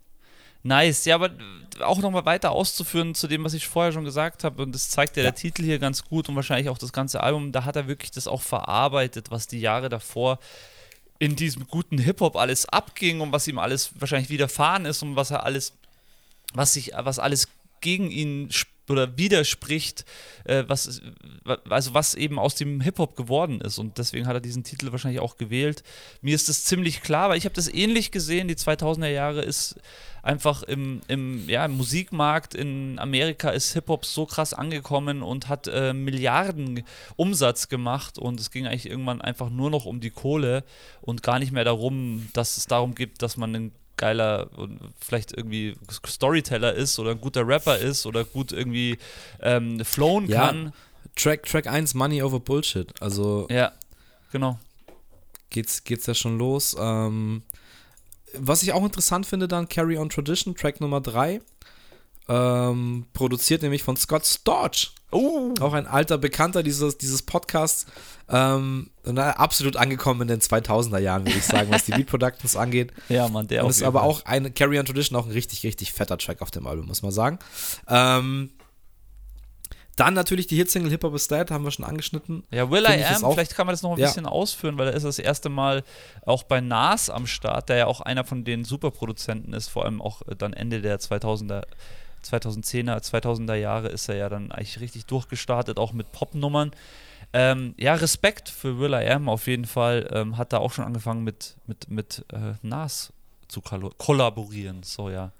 S2: Nice, ja, aber auch nochmal weiter auszuführen zu dem, was ich vorher schon gesagt habe, und das zeigt ja, ja, der Titel hier ganz gut und wahrscheinlich auch das ganze Album, da hat er wirklich das auch verarbeitet, was die Jahre davor in diesem guten Hip-Hop alles abging und was ihm alles wahrscheinlich widerfahren ist und was er alles, was sich, was alles gegen ihn oder widerspricht, äh, was, also was eben aus dem Hip-Hop geworden ist. Und deswegen hat er diesen Titel wahrscheinlich auch gewählt. Mir ist das ziemlich klar, weil ich habe das ähnlich gesehen. Die 2000er Jahre ist einfach im, im, ja, im Musikmarkt in Amerika ist Hip-Hop so krass angekommen und hat äh, Milliarden Umsatz gemacht und es ging eigentlich irgendwann einfach nur noch um die Kohle und gar nicht mehr darum, dass es darum geht, dass man ein geiler und vielleicht irgendwie Storyteller ist oder ein guter Rapper ist oder gut irgendwie ähm, flowen ja, kann.
S1: Track, Track 1, Money over Bullshit. Also.
S2: Ja, genau.
S1: Geht's, geht's ja schon los. Ähm, was ich auch interessant finde, dann Carry On Tradition, Track Nummer 3. Ähm, produziert nämlich von Scott Storch. Oh. Auch ein alter Bekannter dieses, dieses Podcasts. Ähm, absolut angekommen in den 2000er Jahren, würde ich sagen, was die (laughs) Beat Productions angeht.
S2: Ja, man, der
S1: Und ist aber auch ein Carry On Tradition, auch ein richtig, richtig fetter Track auf dem Album, muss man sagen. Ähm, dann natürlich die Hitsingle Hip Hop is Dead, haben wir schon angeschnitten.
S2: Ja, Will Find I Am, vielleicht kann man das noch ein ja. bisschen ausführen, weil er ist das erste Mal auch bei Nas am Start, der ja auch einer von den Superproduzenten ist, vor allem auch dann Ende der 2000er, 2010er, 2000er Jahre ist er ja dann eigentlich richtig durchgestartet, auch mit Popnummern. Ähm, ja, Respekt für Will I Am auf jeden Fall. Ähm, hat da auch schon angefangen mit, mit, mit äh, Nas zu kollaborieren, so ja.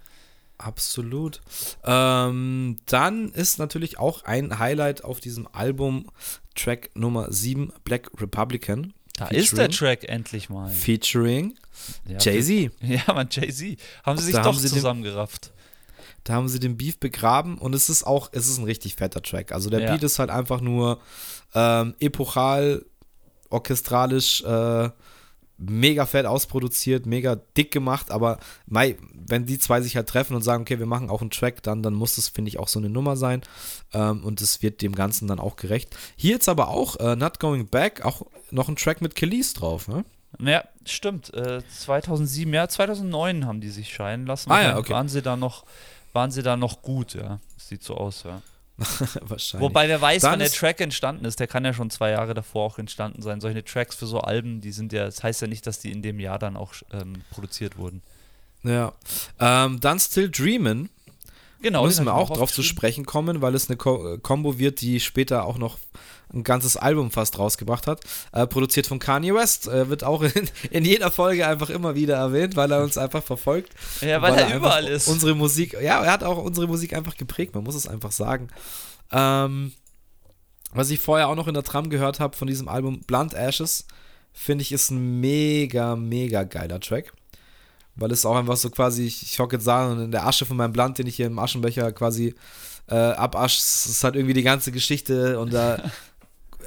S1: Absolut. Ähm, dann ist natürlich auch ein Highlight auf diesem Album Track Nummer 7, Black Republican.
S2: Da ist der Track endlich mal.
S1: Featuring ja, Jay-Z. (laughs)
S2: Ja, man, Jay-Z. Haben sie sich da doch zusammengerafft.
S1: Da haben sie den Beef begraben und es ist auch, es ist ein richtig fetter Track. Also der ja. Beat ist halt einfach nur ähm, epochal, orchestralisch, äh, mega fett ausproduziert, mega dick gemacht, aber mei, wenn die zwei sich halt treffen und sagen, okay, wir machen auch einen Track, dann, dann muss das, finde ich, auch so eine Nummer sein ähm, und es wird dem Ganzen dann auch gerecht. Hier jetzt aber auch äh, Not Going Back, auch noch ein Track mit Kelis drauf, ne?
S2: Ja, stimmt. Äh, 2007, ja, 2009 haben die sich scheiden lassen.
S1: Ah, ja, okay.
S2: Waren sie da noch, waren sie da noch gut, ja. sieht so aus, ja. (laughs)
S1: Wahrscheinlich.
S2: Wobei wer weiß, Dann wann der Track entstanden ist, der kann ja schon zwei Jahre davor auch entstanden sein. Solche Tracks für so Alben, die sind ja, das heißt ja nicht, dass die in dem Jahr dann auch ähm, produziert wurden.
S1: Ja. Ähm, dann Still Dreamin'.
S2: Genau.
S1: Müssen wir auch drauf zu sprechen kommen, weil es eine Ko Combo wird, die später auch noch ein ganzes Album fast rausgebracht hat. Äh, produziert von Kanye West. Äh, wird auch in, in, jeder Folge einfach immer wieder erwähnt, weil er uns einfach verfolgt.
S2: Ja, weil, weil er, er überall ist.
S1: Unsere Musik, ja, er hat auch unsere Musik einfach geprägt, man muss es einfach sagen. Ähm, was ich vorher auch noch in der Tram gehört habe von diesem Album, Blunt Ashes, finde ich ist ein mega, mega geiler Track weil es auch einfach so quasi, ich, ich hocke jetzt da und in der Asche von meinem Blatt, den ich hier im Aschenbecher quasi äh, abasche, ist halt irgendwie die ganze Geschichte und da (laughs)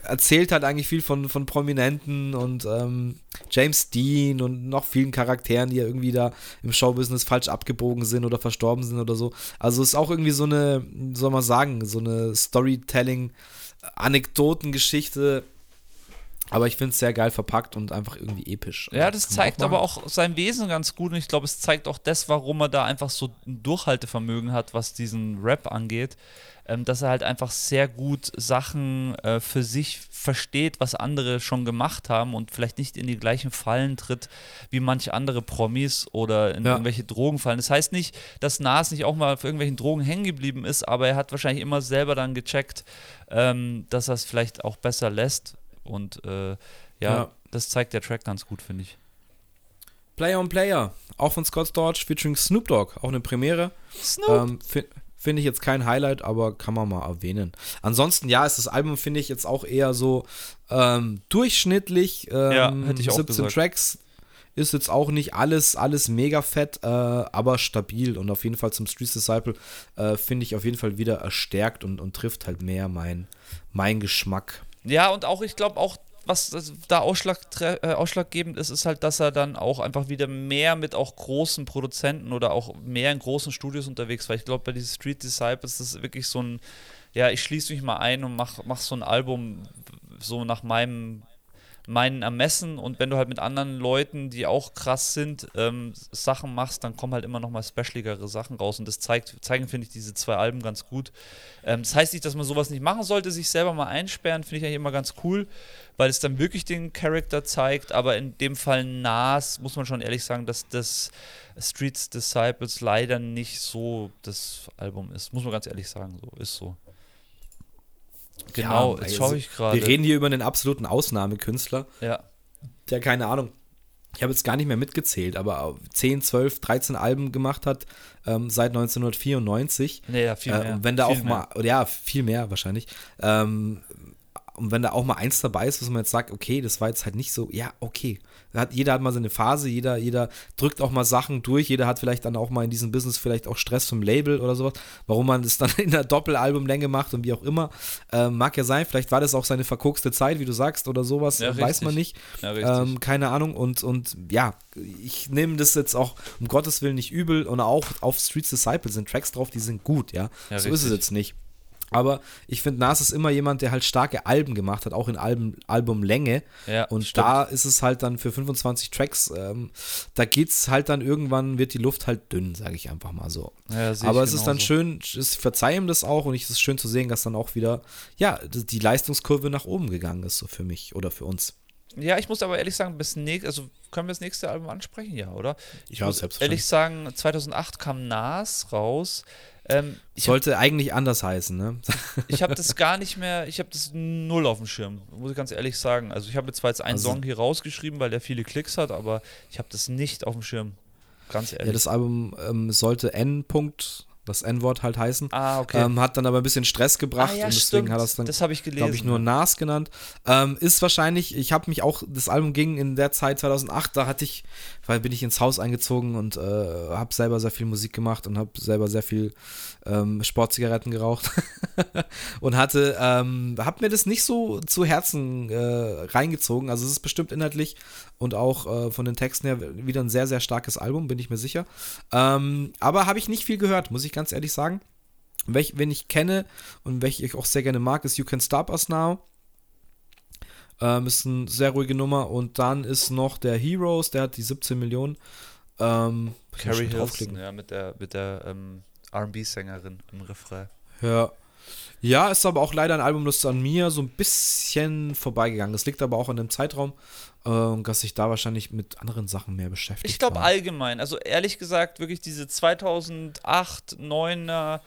S1: erzählt halt eigentlich viel von, von Prominenten und ähm, James Dean und noch vielen Charakteren, die ja irgendwie da im Showbusiness falsch abgebogen sind oder verstorben sind oder so. Also ist auch irgendwie so eine, wie soll man sagen, so eine Storytelling-Anekdotengeschichte. Aber ich finde es sehr geil verpackt und einfach irgendwie episch.
S2: Ja, das zeigt auch aber auch sein Wesen ganz gut und ich glaube, es zeigt auch das, warum er da einfach so ein Durchhaltevermögen hat, was diesen Rap angeht ähm, dass er halt einfach sehr gut Sachen äh, für sich versteht, was andere schon gemacht haben und vielleicht nicht in die gleichen Fallen tritt wie manche andere Promis oder in ja. irgendwelche Drogen fallen. Das heißt nicht, dass Nas nicht auch mal auf irgendwelchen Drogen hängen geblieben ist, aber er hat wahrscheinlich immer selber dann gecheckt, ähm, dass er es vielleicht auch besser lässt und äh, ja, ja, das zeigt der Track ganz gut, finde ich.
S1: Player on Player, auch von Scott Storch featuring Snoop Dogg, auch eine Premiere. Snoop. Ähm, Finde ich jetzt kein Highlight, aber kann man mal erwähnen. Ansonsten, ja, ist das Album, finde ich, jetzt auch eher so ähm, durchschnittlich. Ähm, ja, hätte ich auch 17 gesagt. Tracks ist jetzt auch nicht alles, alles mega fett, äh, aber stabil und auf jeden Fall zum Street Disciple äh, finde ich auf jeden Fall wieder erstärkt und, und trifft halt mehr mein, mein Geschmack.
S2: Ja, und auch, ich glaube, auch was da Ausschlag, äh, ausschlaggebend ist, ist halt, dass er dann auch einfach wieder mehr mit auch großen Produzenten oder auch mehr in großen Studios unterwegs war. Ich glaube, bei diesen Street Disciples ist das wirklich so ein, ja, ich schließe mich mal ein und mach, mach so ein Album so nach meinem meinen Ermessen und wenn du halt mit anderen Leuten, die auch krass sind, ähm, Sachen machst, dann kommen halt immer noch mal specialigere Sachen raus und das zeigt, zeigen, finde ich, diese zwei Alben ganz gut. Ähm, das heißt nicht, dass man sowas nicht machen sollte, sich selber mal einsperren, finde ich eigentlich immer ganz cool, weil es dann wirklich den Charakter zeigt, aber in dem Fall Nas, muss man schon ehrlich sagen, dass das Streets Disciples leider nicht so das Album ist, muss man ganz ehrlich sagen, so ist so.
S1: Genau, ja, jetzt schaue ich gerade. Wir reden hier über einen absoluten Ausnahmekünstler.
S2: Ja.
S1: Der, keine Ahnung, ich habe jetzt gar nicht mehr mitgezählt, aber 10, 12, 13 Alben gemacht hat ähm, seit 1994.
S2: Nee, ja, viel mehr.
S1: Äh, wenn da
S2: viel
S1: auch mehr. mal, ja, viel mehr wahrscheinlich. Ähm, und wenn da auch mal eins dabei ist, was man jetzt sagt, okay, das war jetzt halt nicht so, ja, okay. Hat, jeder hat mal seine Phase, jeder, jeder drückt auch mal Sachen durch, jeder hat vielleicht dann auch mal in diesem Business vielleicht auch Stress vom Label oder sowas, warum man das dann (laughs) in der Doppelalbumlänge macht und wie auch immer. Ähm, mag ja sein, vielleicht war das auch seine verkokste Zeit, wie du sagst, oder sowas, ja, weiß man nicht. Ja, ähm, keine Ahnung. Und, und ja, ich nehme das jetzt auch um Gottes Willen nicht übel und auch auf Streets Disciples sind Tracks drauf, die sind gut, ja. ja so richtig. ist es jetzt nicht. Aber ich finde, Nas ist immer jemand, der halt starke Alben gemacht hat, auch in Alben, Albumlänge. Ja, und stimmt. da ist es halt dann für 25 Tracks, ähm, da es halt dann irgendwann, wird die Luft halt dünn, sage ich einfach mal so. Ja, Aber es ist dann schön, ich verzeihe ihm das auch und es ist schön zu sehen, dass dann auch wieder, ja, die Leistungskurve nach oben gegangen ist, so für mich oder für uns.
S2: Ja, ich muss aber ehrlich sagen, bis nächst, also können wir das nächste Album ansprechen, ja, oder? Ich ja, muss ehrlich sagen, 2008 kam Nas raus.
S1: Ähm, Sollte hab, eigentlich anders heißen, ne? (laughs)
S2: ich habe das gar nicht mehr, ich habe das null auf dem Schirm, muss ich ganz ehrlich sagen. Also ich habe zwar jetzt einen also, Song hier rausgeschrieben, weil der viele Klicks hat, aber ich habe das nicht auf dem Schirm. Ganz ehrlich.
S1: Ja, das Album ähm, sollte N. -Punkt das N-Wort halt heißen.
S2: Ah, okay.
S1: Ähm, hat dann aber ein bisschen Stress gebracht ah, ja, und deswegen stimmt. hat er es dann,
S2: das habe ich gelesen, glaube
S1: ich, nur Nas genannt. Ähm, ist wahrscheinlich, ich habe mich auch, das Album ging in der Zeit 2008, da hatte ich, weil bin ich ins Haus eingezogen und äh, habe selber sehr viel Musik gemacht und habe selber sehr viel ähm, Sportzigaretten geraucht (laughs) und hatte, ähm, habe mir das nicht so zu Herzen äh, reingezogen. Also es ist bestimmt inhaltlich und auch äh, von den Texten her wieder ein sehr, sehr starkes Album, bin ich mir sicher. Ähm, aber habe ich nicht viel gehört, muss ich ganz ehrlich sagen. Welch, wen ich kenne und welche ich auch sehr gerne mag, ist You Can Stop Us Now. Ähm, ist eine sehr ruhige Nummer. Und dann ist noch der Heroes, der hat die 17 Millionen. Ähm,
S2: Carrie Hilson, ja, mit der, mit der ähm, RB-Sängerin im Refrain.
S1: Ja. Ja, ist aber auch leider ein Album, das an mir so ein bisschen vorbeigegangen. Das liegt aber auch an dem Zeitraum, äh, dass ich da wahrscheinlich mit anderen Sachen mehr beschäftigt
S2: Ich glaube allgemein, also ehrlich gesagt, wirklich diese 2008, 9er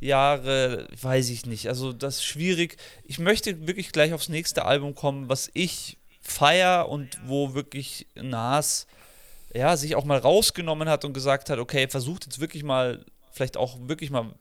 S2: Jahre, weiß ich nicht. Also das ist schwierig. Ich möchte wirklich gleich aufs nächste Album kommen, was ich feier und wo wirklich Nas ja, sich auch mal rausgenommen hat und gesagt hat, okay, versucht jetzt wirklich mal vielleicht auch wirklich mal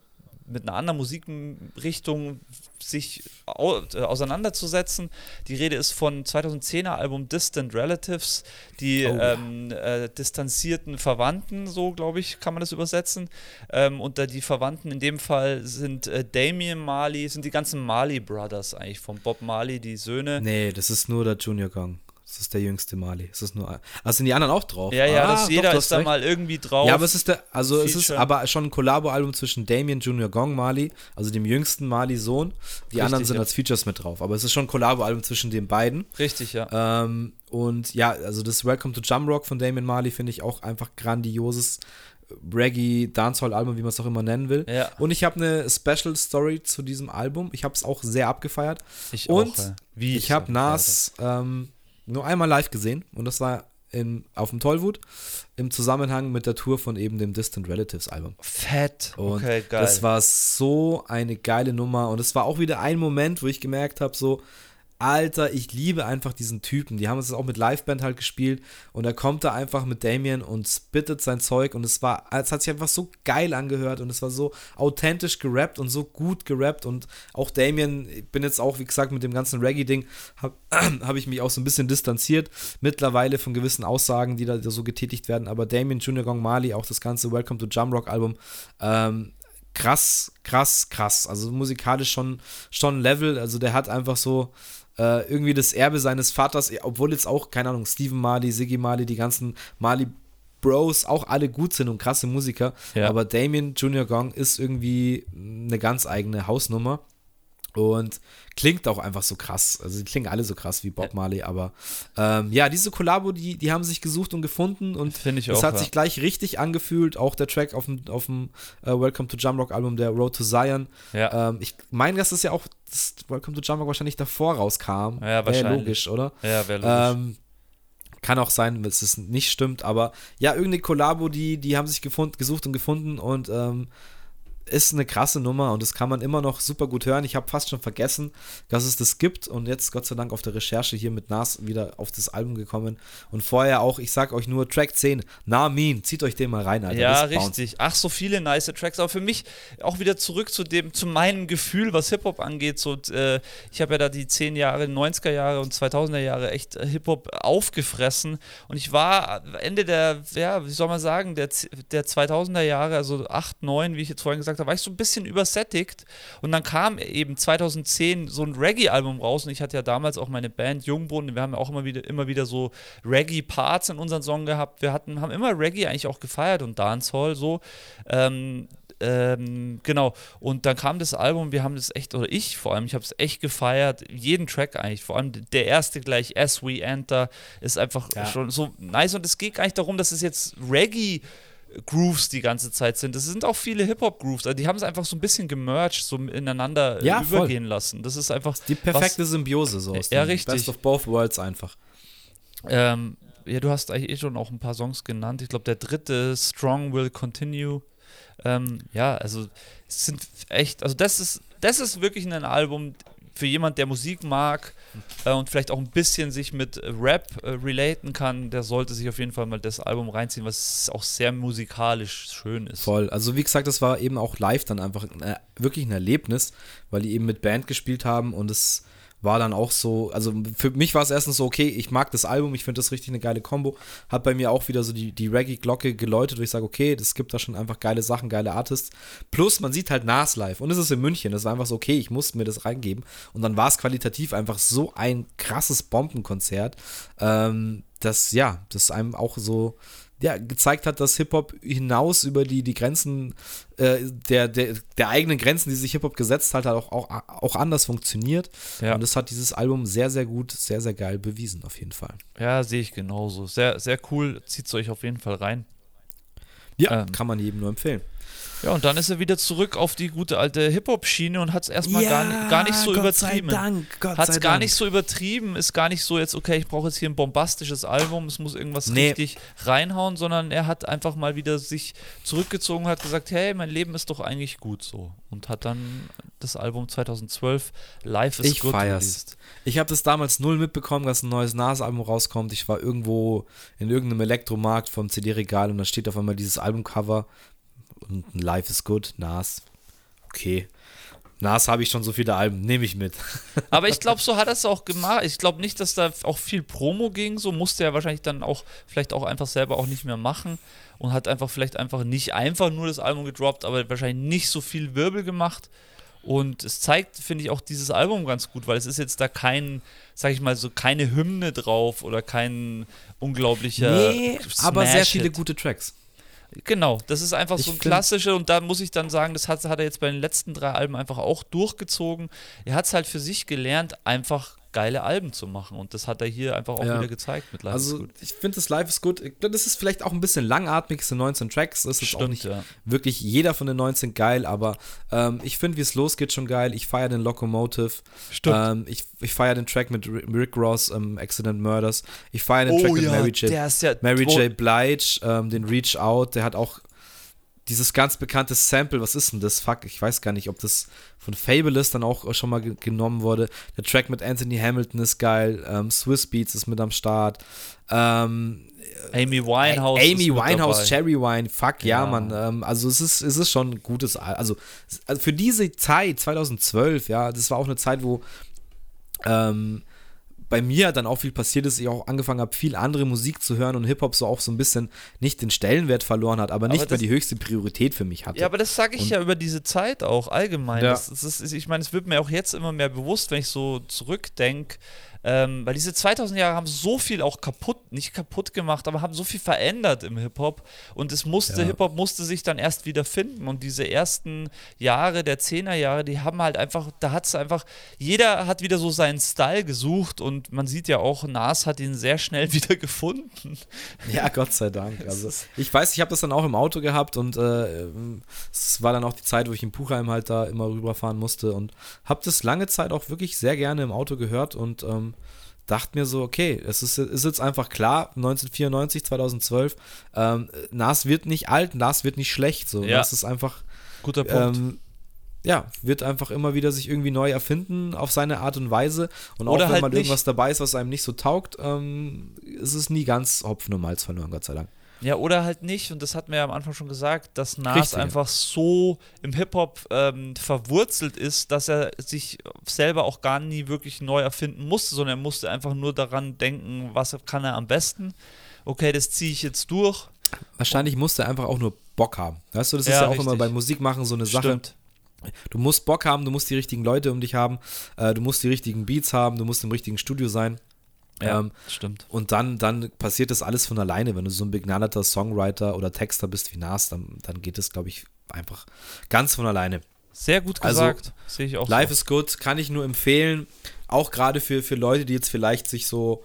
S2: mit einer anderen Musikrichtung sich au äh, auseinanderzusetzen. Die Rede ist von 2010er Album Distant Relatives, die
S1: Oh ja.
S2: ähm, äh, distanzierten Verwandten, so glaube ich, kann man das übersetzen. Ähm, und die Verwandten in dem Fall sind äh, Damien Marley, sind die ganzen Marley Brothers eigentlich, von Bob Marley, die Söhne.
S1: Nee, das ist nur der Junior Gong. Das ist der jüngste Mali. Das ist nur. Also sind die anderen auch drauf?
S2: Ja, ja,
S1: Ah,
S2: das,
S1: doch,
S2: jeder ist
S1: hast
S2: da
S1: recht.
S2: mal irgendwie drauf.
S1: Ja, aber es ist der, also es ist
S2: Feature.
S1: aber schon ein Kollabo-Album zwischen Damien Junior Gong Mali, also dem jüngsten Mali-Sohn. Die
S2: Richtig,
S1: anderen sind
S2: ja.
S1: als Features mit drauf. Aber es ist schon ein Kollabo-Album zwischen den beiden.
S2: Richtig, ja.
S1: Ähm, und ja, also das Welcome to Jamrock von Damien Marley finde ich auch einfach grandioses Reggae, Dancehall-Album, wie man es auch immer nennen will.
S2: Ja.
S1: Und ich habe eine Special Story zu diesem Album. Ich habe es auch sehr abgefeiert.
S2: Ich
S1: und
S2: auch, ja. Wie
S1: Ich habe
S2: so
S1: Nas ähm, nur einmal live gesehen und das war in, auf dem Tollwood im Zusammenhang mit der Tour von eben dem Distant Relatives Album.
S2: Fett.
S1: Und
S2: okay, geil.
S1: das war so eine geile Nummer und es war auch wieder ein Moment, wo ich gemerkt habe, so, Alter, ich liebe einfach diesen Typen. Die haben es auch mit Liveband halt gespielt und er kommt da einfach mit Damien und spittet sein Zeug und es war, es hat sich einfach so geil angehört und es war so authentisch gerappt und so gut gerappt und auch Damien, ich bin jetzt auch, wie gesagt, mit dem ganzen Reggae-Ding, habe (clears throat) hab ich mich auch so ein bisschen distanziert mittlerweile von gewissen Aussagen, die da so getätigt werden, aber Damien Junior Gong Mali, auch das ganze Welcome to Jamrock Album, ähm, krass, krass, krass. Also musikalisch schon, schon Level. Also der hat einfach so äh, irgendwie das Erbe seines Vaters, obwohl jetzt auch, keine Ahnung, Steven Marley, Siggy Marley, die ganzen Marley Bros auch alle gut sind und krasse Musiker.
S2: Ja.
S1: Aber Damien Junior Gong ist irgendwie eine ganz eigene Hausnummer. Und klingt auch einfach so krass. Also die klingen alle so krass wie Bob Marley, aber ähm, ja, diese Kollabo, die, die haben sich gesucht und gefunden und es hat
S2: ja.
S1: sich gleich richtig angefühlt. Auch der Track auf dem, auf dem äh, Welcome to Jamrock Album, der Road to Zion.
S2: Ja.
S1: Ähm, ich meine, dass das ja auch das Welcome to Jamrock wahrscheinlich davor rauskam.
S2: Ja,
S1: Wäre
S2: wahrscheinlich.
S1: logisch, oder?
S2: ja, wäre logisch.
S1: Ähm, kann auch sein, dass es nicht stimmt, aber ja, irgendeine Kollabo, die, die haben sich gefunden, gesucht und gefunden und ähm, ist eine krasse Nummer und das kann man immer noch super gut hören. Ich habe fast schon vergessen, dass es das gibt und jetzt Gott sei Dank auf der Recherche hier mit Nas wieder auf das Album gekommen und vorher auch, ich sag euch nur Track 10, Namin, zieht euch den mal rein, Alter.
S2: ja, richtig. Ach, so viele nice Tracks. Aber für mich auch wieder zurück zu dem, zu meinem Gefühl, was Hip-Hop angeht. So, äh, ich habe ja da die 10 Jahre, 90er Jahre und 2000er Jahre echt äh, Hip-Hop aufgefressen. Und ich war Ende der, ja, wie soll man sagen, der, der 2000er Jahre, also 8, 9, wie ich jetzt vorhin gesagt habe, war ich so ein bisschen übersättigt. Und dann kam eben 2010 so ein Reggae-Album raus. Und ich hatte ja damals auch meine Band Jungbrunnen. Wir haben ja auch immer wieder, immer wieder so Reggae-Parts in unseren Song gehabt. Wir hatten, haben immer Reggae eigentlich auch gefeiert und Dancehall so. Ähm, ähm, genau. Und dann kam das Album, wir haben das echt, oder ich vor allem, ich habe es echt gefeiert. Jeden Track eigentlich, vor allem der erste gleich, As We Enter, ist einfach
S1: Ja.
S2: schon so nice. Und es geht gar nicht darum, dass es jetzt Reggae Grooves die ganze Zeit sind. Das sind auch viele Hip-Hop-Grooves. Also die haben es einfach so ein bisschen gemerged, so ineinander äh,
S1: Ja, voll.
S2: übergehen lassen. Das ist einfach
S1: Die perfekte Symbiose so aus
S2: Ja, richtig.
S1: Best of both worlds einfach.
S2: Ähm, ja, du hast eigentlich eh schon auch ein paar Songs genannt. Ich glaube, der dritte, Strong Will Continue. Ähm, ja, also es sind echt, also das ist, das ist wirklich ein Album für jemand, der Musik mag äh, und vielleicht auch ein bisschen sich mit Rap äh, relaten kann, der sollte sich auf jeden Fall mal das Album reinziehen, was auch sehr musikalisch schön ist.
S1: Voll. Also wie gesagt, das war eben auch live dann einfach äh, wirklich ein Erlebnis, weil die eben mit Band gespielt haben und es war dann auch so, also für mich war es erstens so, okay, ich mag das Album, ich finde das richtig eine geile Kombo. Hat bei mir auch wieder so die, die Reggae-Glocke geläutet, wo ich sage, okay, das gibt da schon einfach geile Sachen, geile Artists. Plus, man sieht halt Nas live und es ist in München. Das war einfach so, okay, ich musste mir das reingeben. Und dann war es qualitativ einfach so ein krasses Bombenkonzert, ähm, dass, ja, das einem auch so ja, gezeigt hat, dass Hip-Hop hinaus über die, die Grenzen äh, der, der, der eigenen Grenzen, die sich Hip-Hop gesetzt hat, halt auch, auch, auch anders funktioniert.
S2: Ja.
S1: Und das hat dieses Album sehr, sehr gut, sehr, sehr geil bewiesen, auf jeden Fall.
S2: Ja, sehe ich genauso. Sehr, sehr cool. Zieht es euch auf jeden Fall rein.
S1: Ja,
S2: Ähm.
S1: kann man jedem nur empfehlen.
S2: Ja, und dann ist er wieder zurück auf die gute alte Hip-Hop-Schiene und hat es erstmal gar, nicht- gar nicht so übertrieben.
S1: Gott
S2: Hat es gar nicht so übertrieben, ist gar nicht so jetzt, okay, ich brauche jetzt hier ein bombastisches Album, es muss irgendwas
S1: Nee.
S2: richtig reinhauen, sondern er hat einfach mal wieder sich zurückgezogen, hat gesagt, hey, mein Leben ist doch eigentlich gut so. Und hat dann das Album 2012 Life is
S1: Ich
S2: Good
S1: feier's.
S2: released.
S1: Ich habe das damals null mitbekommen, dass ein neues Nas-Album rauskommt. Ich war irgendwo in irgendeinem Elektromarkt vom CD-Regal und da steht auf einmal dieses Albumcover und ein Life is Good, Nas. okay. Nas habe ich schon so viele Alben, nehme ich mit. (laughs)
S2: Aber ich glaube, so hat er es auch gemacht. Ich glaube nicht, dass da auch viel Promo ging. So musste er wahrscheinlich dann auch vielleicht auch einfach selber auch nicht mehr machen und hat einfach vielleicht einfach nicht einfach nur das Album gedroppt, aber wahrscheinlich nicht so viel Wirbel gemacht. Und es zeigt, finde ich, auch dieses Album ganz gut, weil es ist jetzt da kein, sag ich mal so, keine Hymne drauf oder kein unglaublicher.
S1: Nee, aber sehr viele gute Tracks.
S2: Genau, das ist einfach
S1: Ich
S2: so ein klassischer und da muss ich dann sagen, das hat, hat er jetzt bei den letzten drei Alben einfach auch durchgezogen. Er hat es halt für sich gelernt, einfach geile Alben zu machen und das hat er hier einfach auch
S1: Ja.
S2: wieder gezeigt mit Live is
S1: Also
S2: Good.
S1: ich finde das Live ist gut. Ich glaub, Das ist vielleicht auch ein bisschen langatmig, es sind 19 Tracks. Es ist auch
S2: Stimmt,
S1: nicht
S2: ja.
S1: wirklich jeder von den 19 geil, aber ähm, ich finde, wie es losgeht, schon geil. Ich feiere den Locomotive.
S2: Stimmt.
S1: Ähm, ich ich feiere den Track mit Rick Ross, ähm, Accident Murders. Ich feiere den
S2: Oh
S1: Track mit
S2: ja,
S1: Mary J.
S2: der ist ja
S1: Mary J. Blige, ähm, den Reach Out, der hat auch dieses ganz bekannte Sample, was ist denn das? Fuck, ich weiß gar nicht, ob das von Fabulous dann auch schon mal ge genommen wurde. Der Track mit Anthony Hamilton ist geil, ähm, Swiss Beats ist mit am Start. Ähm,
S2: Amy Winehouse.
S1: Amy
S2: ist mit
S1: Winehouse. Cherry Wine, fuck ja,
S2: Ja.
S1: Mann. Ähm, also es ist, es ist schon ein gutes, Al- also, also für diese Zeit, 2012, ja, das war auch eine Zeit, wo ähm, bei mir dann auch viel passiert ist, ich auch angefangen habe, viel andere Musik zu hören und Hip-Hop so auch so ein bisschen nicht den Stellenwert verloren hat, aber nicht
S2: das-
S1: mehr die höchste Priorität für mich hatte.
S2: Ja, aber das sage ich
S1: Und-
S2: ja über diese Zeit auch allgemein.
S1: Ja.
S2: Das, das ist, ich meine, es wird mir auch jetzt immer mehr bewusst, wenn ich so zurückdenke, ähm, weil diese 2000 Jahre haben so viel auch kaputt, nicht kaputt gemacht, aber haben so viel verändert im Hip-Hop und es musste,
S1: Ja.
S2: Hip-Hop musste sich dann erst wieder finden und diese ersten Jahre der 10er Jahre, die haben halt einfach, da hat es einfach, jeder hat wieder so seinen Style gesucht und man sieht ja auch, Nas hat ihn sehr schnell (laughs) wieder gefunden.
S1: Ja, Gott sei Dank. Also ich weiß, ich habe das dann auch im Auto gehabt und äh, es war dann auch die Zeit, wo ich in Puchheim halt da immer rüberfahren musste und habe das lange Zeit auch wirklich sehr gerne im Auto gehört und ähm, dachte mir so, okay, es ist, ist jetzt einfach klar, 1994, 2012, ähm, Nas wird nicht alt, Nas wird nicht schlecht, so.
S2: Ja.
S1: Nas ist einfach,
S2: Guter Punkt.
S1: ähm, ja, wird einfach immer wieder sich irgendwie neu erfinden auf seine Art und Weise. Und auch
S2: Oder
S1: wenn
S2: halt
S1: mal
S2: nicht.
S1: irgendwas dabei ist, was einem nicht so taugt, ähm, ist es nie ganz Hopfen und Malz verloren, Gott sei Dank.
S2: Ja, oder halt nicht, und das hatten wir ja am Anfang schon gesagt, dass Nas
S1: Richtig.
S2: einfach so im Hip-Hop ähm, verwurzelt ist, dass er sich selber auch gar nie wirklich neu erfinden musste, sondern er musste einfach nur daran denken, was kann er am besten. Okay, das ziehe ich jetzt durch.
S1: Wahrscheinlich musst du einfach auch nur Bock haben. Weißt du, das ist
S2: Ja,
S1: ja, auch immer
S2: richtig.
S1: bei Musik machen so eine Sache.
S2: Stimmt.
S1: Du musst Bock haben, du musst die richtigen Leute um dich haben, äh, du musst die richtigen Beats haben, du musst im richtigen Studio sein.
S2: Ja,
S1: Ähm,
S2: stimmt.
S1: und dann, dann passiert das alles von alleine. Wenn du so ein begnadeter Songwriter oder Texter bist wie Nas, dann, dann geht es, glaube ich, einfach ganz von alleine.
S2: Sehr gut
S1: Also,
S2: gesagt. Sehe ich auch
S1: Life
S2: so.
S1: is good, kann ich nur empfehlen. Auch gerade für, für Leute, die jetzt vielleicht sich so,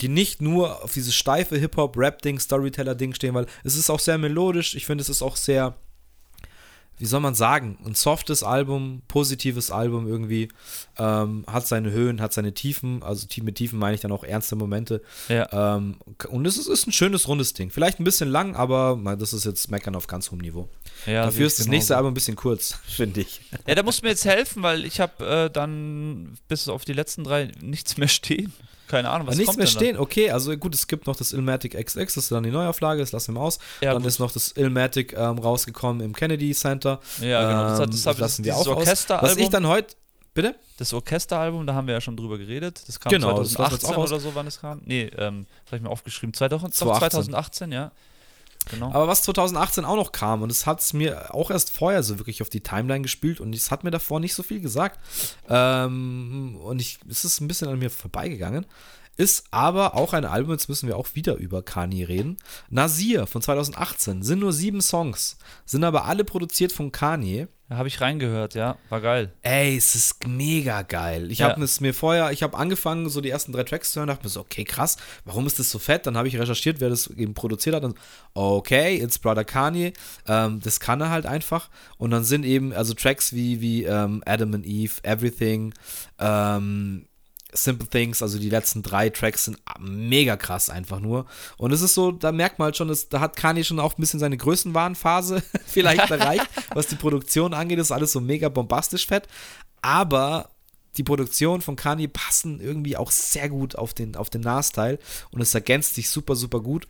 S1: die nicht nur auf dieses steife Hip-Hop-Rap-Ding, Storyteller-Ding stehen, weil es ist auch sehr melodisch. Ich finde, es ist auch sehr, wie soll man sagen, ein softes Album, positives Album irgendwie. Ähm, hat seine Höhen, hat seine Tiefen. Also mit Tiefen meine ich dann auch ernste Momente.
S2: Ja.
S1: Ähm, und es ist, ist ein schönes, rundes Ding. Vielleicht ein bisschen lang, aber das ist jetzt Meckern auf ganz hohem Niveau.
S2: ja,
S1: Dafür ist das
S2: genauso.
S1: nächste Album ein bisschen kurz, (laughs) finde ich.
S2: Ja, da musst du mir jetzt helfen, weil ich habe äh, dann bis auf die letzten drei nichts mehr stehen. Keine Ahnung, was
S1: nichts
S2: kommt
S1: mehr stehen, okay, also gut, es gibt noch das Illmatic XX, das ist dann die Neuauflage, das lassen wir mal aus.
S2: Ja,
S1: dann
S2: gut.
S1: ist noch das Illmatic ähm, rausgekommen im Kennedy Center.
S2: Ja, genau. Das,
S1: Ähm,
S2: hat, das, hab,
S1: lassen
S2: das,
S1: wir auch aus. Was
S2: Orchesteralbum.
S1: ich dann heute, bitte?
S2: Das Orchesteralbum, da haben wir ja schon drüber geredet. Das kam
S1: Genau, das lassen wir jetzt
S2: 2018
S1: auch aus.
S2: oder so, wann es kam. Nee, ähm, das habe ich mir aufgeschrieben. 2000, doch,
S1: 2018.
S2: 2018, ja. Genau.
S1: Aber was 2018 auch noch kam, und es hat es mir auch erst vorher so wirklich auf die Timeline gespielt und es hat mir davor nicht so viel gesagt. Ähm, und ich, es ist ein bisschen an mir vorbeigegangen. Ist aber auch ein Album, jetzt müssen wir auch wieder über Kanye reden. Nasir von 2018 sind nur sieben Songs, sind aber alle produziert von Kanye.
S2: Da habe ich reingehört, ja. War geil.
S1: Ey, es ist mega geil. Ich
S2: Ja.
S1: habe es mir vorher, ich habe angefangen, so die ersten drei Tracks zu hören, dachte mir so, okay, krass, warum ist das so fett? Dann habe ich recherchiert, wer das eben produziert hat und okay, it's Brother Kanye, ähm, das kann er halt einfach. Und dann sind eben, also Tracks wie, wie ähm, Adam and Eve, Everything, ähm, Simple Things, also die letzten drei Tracks sind mega krass einfach nur. Und es ist so, da merkt man halt schon, dass, da hat Kanye schon auch ein bisschen seine Größenwahnphase (laughs) vielleicht (laughs) erreicht, was die Produktion angeht. Das ist alles so mega bombastisch fett. Aber die Produktion von Kanye passen irgendwie auch sehr gut auf den, auf den Nas-Teil und es ergänzt sich super, super gut.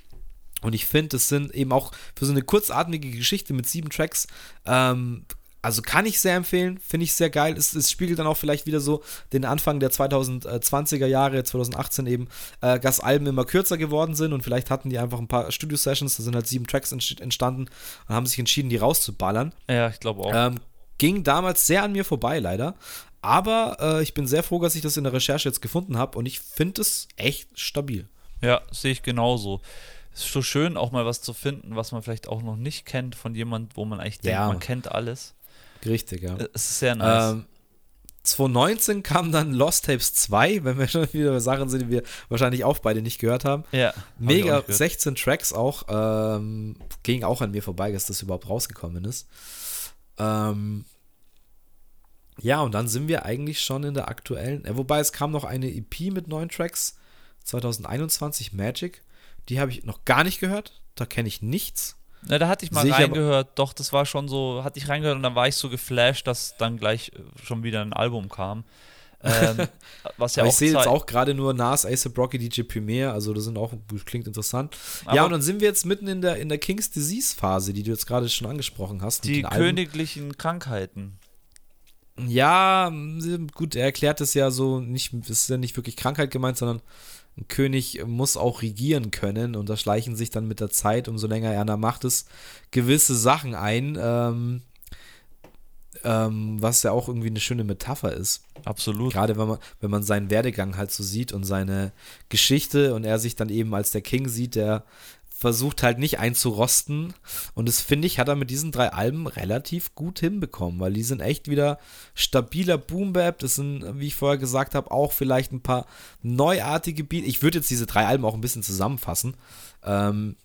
S1: Und ich finde, es sind eben auch für so eine kurzatmige Geschichte mit sieben Tracks ähm, also kann ich sehr empfehlen, finde ich sehr geil. Es, es, spiegelt dann auch vielleicht wieder so den Anfang der 2020er Jahre, 2018 eben, äh, dass Alben immer kürzer geworden sind und vielleicht hatten die einfach ein paar Studio-Sessions, da sind halt sieben Tracks entstanden und haben sich entschieden, die rauszuballern.
S2: Ja, ich glaube auch.
S1: Ähm, ging damals sehr an mir vorbei, leider. Aber äh, ich bin sehr froh, dass ich das in der Recherche jetzt gefunden habe und ich finde es echt stabil.
S2: Ja, sehe ich genauso. Es ist so schön, auch mal was zu finden, was man vielleicht auch noch nicht kennt von jemand, wo man eigentlich denkt, ja. man kennt alles.
S1: Richtig, ja.
S2: Es ist sehr nice. Ähm,
S1: 2019 kam dann Lost Tapes 2, (laughs) wenn wir schon wieder Sachen sind, die wir wahrscheinlich auch beide nicht gehört haben.
S2: Ja.
S1: Mega, 16 Tracks auch. Ähm, ging auch an mir vorbei, dass das überhaupt rausgekommen ist. Ähm, ja, und dann sind wir eigentlich schon in der aktuellen. Äh, wobei es kam noch eine EP mit neun Tracks. 2021 Magic. Die habe ich noch gar nicht gehört. Da kenne ich nichts.
S2: Na, da hatte ich mal Sehe reingehört, doch, das war schon so, hatte ich reingehört und dann war ich so geflasht, dass dann gleich äh, schon wieder ein Album kam.
S1: Ähm, (laughs) was ja Aber ich sehe jetzt auch gerade nur Nas, Ace Brocky, DJ Premier, also das sind auch, klingt interessant. Aber ja, und dann sind wir jetzt mitten in der, in der King's Disease Phase, die du jetzt gerade schon angesprochen hast.
S2: Die königlichen Alben. Krankheiten.
S1: Ja, gut, er erklärt es ja so, nicht, das ist ja nicht wirklich Krankheit gemeint, sondern ein König muss auch regieren können und da schleichen sich dann mit der Zeit, umso länger er an der Macht ist, gewisse Sachen ein, ähm, ähm, was ja auch irgendwie eine schöne Metapher ist.
S2: Absolut.
S1: Gerade wenn man, wenn man seinen Werdegang halt so sieht und seine Geschichte und er sich dann eben als der King sieht, der versucht halt nicht einzurosten. Und das finde ich, hat er mit diesen drei Alben relativ gut hinbekommen, weil die sind echt wieder stabiler Boom-Bap. Das sind, wie ich vorher gesagt habe, auch vielleicht ein paar neuartige Beats. Ich würde jetzt diese drei Alben auch ein bisschen zusammenfassen. Ähm,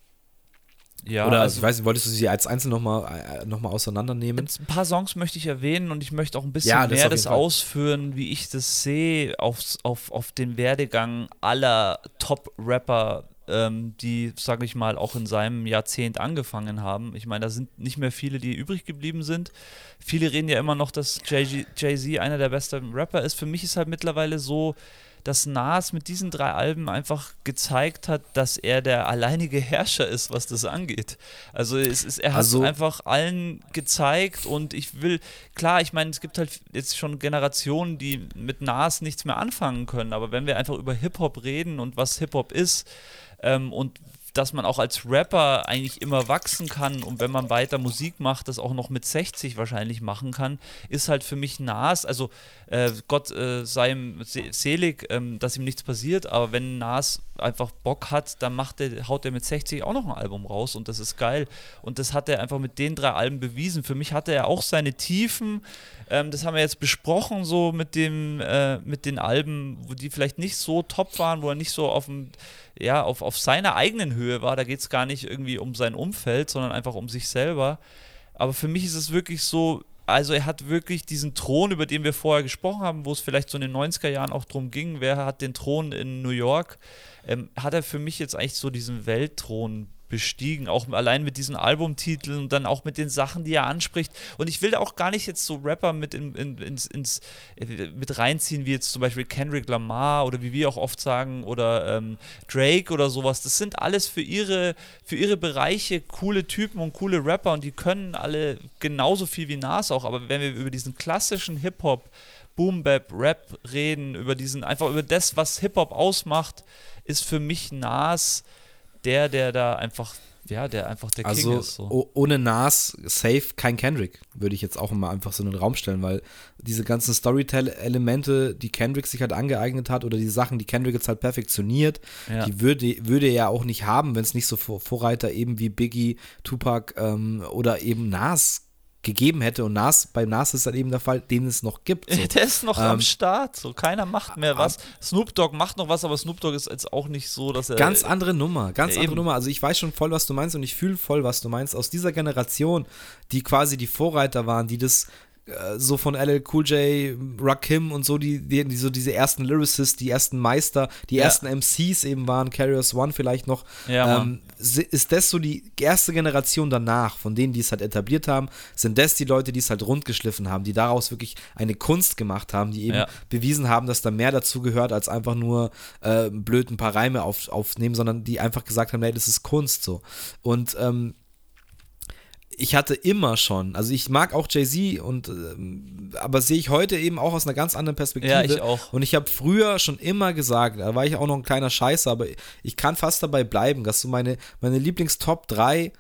S1: ja, Oder also, ich weiß nicht, wolltest du sie als einzeln nochmal äh, noch mal auseinandernehmen?
S2: Ein paar Songs möchte ich erwähnen und ich möchte auch ein bisschen ja, das mehr das ausführen, wie ich das sehe, auf, auf, auf den Werdegang aller Top-Rapper ähm, die, sage ich mal, auch in seinem Jahrzehnt angefangen haben. Ich meine, da sind nicht mehr viele, die übrig geblieben sind. Viele reden ja immer noch, dass Jay-Z einer der besten Rapper ist. Für mich ist halt mittlerweile so, dass Nas mit diesen drei Alben einfach gezeigt hat, dass er der alleinige Herrscher ist, was das angeht. Also es ist, er hat also, einfach allen gezeigt und ich will, klar, ich meine, es gibt halt jetzt schon Generationen, die mit Nas nichts mehr anfangen können, aber wenn wir einfach über Hip-Hop reden und was Hip-Hop ist, ähm, und dass man auch als Rapper eigentlich immer wachsen kann und wenn man weiter Musik macht, das auch noch mit 60 wahrscheinlich machen kann, ist halt für mich Nas, also äh, Gott äh, sei ihm selig, ähm, dass ihm nichts passiert, aber wenn Nas einfach Bock hat, dann macht der, haut er mit 60 auch noch ein Album raus und das ist geil. Und das hat er einfach mit den drei Alben bewiesen. Für mich hatte er auch seine Tiefen, ähm, das haben wir jetzt besprochen, so mit dem, äh, mit den Alben, wo die vielleicht nicht so top waren, wo er nicht so auf dem ja, auf, auf seiner eigenen Höhe war. Da geht es gar nicht irgendwie um sein Umfeld, sondern einfach um sich selber. Aber für mich ist es wirklich so, also er hat wirklich diesen Thron, über den wir vorher gesprochen haben, wo es vielleicht so in den 90er Jahren auch drum ging, wer hat den Thron in New York, ähm, hat er für mich jetzt eigentlich so diesen Weltthron bestiegen, auch allein mit diesen Albumtiteln und dann auch mit den Sachen, die er anspricht. Und ich will auch gar nicht jetzt so Rapper mit in, in, ins, ins, mit reinziehen, wie jetzt zum Beispiel Kendrick Lamar oder wie wir auch oft sagen, oder ähm, Drake oder sowas. Das sind alles für ihre, für ihre Bereiche coole Typen und coole Rapper und die können alle genauso viel wie Nas auch. Aber wenn wir über diesen klassischen Hip-Hop, Boom Bap, Rap reden, über diesen, einfach über das, was Hip-Hop ausmacht, ist für mich Nas der, der da einfach, ja, der einfach der
S1: also,
S2: King ist.
S1: So. Ohne Nas, safe kein Kendrick, würde ich jetzt auch mal einfach so in den Raum stellen, weil diese ganzen Storytell-Elemente, die Kendrick sich halt angeeignet hat oder die Sachen, die Kendrick jetzt halt perfektioniert, ja. die würde, würde er ja auch nicht haben, wenn es nicht so Vorreiter eben wie Biggie, Tupac ähm, oder eben Nas gegeben hätte und Nas, bei Nas ist dann eben der Fall, den es noch gibt.
S2: So. (laughs) Der ist noch ähm, am Start, so keiner macht mehr was. Snoop Dogg macht noch was, aber Snoop Dogg ist jetzt auch nicht so, dass er.
S1: Ganz andere Nummer, ganz ja, andere Nummer. Also ich weiß schon voll, was du meinst und ich fühle voll, was du meinst. Aus dieser Generation, die quasi die Vorreiter waren, die das so von LL Cool J, Rakim und so, die, die, die, so diese ersten Lyricists, die ersten Meister, die ja. ersten MCs eben waren, Carriers One vielleicht noch. Ja, ähm, ist das so die erste Generation danach, von denen, die es halt etabliert haben, sind das die Leute, die es halt rundgeschliffen haben, die daraus wirklich eine Kunst gemacht haben, die eben ja. bewiesen haben, dass da mehr dazu gehört, als einfach nur äh, blöd ein paar Reime auf, aufnehmen, sondern die einfach gesagt haben, nee, das ist Kunst so. Und ähm, ich hatte immer schon, also ich mag auch Jay-Z und ähm, aber sehe ich heute eben auch aus einer ganz anderen Perspektive.
S2: Ja, ich auch.
S1: Und ich habe früher schon immer gesagt, da war ich auch noch ein kleiner Scheißer, aber ich kann fast dabei bleiben, dass so meine, meine Lieblings-Top 3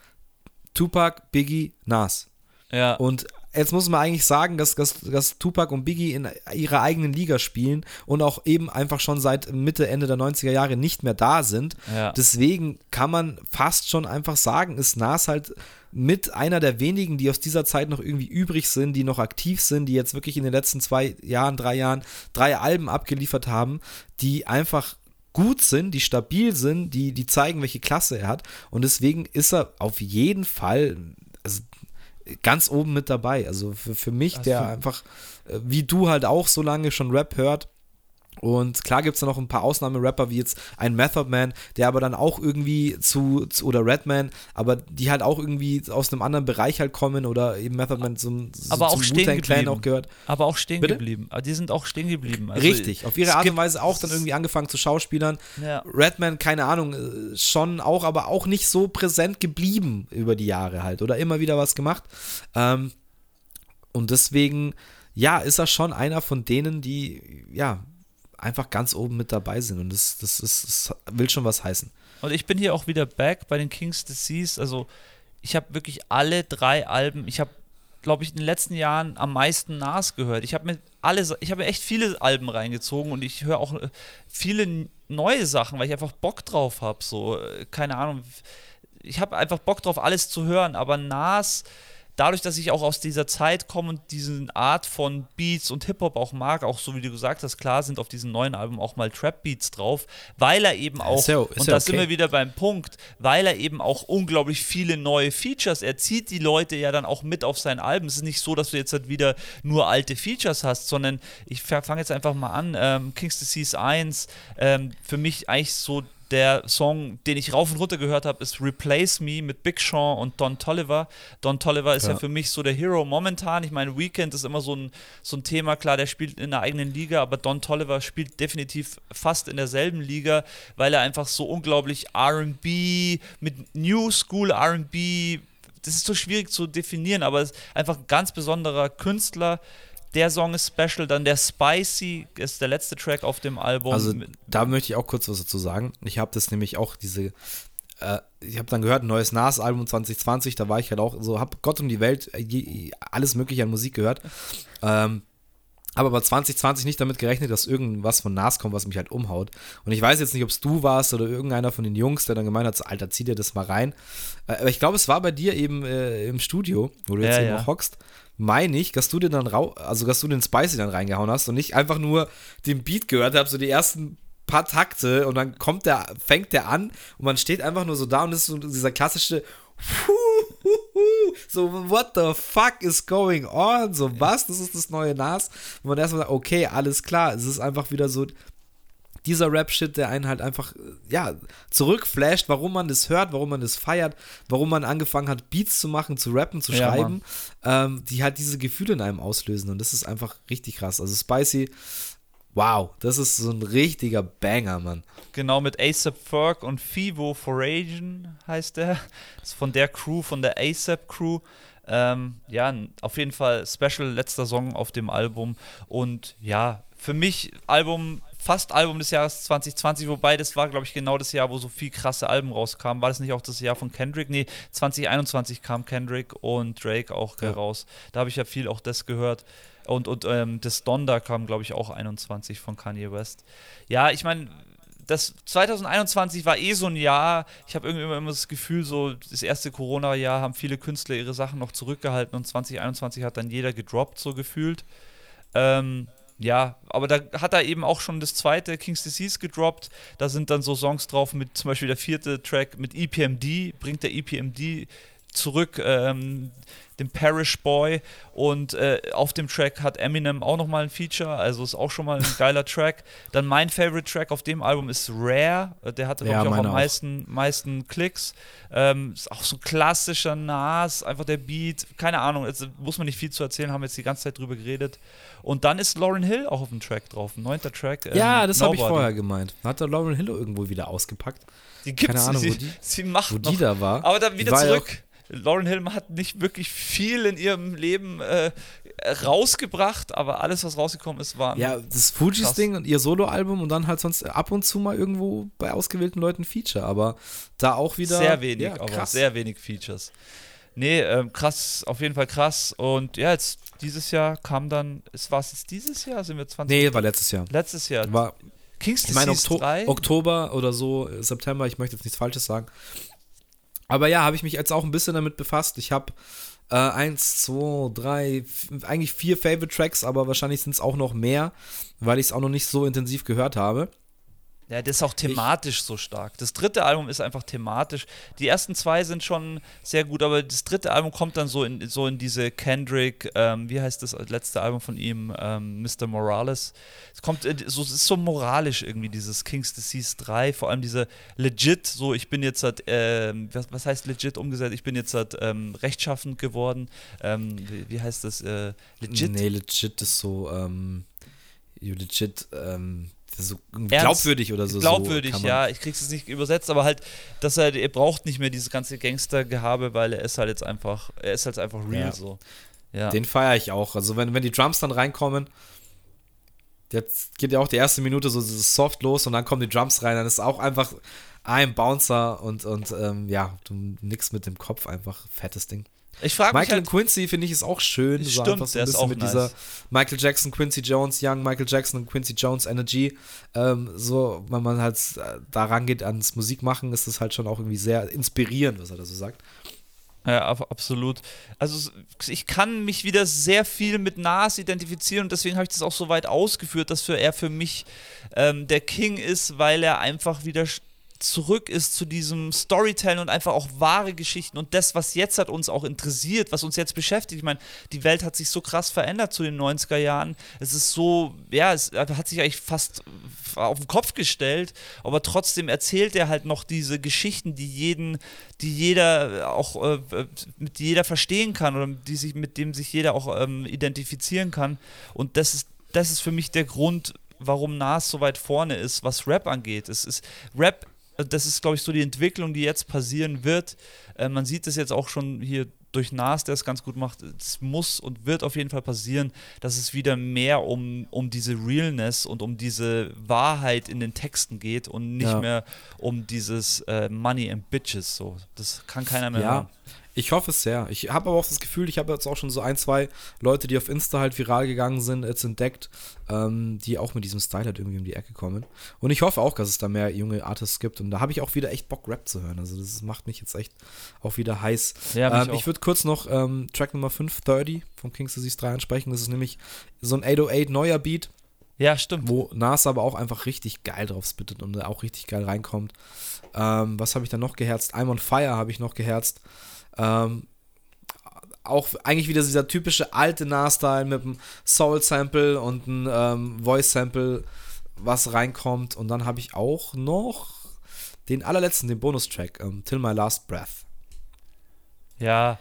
S1: Tupac, Biggie, Nas.
S2: Ja.
S1: Und jetzt muss man eigentlich sagen, dass, dass, dass Tupac und Biggie in ihrer eigenen Liga spielen und auch eben einfach schon seit Mitte, Ende der 90er Jahre nicht mehr da sind.
S2: Ja.
S1: Deswegen kann man fast schon einfach sagen, ist Nas halt mit einer der wenigen, die aus dieser Zeit noch irgendwie übrig sind, die noch aktiv sind, die jetzt wirklich in den letzten zwei Jahren, drei Jahren drei Alben abgeliefert haben, die einfach gut sind, die stabil sind, die, die zeigen, welche Klasse er hat. Und deswegen ist er auf jeden Fall also, ganz oben mit dabei. Also für, für mich,
S2: Ach,
S1: der einfach, äh, wie du halt auch so lange schon Rap hört. Und klar gibt es da noch ein paar Ausnahmerapper, wie jetzt ein Method Man, der aber dann auch irgendwie zu, zu oder Redman, aber die halt auch irgendwie aus einem anderen Bereich halt kommen oder eben Method Man zum, so
S2: Aber auch
S1: zum
S2: stehen
S1: Wu-Tang Clan auch gehört.
S2: Aber auch stehen
S1: Bitte?
S2: geblieben. Aber Die sind auch stehen geblieben. Also,
S1: Richtig, auf ihre Art und Weise auch dann irgendwie angefangen zu Schauspielern.
S2: Ja.
S1: Redman, keine Ahnung, äh, schon auch, aber auch nicht so präsent geblieben über die Jahre halt oder immer wieder was gemacht. Ähm, und deswegen, ja, ist er schon einer von denen, die, ja, einfach ganz oben mit dabei sind. Und das, das, ist, das will schon was heißen.
S2: Und ich bin hier auch wieder back bei den King's Disease. Also, ich habe wirklich alle drei Alben, ich habe, glaube ich, in den letzten Jahren am meisten Nas gehört. Ich habe mir alle, ich habe echt viele Alben reingezogen und ich höre auch äh, viele neue Sachen, weil ich einfach Bock drauf habe. So, äh, keine Ahnung. Ich habe einfach Bock drauf, alles zu hören, aber Nas. Dadurch, dass ich auch aus dieser Zeit komme und diesen Art von Beats und Hip-Hop auch mag, auch so wie du gesagt hast, klar sind auf diesem neuen Album auch mal Trap-Beats drauf, weil er eben auch,
S1: ist
S2: und da sind
S1: okay.
S2: wir wieder beim Punkt, weil er eben auch unglaublich viele neue Features, er zieht die Leute ja dann auch mit auf sein Album. Es ist nicht so, dass du jetzt halt wieder nur alte Features hast, sondern ich fange jetzt einfach mal an. Ähm, King's Disease 1, ähm, für mich eigentlich so der Song, den ich rauf und runter gehört habe, ist Replace Me mit Big Sean und Don Tolliver. Don Tolliver ist ja.
S1: Ja.
S2: für mich so der Hero momentan. Ich meine, Weekend ist immer so ein, so ein Thema, klar, der spielt in der eigenen Liga, aber Don Tolliver spielt definitiv fast in derselben Liga, weil er einfach so unglaublich RB mit New School RB, das ist so schwierig zu definieren, aber es ist einfach ein ganz besonderer Künstler. Der Song ist special, dann der Spicy ist der letzte Track auf dem Album.
S1: Also da möchte ich auch kurz was dazu sagen. Ich habe das nämlich auch diese, äh, ich habe dann gehört, ein neues Nas-Album 2020, da war ich halt auch so, habe Gott um die Welt, äh, je- alles mögliche an Musik gehört. Ähm, habe aber 2020 nicht damit gerechnet, dass irgendwas von Nas kommt, was mich halt umhaut. Und ich weiß jetzt nicht, ob es du warst oder irgendeiner von den Jungs, der dann gemeint hat, so, Alter, zieh dir das mal rein. Äh, aber ich glaube, es war bei dir eben äh, im Studio, wo du jetzt
S2: Ja,
S1: eben
S2: ja.
S1: auch hockst, meine ich, dass du dir dann rau also dass du den Spicy dann reingehauen hast und nicht einfach nur den Beat gehört hast, so die ersten paar Takte und dann kommt der, fängt der an und man steht einfach nur so da und ist so dieser klassische (laughs) so, what the fuck is going on? So, was? Das ist das neue Nas. Und man erstmal sagt, okay, alles klar. Es ist einfach wieder so dieser Rap-Shit, der einen halt einfach, ja, zurückflasht, warum man das hört, warum man das feiert, warum man angefangen hat, Beats zu machen, zu rappen, zu
S2: Ja,
S1: schreiben, ähm, die halt diese Gefühle in einem auslösen. Und das ist einfach richtig krass. Also Spicy, wow, das ist so ein richtiger Banger, Mann.
S2: Genau, mit ASAP Ferg und Fivo Foragen heißt der. Das ist von der Crew, von der ASAP Crew. Ähm, ja, auf jeden Fall Special, letzter Song auf dem Album. Und ja, für mich Album, fast Album des Jahres 2020, wobei das war, glaube ich, genau das Jahr, wo so viel krasse Alben rauskamen. War das nicht auch das Jahr von Kendrick? Nee, 2021 kam Kendrick und Drake auch
S1: Ja.
S2: raus. Da habe ich ja viel auch das gehört. Und, und ähm, das Donda kam, glaube ich, auch 21 von Kanye West. Ja, ich meine, das 2021 war eh so ein Jahr. Ich habe irgendwie immer, immer das Gefühl, so das erste Corona-Jahr haben viele Künstler ihre Sachen noch zurückgehalten und 2021 hat dann jeder gedroppt, so gefühlt. Ähm, ja, aber da hat er eben auch schon das zweite King's Disease gedroppt. Da sind dann so Songs drauf mit zum Beispiel der vierte Track mit EPMD, bringt der EPMD zurück, ähm, dem Parish Boy. Und äh, auf dem Track hat Eminem auch nochmal ein Feature, also ist auch schon mal ein geiler Track. Dann mein Favorite Track auf dem Album ist Rare, äh, der hatte, glaube
S1: Ja,
S2: ich, auch am meisten, meisten Klicks. Ähm, ist auch so ein klassischer Nas, einfach der Beat, keine Ahnung, jetzt muss man nicht viel zu erzählen, haben jetzt die ganze Zeit drüber geredet. Und dann ist Lauren Hill auch auf dem Track drauf, ein neunter Track. ähm,
S1: ja, das habe ich vorher gemeint. Hat der Lauren Hill irgendwo wieder ausgepackt,
S2: Die gibt's,
S1: Keine Ahnung,
S2: sie,
S1: wo die- (laughs)
S2: sie macht
S1: wo
S2: noch.
S1: die da war.
S2: Aber dann wieder zurück. Lauren Hill hat nicht wirklich viel in ihrem Leben äh, rausgebracht, aber alles, was rausgekommen ist, war.
S1: Ja, das Fujis-Ding und ihr Soloalbum und dann halt sonst ab und zu mal irgendwo bei ausgewählten Leuten Feature, aber da auch wieder.
S2: Sehr wenig,
S1: ja,
S2: aber sehr wenig Features. Nee, ähm, krass, auf jeden Fall krass. Und ja, jetzt dieses Jahr kam dann, war es jetzt dieses Jahr? Sind wir 20?
S1: Nee, war letztes Jahr.
S2: Letztes Jahr.
S1: War,
S2: King's
S1: ich meine, Okto
S2: 3?
S1: Oktober oder so, September, ich möchte jetzt nichts Falsches sagen. Aber ja, habe ich mich jetzt auch ein bisschen damit befasst. Ich habe äh, eins, zwei, drei, eigentlich vier Favorite Tracks, aber wahrscheinlich sind es auch noch mehr, weil ich es auch noch nicht so intensiv gehört habe.
S2: Ja, das ist auch thematisch ich, so stark. Das dritte Album ist einfach thematisch. Die ersten zwei sind schon sehr gut, aber das dritte Album kommt dann so in, so in diese Kendrick, ähm, wie heißt das letzte Album von ihm, ähm, Mr. Morales. Es kommt, so, es ist so moralisch irgendwie, dieses King's Disease 3, vor allem diese legit, so ich bin jetzt halt, äh, was, was, heißt legit umgesetzt? Ich bin jetzt halt ähm, rechtschaffend geworden. Ähm, wie, wie, heißt das? Äh,
S1: legit? Nee, legit ist so, ähm, you legit, ähm, so glaubwürdig oder so.
S2: Glaubwürdig, so ja. Ich krieg's jetzt nicht übersetzt, aber halt, dass er, er braucht nicht mehr dieses ganze Gangstergehabe, weil er ist halt jetzt einfach, er ist halt einfach real ja. so.
S1: Ja. Den feiere ich auch. Also wenn, wenn die Drums dann reinkommen, jetzt geht ja auch die erste Minute so soft los und dann kommen die Drums rein, dann ist auch einfach ein Bouncer und, und ähm, ja, du nix mit dem Kopf, einfach fettes Ding.
S2: Ich frage
S1: mich Michael halt, Quincy finde ich ist auch schön.
S2: Stimmt, so einfach so ein bisschen mit nice. dieser
S1: Michael Jackson, Quincy Jones, Young Michael Jackson und Quincy Jones Energy. Ähm, so, wenn man halt äh, da rangeht ans Musikmachen, ist das halt schon auch irgendwie sehr inspirierend, was er da so sagt.
S2: Ja, absolut. Also ich kann mich wieder sehr viel mit Nas identifizieren und deswegen habe ich das auch so weit ausgeführt, dass für er für mich ähm, der King ist, weil er einfach wieder zurück ist zu diesem Storytelling und einfach auch wahre Geschichten und das, was jetzt hat uns auch interessiert, was uns jetzt beschäftigt. Ich meine, die Welt hat sich so krass verändert zu den 90er Jahren. Es ist so, ja, es hat sich eigentlich fast auf den Kopf gestellt, aber trotzdem erzählt er halt noch diese Geschichten, die jeden, die jeder auch äh, mit jeder verstehen kann oder die sich, mit dem sich jeder auch ähm, identifizieren kann. Und das ist, das ist für mich der Grund, warum Nas so weit vorne ist, was Rap angeht. Es ist Rap das ist, glaube ich, so die Entwicklung, die jetzt passieren wird. Äh, man sieht es jetzt auch schon hier durch Nas, der es ganz gut macht. Es muss und wird auf jeden Fall passieren, dass es wieder mehr um, um diese Realness und um diese Wahrheit in den Texten geht und nicht ja. mehr um dieses äh, Money and Bitches. So. Das kann keiner mehr
S1: ja.
S2: hören.
S1: Ich hoffe es sehr. Ich habe aber auch das Gefühl, ich habe jetzt auch schon so ein, zwei Leute, die auf Insta halt viral gegangen sind, jetzt entdeckt, ähm, die auch mit diesem Style halt irgendwie um die Ecke kommen. Und ich hoffe auch, dass es da mehr junge Artists gibt. Und da habe ich auch wieder echt Bock, Rap zu hören. Also das macht mich jetzt echt auch wieder heiß. Ja, ähm, ich, ich würde kurz noch ähm, Track Nummer 530 vom King's Disease 3 ansprechen. Das ist nämlich so ein 808 neuer Beat.
S2: Ja, stimmt.
S1: Wo Nas aber auch einfach richtig geil drauf spittet und auch richtig geil reinkommt. Ähm, was habe ich dann noch geherzt? I'm on Fire habe ich noch geherzt. Ähm, auch eigentlich wieder dieser typische alte Nas-Style mit einem Soul-Sample und einem ähm, Voice-Sample, was reinkommt. Und dann habe ich auch noch den allerletzten, den Bonustrack, ähm, Till My Last Breath.
S2: Ja,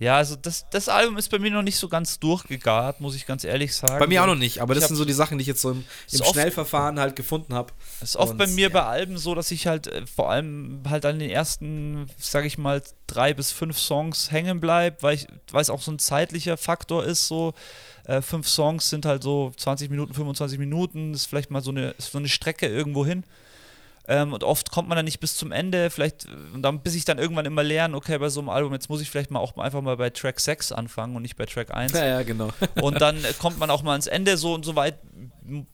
S2: ja, also das, das Album ist bei mir noch nicht so ganz durchgegart, muss ich ganz ehrlich sagen.
S1: Bei mir auch noch nicht, aber das sind so die Sachen, die ich jetzt so im, im Schnellverfahren halt gefunden habe.
S2: Es ist oft bei mir ja. bei Alben so, dass ich halt äh, vor allem halt an den ersten, sag ich mal, drei bis fünf Songs hängen bleibe, weil ich, weil es auch so ein zeitlicher Faktor ist, so äh, fünf Songs sind halt so 20 Minuten, 25 Minuten, ist vielleicht mal so eine, so eine Strecke irgendwo hin. Ähm, und oft kommt man dann nicht bis zum Ende, vielleicht, und dann, bis ich dann irgendwann immer lerne, okay, bei so einem Album, jetzt muss ich vielleicht mal auch einfach mal bei Track 6 anfangen und nicht bei Track 1.
S1: Ja, ja, genau. (laughs)
S2: und dann kommt man auch mal ans Ende, so und so weit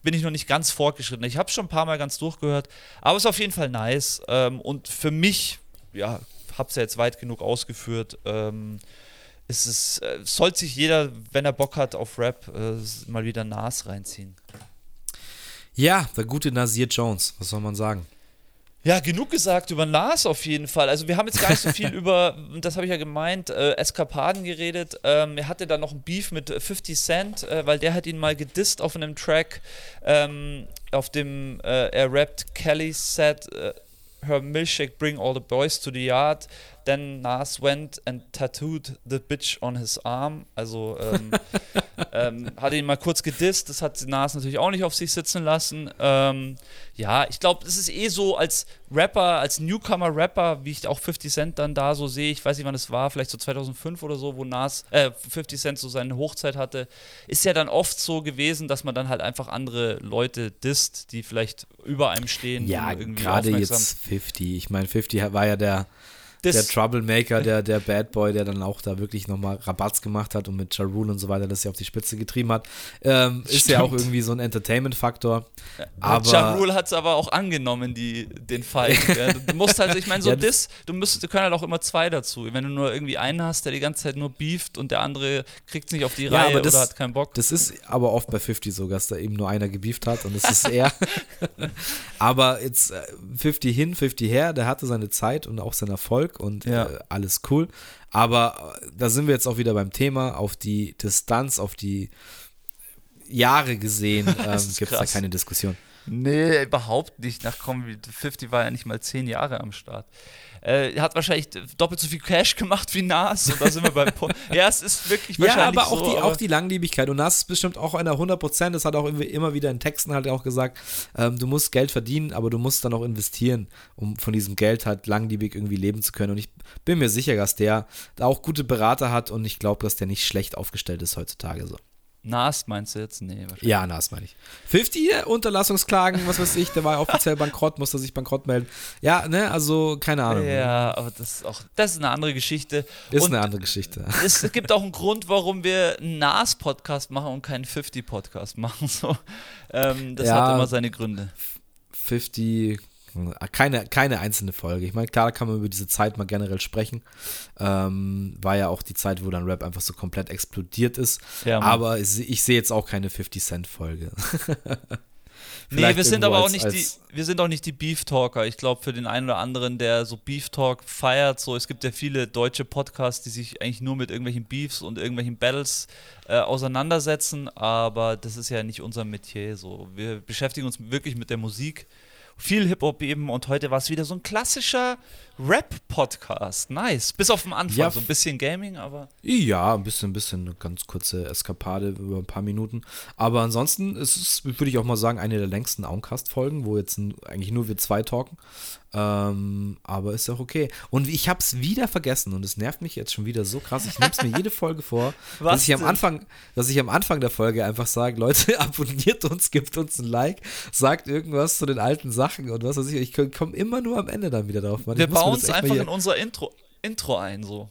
S2: bin ich noch nicht ganz fortgeschritten. Ich habe schon ein paar Mal ganz durchgehört, aber es ist auf jeden Fall nice. Ähm, und für mich, ja, habe es ja jetzt weit genug ausgeführt. Ähm, ist es, äh, sollte sich jeder, wenn er Bock hat auf Rap, äh, mal wieder Nas reinziehen.
S1: Ja, der gute Nasir Jones, was soll man sagen?
S2: Ja, genug gesagt über Nas auf jeden Fall. Also wir haben jetzt gar nicht so viel (laughs) über, das habe ich ja gemeint, äh, Eskapaden geredet. Ähm, er hatte da noch ein Beef mit 50 Cent, äh, weil der hat ihn mal gedisst auf einem Track, ähm, auf dem äh, er rappt, Kelly said, äh, her milkshake bring all the boys to the yard. Then Nas went and tattooed the bitch on his arm. Also ähm, (laughs) ähm, hat ihn mal kurz gedisst, das hat Nas natürlich auch nicht auf sich sitzen lassen. Ähm, ja, ich glaube, es ist eh so als Rapper, als Newcomer-Rapper, wie ich auch 50 Cent dann da so sehe, ich weiß nicht, wann es war, vielleicht so 2005 oder so, wo Nas, äh, 50 Cent so seine Hochzeit hatte, ist ja dann oft so gewesen, dass man dann halt einfach andere Leute disst, die vielleicht über einem stehen.
S1: Ja, gerade jetzt 50. Ich meine, 50 war ja der,
S2: Das-
S1: der Troublemaker, der, der Bad Boy, der dann auch da wirklich nochmal Rabatz gemacht hat und mit Ja Rule und so weiter das ja auf die Spitze getrieben hat. Ähm, ist ja auch irgendwie so ein Entertainment-Faktor.
S2: Aber Rule hat es aber auch angenommen, die, den Fall. (laughs) ja, du musst halt, ich meine, so
S1: Ja,
S2: das, du musst, du können halt auch immer zwei dazu. Wenn du nur irgendwie einen hast, der die ganze Zeit nur beeft und der andere kriegt es nicht auf die
S1: Ja,
S2: Reihe
S1: das-
S2: oder hat keinen Bock.
S1: Das ist aber oft bei 50 so, dass da eben nur einer gebieft hat und es ist er. (laughs) aber jetzt äh, 50 hin, 50 her, der hatte seine Zeit und auch seinen Erfolg und
S2: Ja.
S1: äh, alles cool. Aber äh, da sind wir jetzt auch wieder beim Thema, auf die Distanz, auf die Jahre gesehen, (laughs) ähm, gibt es da keine Diskussion.
S2: Nee, überhaupt nicht. Nach komm, 50 war ja nicht mal zehn Jahre am Start. Äh, er hat wahrscheinlich doppelt so viel Cash gemacht wie Nas und da sind wir Punkt. Ja, es ist wirklich
S1: Ja,
S2: wahrscheinlich
S1: aber auch,
S2: so,
S1: die,
S2: aber
S1: auch die Langlebigkeit. Und das ist bestimmt auch einer 100%. Das hat auch irgendwie immer wieder in Texten halt auch gesagt. Ähm, du musst Geld verdienen, aber du musst dann auch investieren, um von diesem Geld halt langlebig irgendwie leben zu können. Und ich bin mir sicher, dass der da auch gute Berater hat und ich glaube, dass der nicht schlecht aufgestellt ist heutzutage so.
S2: Nas meinst du jetzt? Nee, wahrscheinlich.
S1: Ja, na, das meine ich. 50 äh, Unterlassungsklagen, was weiß ich, der war ja offiziell (laughs) bankrott, musste sich bankrott melden. Ja, ne, also keine Ahnung.
S2: Ja, aber das ist auch, das ist eine andere Geschichte.
S1: Ist
S2: und
S1: eine andere Geschichte.
S2: es (laughs) gibt auch einen Grund, warum wir einen Nas-Podcast machen und keinen 50-Podcast machen. So. Ähm, das
S1: Ja.
S2: hat immer seine Gründe.
S1: 50, keine, keine einzelne Folge. Ich meine, klar, kann man über diese Zeit mal generell sprechen. Ähm, war ja auch die Zeit, wo dann Rap einfach so komplett explodiert ist.
S2: Ja,
S1: aber ich, ich sehe jetzt auch keine 50-Cent-Folge. (laughs)
S2: Nee,
S1: Vielleicht
S2: wir sind aber auch
S1: als-
S2: nicht
S1: als-
S2: die, wir sind auch nicht die Beef Talker. Ich glaube, für den einen oder anderen, der so Beef Talk feiert, so es gibt ja viele deutsche Podcasts, die sich eigentlich nur mit irgendwelchen Beefs und irgendwelchen Battles äh, auseinandersetzen, aber das ist ja nicht unser Metier. So, wir beschäftigen uns wirklich mit der Musik, viel Hip Hop eben und heute war es wieder so ein klassischer Rap Podcast. Nice, bis auf den Anfang,
S1: Ja,
S2: so ein bisschen Gaming, aber
S1: Ja, ein bisschen, ein bisschen, eine ganz kurze Eskapade über ein paar Minuten. Aber ansonsten ist es, würde ich auch mal sagen, eine der längsten Auncast-Folgen, wo jetzt eigentlich nur wir zwei talken. Ähm, aber ist auch okay. Und ich habe es wieder vergessen und es nervt mich jetzt schon wieder so krass. Ich nehme es mir jede Folge vor, (laughs)
S2: Was
S1: dass ich am? Anfang, dass ich am Anfang der Folge einfach sage, Leute, (laughs) abonniert uns, gebt uns ein Like, sagt irgendwas zu den alten Sachen und was weiß ich. Ich komme immer nur am Ende dann wieder drauf. Mann.
S2: Wir bauen
S1: das
S2: es einfach in unser Intro, Intro ein, so.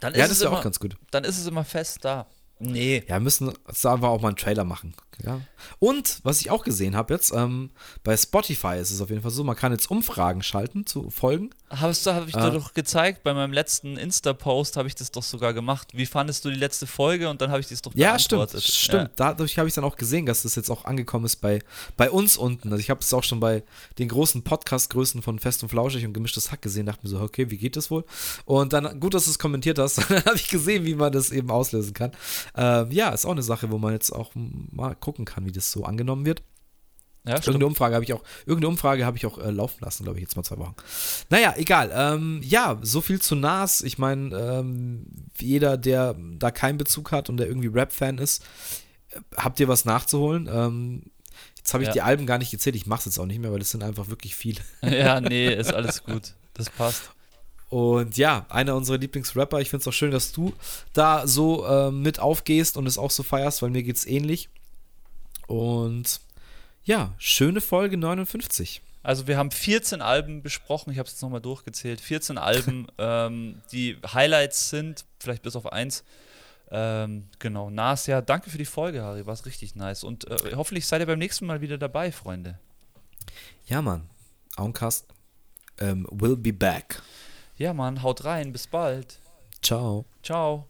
S2: Dann
S1: Ja,
S2: ist
S1: das
S2: es
S1: ist ja auch ganz gut.
S2: dann ist es immer fest da. Nee.
S1: Ja, müssen jetzt einfach auch mal einen Trailer machen. Ja. Und was ich auch gesehen habe jetzt, ähm, bei Spotify ist es auf jeden Fall so, man kann jetzt Umfragen schalten zu Folgen.
S2: Hast du, habe ich
S1: Ah.
S2: dir doch gezeigt, bei meinem letzten Insta-Post habe ich das doch sogar gemacht. Wie fandest du die letzte Folge? Und dann habe ich das doch
S1: Ja, stimmt. Stimmt. Dadurch habe ich dann auch gesehen, dass das jetzt auch angekommen ist bei, bei uns unten. Also ich habe es auch schon bei den großen Podcast-Größen von Fest und Flauschig und Gemischtes Hack gesehen, dachte mir so, okay, wie geht das wohl? Und dann, gut, dass du es kommentiert hast, (laughs) dann habe ich gesehen, wie man das eben auslösen kann. Ähm, ja, ist auch eine Sache, wo man jetzt auch mal gucken kann, wie das so angenommen wird.
S2: Ja, stimmt.
S1: Irgendeine Umfrage habe ich auch, irgendeine Umfrage habe ich auch äh, laufen lassen, glaube ich, jetzt mal zwei Wochen. Naja, egal. Ähm, ja, so viel zu Nas. Ich meine, ähm, jeder, der da keinen Bezug hat und der irgendwie Rap-Fan ist, äh, habt ihr was nachzuholen? Ähm, jetzt habe ich
S2: Ja.
S1: die Alben gar nicht gezählt. Ich mache es jetzt auch nicht mehr, weil es sind einfach wirklich viele. (laughs)
S2: ja, nee, ist alles gut. Das passt.
S1: Und ja, einer unserer Lieblingsrapper. Ich finde es auch schön, dass du da so äh, mit aufgehst und es auch so feierst, weil mir geht es ähnlich. Und ja, schöne Folge 59.
S2: Also wir haben 14 Alben besprochen, ich habe es jetzt nochmal durchgezählt. 14 Alben, (laughs) ähm, die Highlights sind, vielleicht bis auf eins. Ähm, genau, Nas, ja, danke für die Folge, Harry, war richtig nice. Und äh, hoffentlich seid ihr beim nächsten Mal wieder dabei, Freunde.
S1: Ja, Mann. Auncast ähm, will be back.
S2: Ja, Mann, haut rein, bis bald.
S1: Ciao.
S2: Ciao.